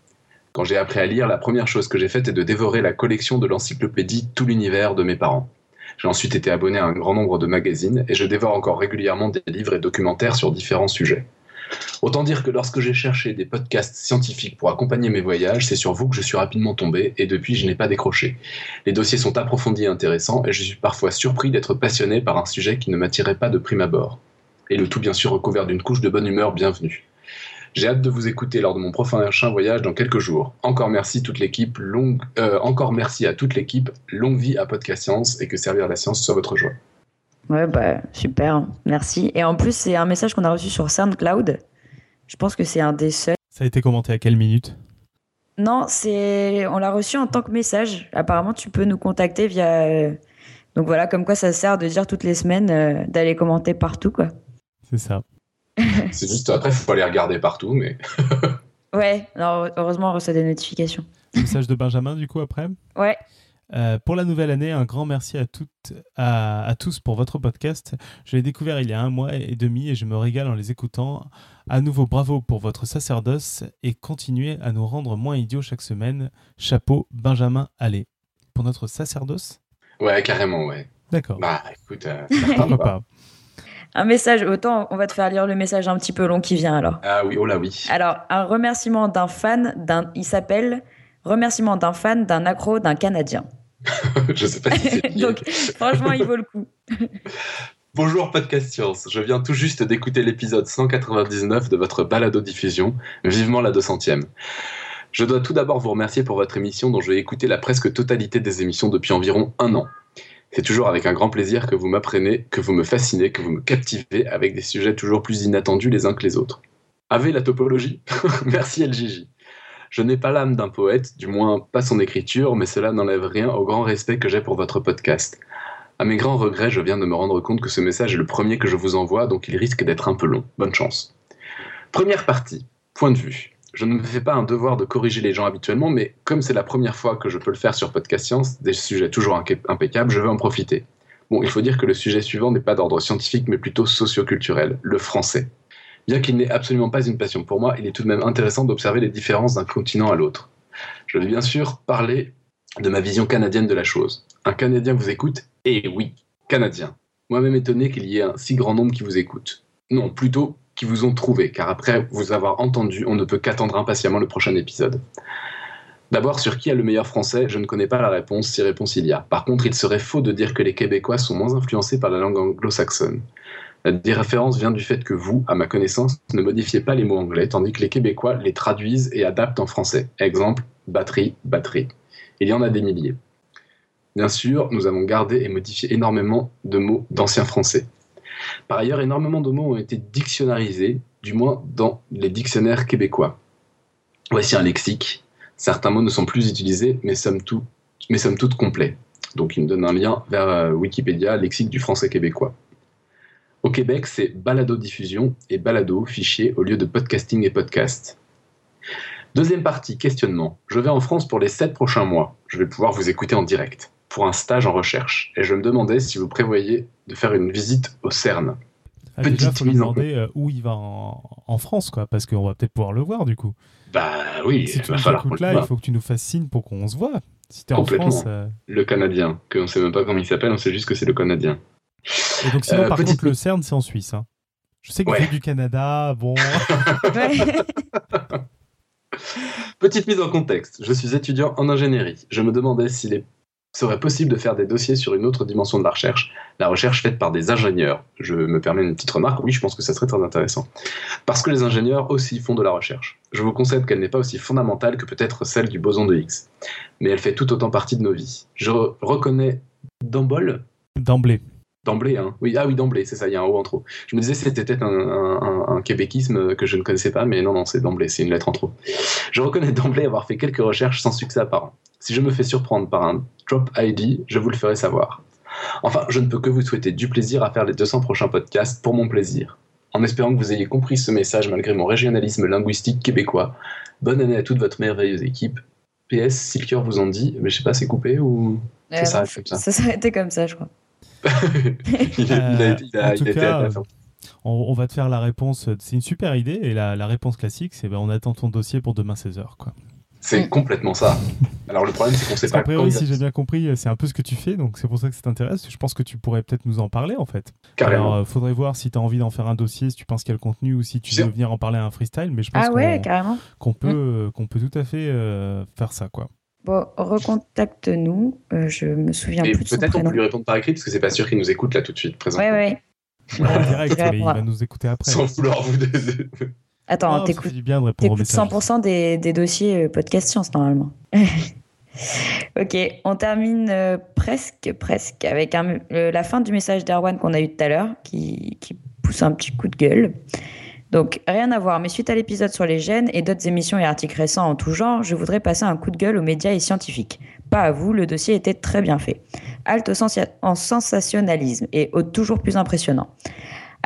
S4: Quand j'ai appris à lire, la première chose que j'ai faite est de dévorer la collection de l'encyclopédie Tout l'univers de mes parents. J'ai ensuite été abonné à un grand nombre de magazines et je dévore encore régulièrement des livres et documentaires sur différents sujets. Autant dire que lorsque j'ai cherché des podcasts scientifiques pour accompagner mes voyages, c'est sur vous que je suis rapidement tombé et depuis je n'ai pas décroché. Les dossiers sont approfondis et intéressants et je suis parfois surpris d'être passionné par un sujet qui ne m'attirait pas de prime abord. Et le tout bien sûr recouvert d'une couche de bonne humeur bienvenue. J'ai hâte de vous écouter lors de mon prochain voyage dans quelques jours. Encore merci toute l'équipe, longue, euh, encore merci à toute l'équipe, longue vie à Podcast Science et que servir la science soit votre joie.
S1: Ouais, bah super, merci. Et en plus, c'est un message qu'on a reçu sur SoundCloud. Je pense que c'est un des seuls.
S2: Ça a été commenté à quelle minute?
S1: Non, c'est on l'a reçu en tant que message. Apparemment, tu peux nous contacter via. Euh, donc voilà, comme quoi ça sert de dire toutes les semaines euh, d'aller commenter partout, quoi.
S2: C'est ça.
S4: c'est juste après, il faut aller regarder partout, mais.
S1: ouais, heureusement, on reçoit des notifications.
S2: Message de Benjamin, du coup, après
S1: Ouais.
S2: Euh, pour la nouvelle année, un grand merci à toutes, à, tous pour votre podcast. Je l'ai découvert il y a un mois et demi et je me régale en les écoutant. À nouveau, bravo pour votre sacerdoce et continuez à nous rendre moins idiots chaque semaine. Chapeau, Benjamin Allez. Pour notre sacerdoce?
S4: Ouais, carrément, ouais.
S2: D'accord.
S4: Bah, écoute, euh,
S2: pourquoi pas.
S1: Un message, autant on va te faire lire le message un petit peu long qui vient alors.
S4: Ah oui, oh là oui.
S1: Alors, un remerciement d'un fan, d'un, il s'appelle Remerciement d'un fan, d'un accro, d'un Canadien.
S4: je sais pas si c'est.
S1: Donc, franchement, il vaut le coup.
S4: Bonjour Podcast Science, je viens tout juste d'écouter l'épisode 199 de votre balado-diffusion, vivement la 200e. Je dois tout d'abord vous remercier pour votre émission dont je vais écouter la presque totalité des émissions depuis environ un an. C'est toujours avec un grand plaisir que vous m'apprenez, que vous me fascinez, que vous me captivez avec des sujets toujours plus inattendus les uns que les autres. Avez la topologie? Merci LGJ. Je n'ai pas l'âme d'un poète, du moins pas son écriture, mais cela n'enlève rien au grand respect que j'ai pour votre podcast. À mes grands regrets, je viens de me rendre compte que ce message est le premier que je vous envoie, donc il risque d'être un peu long. Bonne chance. Première partie. Point de vue. Je ne me fais pas un devoir de corriger les gens habituellement, mais comme c'est la première fois que je peux le faire sur Podcast Science, des sujets toujours impeccables, je veux en profiter. Bon, il faut dire que le sujet suivant n'est pas d'ordre scientifique, mais plutôt socio-culturel, le français. Bien qu'il n'ait absolument pas une passion pour moi, il est tout de même intéressant d'observer les différences d'un continent à l'autre. Je vais bien sûr parler de ma vision canadienne de la chose. Un Canadien vous écoute? Eh oui, Canadien. Moi-même étonné qu'il y ait un si grand nombre qui vous écoute. Non, plutôt qui vous ont trouvé, car après vous avoir entendu, on ne peut qu'attendre impatiemment le prochain épisode. D'abord, sur qui a le meilleur français, je ne connais pas la réponse, si réponse il y a. Par contre, il serait faux de dire que les Québécois sont moins influencés par la langue anglo-saxonne. La différence vient du fait que vous, à ma connaissance, ne modifiez pas les mots anglais, tandis que les Québécois les traduisent et adaptent en français. Exemple, batterie, batterie. Il y en a des milliers. Bien sûr, nous avons gardé et modifié énormément de mots d'anciens français. Par ailleurs, énormément de mots ont été dictionnarisés, du moins dans les dictionnaires québécois. Voici un lexique. Certains mots ne sont plus utilisés, mais somme toute, mais somme toute complets. Donc il me donne un lien vers euh, Wikipédia, lexique du français québécois. Au Québec, c'est balado-diffusion et balado, fichier, au lieu de podcasting et podcast. Deuxième partie, questionnement. Je vais en France pour les sept prochains mois. Je vais pouvoir vous écouter en direct pour un stage en recherche. Et je me demandais si vous prévoyez de faire une visite au CERN.
S2: Ah, déjà, faut lui demander euh, où il va en, France, quoi, parce qu'on va peut-être pouvoir le voir du coup.
S4: Bah oui,
S2: si tu va falloir là, il faut que tu nous fasses signe pour qu'on se voit. Si es en France, euh,
S4: le Canadien, qu'on sait même pas comment il s'appelle, on sait juste que c'est le Canadien.
S2: Et donc sinon, euh, par contre, le CERN, c'est en Suisse. Hein. Je sais que ouais. du Canada, bon.
S4: Petite mise en contexte. Je suis étudiant en ingénierie. Je me demandais s'il serait possible de faire des dossiers sur une autre dimension de la recherche, la recherche faite par des ingénieurs. Je me permets une petite remarque, oui, je pense que ça serait très intéressant. Parce que les ingénieurs aussi font de la recherche. Je vous concède qu'elle n'est pas aussi fondamentale que peut-être celle du boson de Higgs, mais elle fait tout autant partie de nos vies. Je reconnais d'emblée
S2: D'emblée.
S4: D'emblée, hein. Oui, ah oui, d'emblée, c'est ça, il y a un haut en trop. Je me disais c'était peut-être un, québéquisme que je ne connaissais pas, mais non, non, c'est d'emblée, c'est une lettre en trop. Je reconnais d'emblée avoir fait quelques recherches sans succès apparent. Si je me fais surprendre par un drop ID, je vous le ferai savoir. Enfin, je ne peux que vous souhaiter du plaisir à faire les 200 prochains podcasts pour mon plaisir. En espérant que vous ayez compris ce message malgré mon régionalisme linguistique québécois. Bonne année à toute votre merveilleuse équipe. PS, si le cœur vous en dit, mais je sais pas, c'est coupé ou ça s'arrête comme ça?
S1: Ça s'arrêtait comme ça, je crois.
S4: Il, a, il a- il a-
S2: Euh, en tout
S4: il a été
S2: cas,
S4: à la fin.
S2: On, on va te faire la réponse. C'est une super idée. Et la, la réponse classique, c'est ben, on attend ton dossier pour demain 16h. Quoi.
S4: C'est complètement ça. Alors le problème, c'est qu'on sait
S2: Parce qu'en
S4: pas
S2: priori,
S4: quand
S2: si j'ai bien compris, c'est un peu ce que tu fais. Donc c'est pour ça que ça t'intéresse. Je pense que tu pourrais peut-être nous en parler en fait.
S4: Carrément.
S2: Alors, euh, faudrait voir si tu as envie d'en faire un dossier, si tu penses qu'il y a le contenu ou si tu veux venir en parler à un freestyle. Mais je pense
S1: Ah ouais,
S2: qu'on qu'on peut, euh, qu'on peut tout à fait euh, faire ça. quoi.
S1: Bon, recontacte-nous. Euh, je me souviens
S4: Et
S1: plus de son
S4: peut-être on
S1: prénom.
S4: peut lui répondre par écrit parce que c'est pas sûr qu'il nous écoute là tout de suite présent.
S1: Ouais, ouais.
S2: Direct, mais il va nous écouter après.
S4: Sans vouloir vous.
S1: Attends,
S2: Oh,
S1: t'écoutes
S2: du bien de répondre aux
S1: T'écoutes
S2: messages.
S1: 100% des, des dossiers euh, podcast science normalement. ok, on termine euh, presque, presque avec un- euh, la fin du message d'Erwan qu'on a eu tout à l'heure, qui, qui pousse un petit coup de gueule. Donc, rien à voir, mais suite à l'épisode sur les gènes et d'autres émissions et articles récents en tout genre, je voudrais passer un coup de gueule aux médias et scientifiques. Pas à vous, le dossier était très bien fait. Halte en sensationnalisme et au toujours plus impressionnant.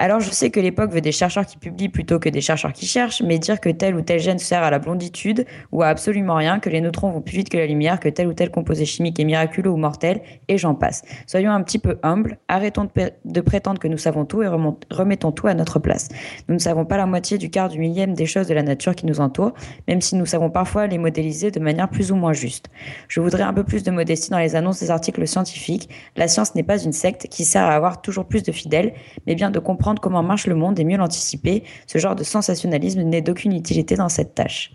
S1: Alors je sais que l'époque veut des chercheurs qui publient plutôt que des chercheurs qui cherchent, mais dire que tel ou tel gène sert à la blonditude ou à absolument rien, que les neutrons vont plus vite que la lumière, que tel ou tel composé chimique est miraculeux ou mortel, et j'en passe. Soyons un petit peu humbles, arrêtons de, prétendre que nous savons tout et remettons tout à notre place. Nous ne savons pas la moitié du quart du millième des choses de la nature qui nous entourent, même si nous savons parfois les modéliser de manière plus ou moins juste. Je voudrais un peu plus de modestie dans les annonces des articles scientifiques. La science n'est pas une secte qui sert à avoir toujours plus de fidèles, mais bien de comprendre comment marche le monde et mieux l'anticiper. Ce genre de sensationnalisme n'est d'aucune utilité dans cette tâche.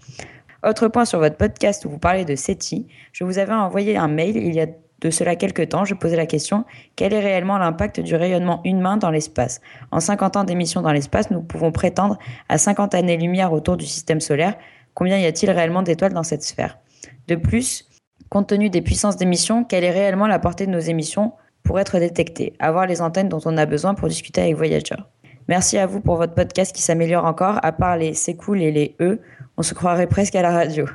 S1: Autre point sur votre podcast où vous parlez de SETI, je vous avais envoyé un mail il y a de cela quelques temps, je posais la question quel est réellement l'impact du rayonnement humain dans l'espace? En 50 ans d'émission dans l'espace, nous pouvons prétendre à 50 années-lumière autour du système solaire. Combien y a-t-il réellement d'étoiles dans cette sphère? De plus, compte tenu des puissances d'émission, quelle est réellement la portée de nos émissions? Pour être détectées Avoir les antennes dont on a besoin pour discuter avec Voyager. Merci à vous pour votre podcast qui s'améliore encore. À part les c'est cool et les E, on se croirait presque à la radio.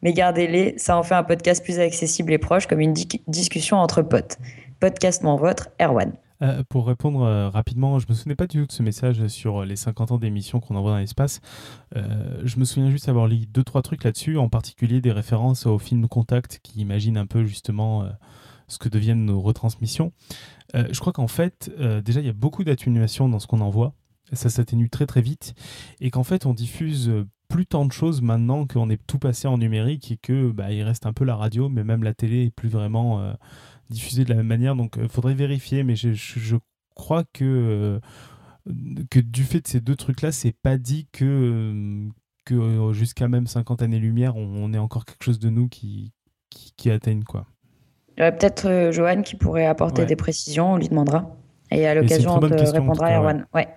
S1: Mais gardez-les, ça en fait un podcast plus accessible et proche, comme une di- discussion entre potes. Podcastement votre, Erwan.
S2: Euh, pour répondre euh, rapidement, je me souvenais pas du tout de ce message sur les 50 ans d'émissions qu'on envoie dans l'espace. Euh, je me souviens juste avoir lu deux trois trucs là-dessus, en particulier des références au film Contact qui imagine un peu justement ce que deviennent nos retransmissions. Euh, je crois qu'en fait, euh, déjà il y a beaucoup d'atténuation dans ce qu'on envoie. Ça s'atténue très très vite et qu'en fait on diffuse euh, plus tant de choses maintenant qu'on est tout passé en numérique et que bah, reste un peu la radio, mais même la télé est plus vraiment diffusée de la même manière. Donc il faudrait vérifier, mais je, crois que, du fait de ces deux trucs-là, c'est pas dit que, jusqu'à même 50 années-lumière, on, on ait encore quelque chose de nous qui, qui atteigne. Quoi.
S1: Il y aurait peut-être euh, Johan qui pourrait apporter
S2: Ouais.
S1: des précisions, on lui demandera. Et à l'occasion, on te
S2: question,
S1: répondra,
S2: cas,
S1: Erwan. Ouais.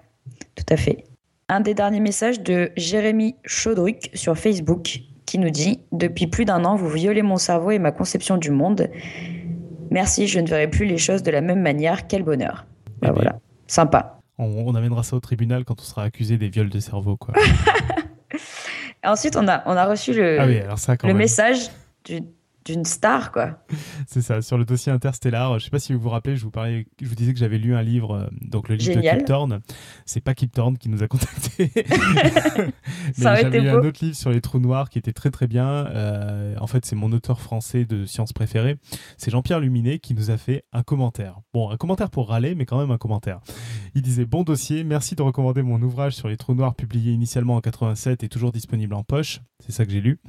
S1: tout à fait. Un des derniers messages de Jérémy Chaudruc sur Facebook qui nous dit Depuis plus d'un an, vous violez mon cerveau et ma conception du monde. Merci, je ne verrai plus les choses de la même manière. Quel bonheur. Bah
S2: Eh bien,
S1: voilà, sympa.
S2: On, on amènera ça au tribunal quand on sera accusé des viols de cerveau. Quoi.
S1: Ensuite, on a, on a reçu le,
S2: ah oui, alors ça quand
S1: le message du- d'une star, quoi.
S2: C'est ça, sur le dossier interstellar. Je sais pas si vous vous rappelez, je vous parlais, je vous disais que j'avais lu un livre, euh, donc le livre
S1: Génial.
S2: de Kip Thorne. C'est pas Kip Thorne qui nous a contactés.
S1: Ça aurait
S2: Mais j'avais lu un autre livre sur les trous noirs qui était très très bien. Euh, en fait, c'est mon auteur français de sciences préféré. C'est Jean-Pierre Luminet qui nous a fait un commentaire. Bon, un commentaire pour râler, mais quand même un commentaire. Il disait Bon dossier, merci de recommander mon ouvrage sur les trous noirs publié initialement en 87 et toujours disponible en poche. C'est ça que j'ai lu.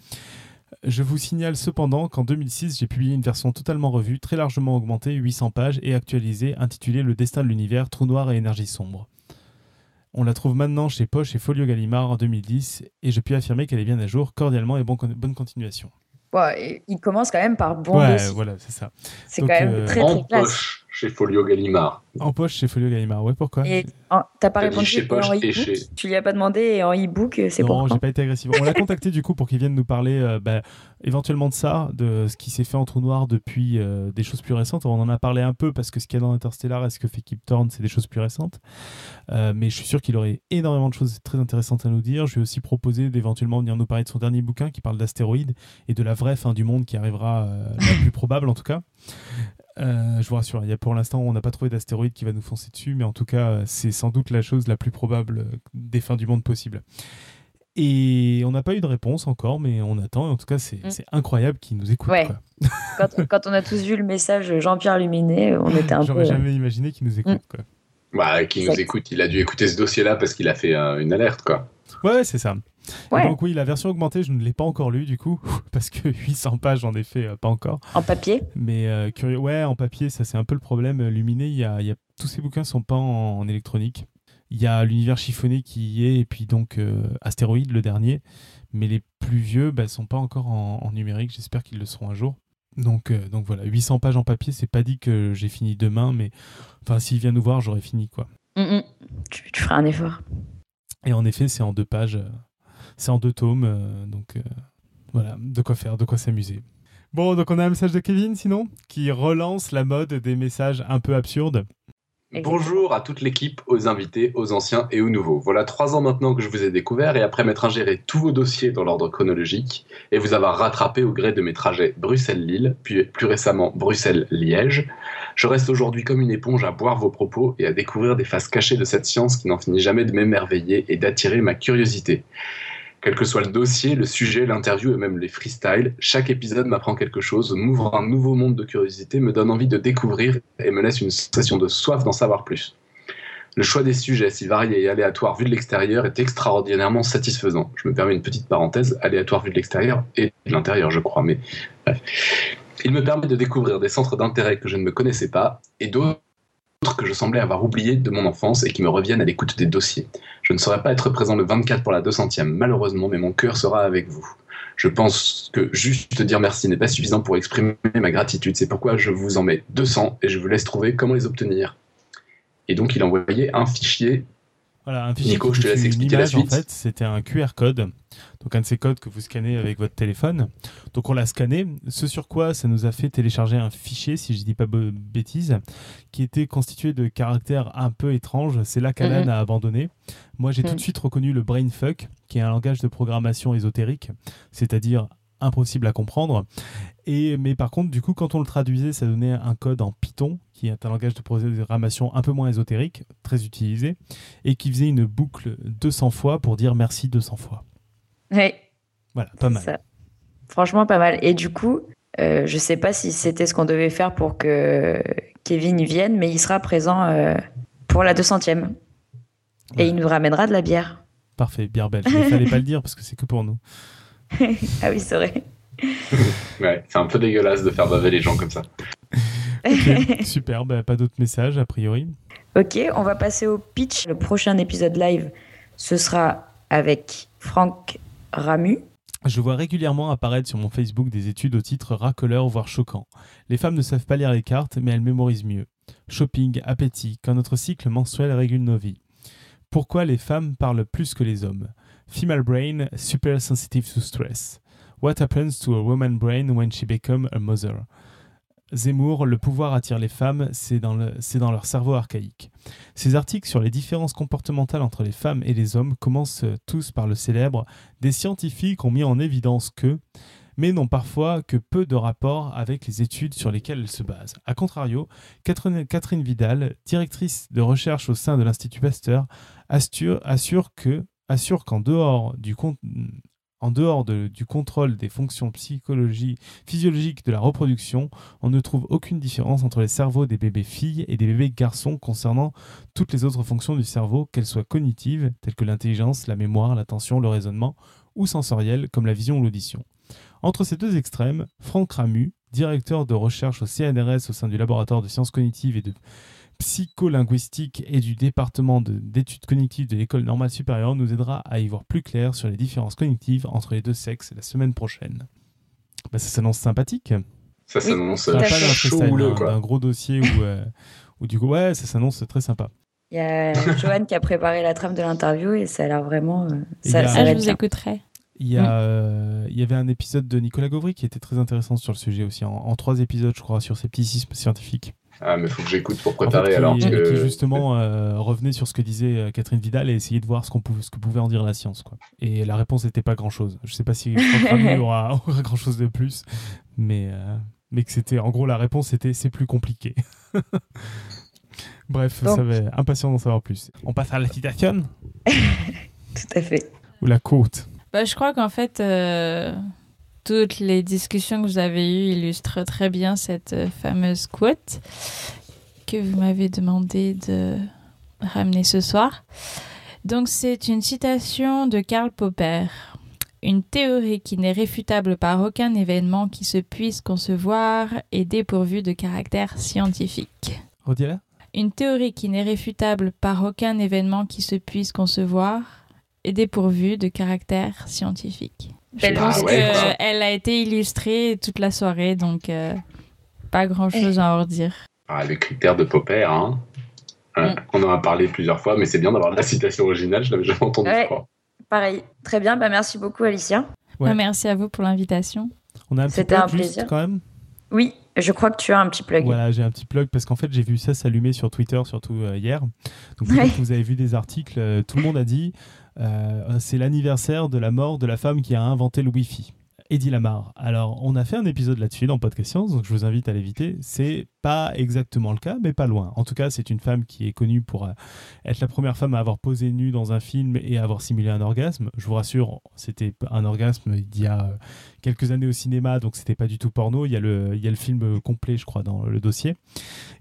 S2: Je vous signale cependant qu'en 2006, j'ai publié une version totalement revue, très largement augmentée, 800 pages et actualisée, intitulée Le destin de l'univers, trou noir et énergie sombre. On la trouve maintenant chez Poche et Folio Gallimard en 2010 et je puis affirmer qu'elle est bien à jour, cordialement et bon- bonne continuation.
S1: Ouais, il commence quand même par bon
S2: ouais,
S1: dossier.
S2: voilà, c'est ça.
S1: C'est quand même
S2: euh,
S1: très très classe.
S4: poche chez Folio Gallimard.
S2: En poche chez Folio Gallimard, ouais, pourquoi
S1: Et en- t'as pas répondu
S4: chez Poche
S1: en e-book
S4: chez-
S1: Tu lui as pas demandé et en e-book, c'est
S2: non,
S1: pourquoi
S2: j'ai pas été agressif. On l'a contacté du coup pour qu'il vienne nous parler euh, bah, éventuellement de ça, de ce qui s'est fait en trou noir depuis euh, des choses plus récentes. On en a parlé un peu parce que ce qu'il y a dans Interstellar et ce que fait Kip Thorne, c'est des choses plus récentes. Euh, mais je suis sûr qu'il aurait énormément de choses très intéressantes à nous dire. Je lui ai aussi proposé d'éventuellement venir nous parler de son dernier bouquin qui parle d'astéroïdes et de la vraie fin du monde qui arrivera, euh, la plus probable en tout cas. Euh, je vous rassure, il y a pour l'instant, on n'a pas trouvé d'astéroïde qui va nous foncer dessus, mais en tout cas, c'est sans doute la chose la plus probable des fins du monde possible. Et on n'a pas eu de réponse encore, mais on attend. En tout cas, c'est mm. incroyable qu'ils nous écoutent.
S1: quand, on a tous vu le message Jean-Pierre Luminet, on était un peu.
S2: J'aurais jamais imaginé qu'ils nous écoutent. Mm. Quoi.
S4: Bah, qui nous écoute, il a dû écouter ce dossier-là parce qu'il a fait euh, une alerte, quoi.
S2: Ouais, c'est ça. Donc oui, la version augmentée, je ne l'ai pas encore lue du coup, parce que 800 pages, j'en ai fait euh, pas encore.
S1: En papier
S2: Mais euh, curieux, ouais, en papier, ça c'est un peu le problème. Luminé, il y a, y a... tous ces bouquins sont pas en, électronique. Il y a l'univers chiffonné qui y est, et puis donc Astéroïde, le dernier. Mais les plus vieux, bah, sont pas encore en, numérique. J'espère qu'ils le seront un jour. Donc, donc voilà, 800 pages en papier, c'est pas dit que j'ai fini demain, mais enfin, s'il vient nous voir, j'aurai fini quoi.
S1: Mm, mm. Tu, tu, feras un effort.
S2: Et en effet, c'est en deux pages, euh, c'est en deux tomes, euh, donc euh, voilà, de quoi faire, de quoi s'amuser. Bon, donc on a un message de Kevin, sinon, qui relance la mode des messages un peu absurdes.
S4: Bonjour à toute l'équipe, aux invités, aux anciens et aux nouveaux. Voilà trois ans maintenant que je vous ai découvert et après m'être ingéré tous vos dossiers dans l'ordre chronologique et vous avoir rattrapé au gré de mes trajets Bruxelles-Lille, puis plus récemment Bruxelles-Liège, je reste aujourd'hui comme une éponge à boire vos propos et à découvrir des faces cachées de cette science qui n'en finit jamais de m'émerveiller et d'attirer ma curiosité. Quel que soit le dossier, le sujet, l'interview et même les freestyles, chaque épisode m'apprend quelque chose, m'ouvre un nouveau monde de curiosité, me donne envie de découvrir et me laisse une sensation de soif d'en savoir plus. Le choix des sujets, si variés et aléatoires vu de l'extérieur, est extraordinairement satisfaisant. Je me permets une petite parenthèse, aléatoire vu de l'extérieur et de l'intérieur, je crois, mais bref. Il me permet de découvrir des centres d'intérêt que je ne me connaissais pas et d'autres que je semblais avoir oubliés de mon enfance et qui me reviennent à l'écoute des dossiers. Je ne saurais pas être présent le 24 pour la 200e, malheureusement, mais mon cœur sera avec vous. Je pense que juste dire merci n'est pas suffisant pour exprimer ma gratitude. C'est pourquoi je vous en mets 200 et je vous laisse trouver comment les obtenir. Et donc, il a envoyé un fichier
S2: voilà, un fichier Nico, je te laisse expliquer la suite. En fait, c'était un QR code, donc un de ces codes que vous scannez avec votre téléphone. Donc on l'a scanné, ce sur quoi ça nous a fait télécharger un fichier, si je ne dis pas bêtise, qui était constitué de caractères un peu étranges. C'est là qu'Alan mhm. a abandonné. Moi, j'ai tout de mhm. suite reconnu le brainfuck, qui est un langage de programmation ésotérique, c'est-à-dire impossible à comprendre. Et, mais par contre, du coup, quand on le traduisait, ça donnait un code en Python, qui est un langage de programmation un peu moins ésotérique, très utilisé, et qui faisait une boucle 200 fois pour dire merci 200 fois.
S1: Oui.
S2: Voilà, pas mal.
S1: Franchement, pas mal. Et du coup, euh, je sais pas si c'était ce qu'on devait faire pour que Kevin vienne, mais il sera présent euh, pour la 200e. Et il nous ramènera de la bière.
S2: Parfait, bière belge. Il fallait pas le dire parce que c'est que pour nous.
S1: ah oui, c'est vrai.
S4: ouais, c'est un peu dégueulasse de faire baver les gens comme ça.
S2: Ok, super, bah, pas d'autres messages a priori.
S1: Ok, on va passer au pitch. Le prochain épisode live, ce sera avec Franck Ramu.
S2: Je vois régulièrement apparaître sur mon Facebook des études au titre racoleur voire choquant. Les femmes ne savent pas lire les cartes, mais elles mémorisent mieux. Shopping, appétit, quand notre cycle mensuel régule nos vies. Pourquoi les femmes parlent plus que les hommes? Female brain super sensitive to stress. What happens to a woman brain when she becomes a mother? Zemmour, le pouvoir attire les femmes, c'est dans, leur cerveau archaïque. Ces articles sur les différences comportementales entre les femmes et les hommes commencent tous par le célèbre Des scientifiques ont mis en évidence que, mais n'ont parfois que peu de rapport avec les études sur lesquelles elles se basent. A contrario, Catherine Vidal, directrice de recherche au sein de l'Institut Pasteur, assure, assure que assure qu'en dehors du, dehors du contrôle des fonctions physiologiques de la reproduction, on ne trouve aucune différence entre les cerveaux des bébés filles et des bébés garçons concernant toutes les autres fonctions du cerveau, qu'elles soient cognitives, telles que l'intelligence, la mémoire, l'attention, le raisonnement, ou sensorielles, comme la vision ou l'audition. Entre ces deux extrêmes, Franck Ramu, directeur de recherche au CNRS au sein du laboratoire de sciences cognitives et de psycholinguistique et du département d'études cognitives de l'école normale supérieure nous aidera à y voir plus clair sur les différences cognitives entre les deux sexes la semaine prochaine. Bah, ça s'annonce sympathique.
S4: Ça s'annonce oui, chaud
S2: un, gros dossier où, euh, où, du coup, ouais, ça s'annonce très sympa.
S1: Il y a Joanne qui a préparé la trame de l'interview et ça a l'air vraiment. Euh, ça,
S3: ah, je vous écouterai.
S2: Il y, a, mm. euh, il y avait un épisode de Nicolas Gauvry qui était très intéressant sur le sujet aussi, en, en trois épisodes, je crois, sur scepticisme scientifique.
S4: Ah, mais faut que j'écoute pour préparer alors.
S2: Qui, que... qui justement euh, revenait sur ce que disait euh, Catherine Vidal et essayait de voir ce, qu'on pouvait, ce que pouvait en dire la science. Quoi. Et la réponse n'était pas grand chose. Je sais pas si Franck aura, aura grand chose de plus, mais, euh, mais que c'était, en gros, la réponse c'était c'est plus compliqué. Bref, ça va impatient d'en savoir plus. On passe à la citation
S1: Tout à fait.
S2: Ou la côte
S3: bah, Je crois qu'en fait, euh, toutes les discussions que vous avez eues illustrent très bien cette euh, fameuse quote que vous m'avez demandé de ramener ce soir. Donc, c'est une citation de Karl Popper. Une théorie qui n'est réfutable par aucun événement qui se puisse concevoir est dépourvue de caractère scientifique.
S2: Redis-la.
S3: Une théorie qui n'est réfutable par aucun événement qui se puisse concevoir est dépourvue de caractère scientifique. Je pense qu'elle a été illustrée toute la soirée, donc euh, pas grand-chose à en redire.
S4: Ah, les critères de Popper, hein. Mm. On en a parlé plusieurs fois, mais c'est bien d'avoir la citation originale, je l'avais jamais entendu.
S1: Pareil, très bien, bah, merci beaucoup Alicia.
S3: Bah, merci à vous pour l'invitation.
S1: C'était un plaisir.
S2: quand même?
S1: Oui, je crois que tu as un petit plug.
S2: Voilà, j'ai un petit plug parce qu'en fait, j'ai vu ça s'allumer sur Twitter, surtout euh, hier. Donc, vous avez vu des articles, euh, tout le monde a dit euh, c'est l'anniversaire de la mort de la femme qui a inventé le Wi-Fi. Eddie Lamar. Alors, on a fait un épisode là-dessus dans Podcast Science, donc je vous invite à l'éviter. C'est pas exactement le cas, mais pas loin. En tout cas, c'est une femme qui est connue pour euh, être la première femme à avoir posé nue dans un film et avoir simulé un orgasme. Je vous rassure, c'était un orgasme il y a euh, quelques années au cinéma, donc c'était pas du tout porno. Il y, a le, film complet, je crois, dans le dossier.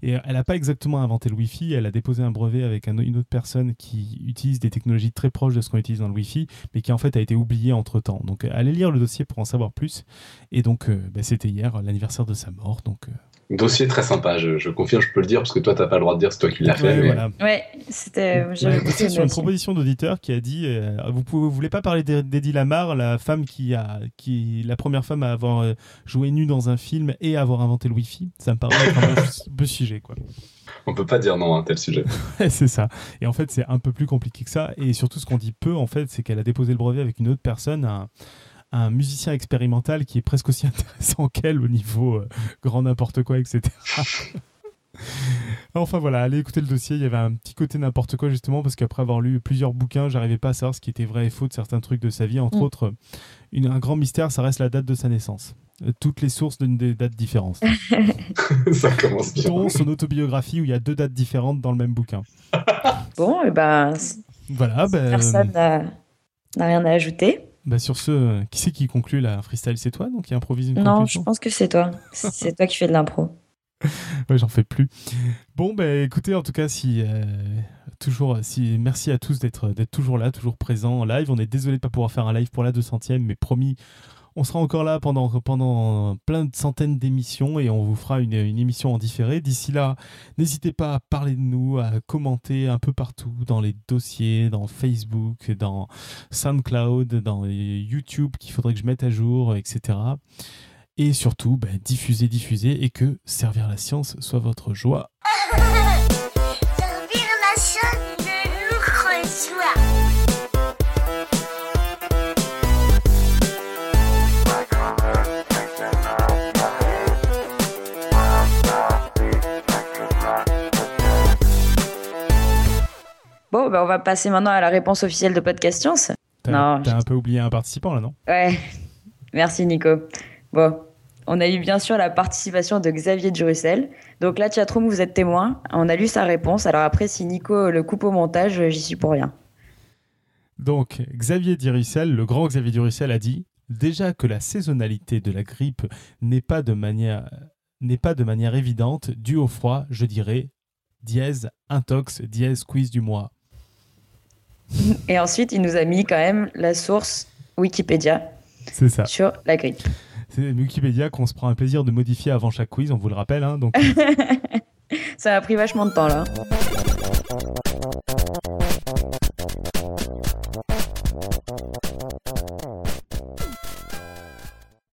S2: Et elle n'a pas exactement inventé le Wi-Fi, elle a déposé un brevet avec une autre personne qui utilise des technologies très proches de ce qu'on utilise dans le Wi-Fi, mais qui en fait a été oubliée entre temps. Donc allez lire le dossier pour en savoir plus. Et donc euh, bah, c'était hier l'anniversaire de sa mort. Donc
S4: Dossier très sympa, je, confirme, je peux le dire, parce que toi, tu n'as pas le droit de dire c'est toi qui l'as fait.
S1: Ouais, c'était.
S2: C'est sur une proposition d'auditeur qui a dit euh, vous, pouvez, voulez pas parler d'Eddie Lamar, la femme qui a, qui, la première femme à avoir euh, joué nue dans un film et à avoir inventé le Wi-Fi? Ça me paraît un peu, sujet, quoi.
S4: On peut pas dire non à un tel sujet.
S2: c'est ça. Et en fait, c'est un peu plus compliqué que ça. Et surtout, ce qu'on dit peu, en fait, c'est qu'elle a déposé le brevet avec une autre personne, un, un musicien expérimental qui est presque aussi intéressant qu'elle au niveau euh, grand n'importe quoi, etc. enfin voilà, allez écouter le dossier. Il y avait un petit côté n'importe quoi justement parce qu'après avoir lu plusieurs bouquins, j'arrivais pas à savoir ce qui était vrai et faux de certains trucs de sa vie. Entre mm. autres, une, un grand mystère, ça reste la date de sa naissance. Euh, toutes les sources donnent des dates différentes.
S4: ça commence bien.
S2: Dont son autobiographie où il y a deux dates différentes dans le même bouquin.
S1: bon, et ben.
S2: Voilà. Ben,
S1: personne n'a rien à ajouter.
S2: Bah sur ce, euh, qui c'est qui conclut la freestyle? C'est toi donc qui improvise une
S1: Non, je pense que c'est toi. c'est toi qui fais de l'impro.
S2: ouais, j'en fais plus. Bon, bah écoutez, en tout cas, si euh, toujours, si merci à tous d'être d'être toujours là, toujours présents en live. On est désolé de pas pouvoir faire un live pour la 200e, mais promis, on sera encore là pendant, plein de centaines d'émissions et on vous fera une, émission en différé. D'ici là, n'hésitez pas à parler de nous, à commenter un peu partout dans les dossiers, dans Facebook, dans SoundCloud, dans YouTube qu'il faudrait que je mette à jour, etc. Et surtout, bah, diffuser, diffuser et que servir la science soit votre joie.
S1: Bon, bah, on va passer maintenant à la réponse officielle de Podcast Science.
S2: T'as un peu oublié un participant là, non?
S1: Ouais. Merci Nico. Bon, on a eu bien sûr la participation de Xavier Durussel. Donc là, chatroom, vous êtes témoin. On a lu sa réponse. Alors après, si Nico le coupe au montage, j'y suis pour rien.
S2: Donc, Xavier Durussel, le grand Xavier Durussel a dit déjà que la saisonnalité de la grippe n'est pas de manière n'est pas de manière évidente due au froid, je dirais dièse intox dièse quiz du mois.
S1: Et ensuite, il nous a mis quand même la source Wikipédia
S2: ça.
S1: sur la grippe.
S2: C'est Wikipédia qu'on se prend un plaisir de modifier avant chaque quiz, on vous le rappelle. Hein, donc...
S1: ça a pris vachement de temps là.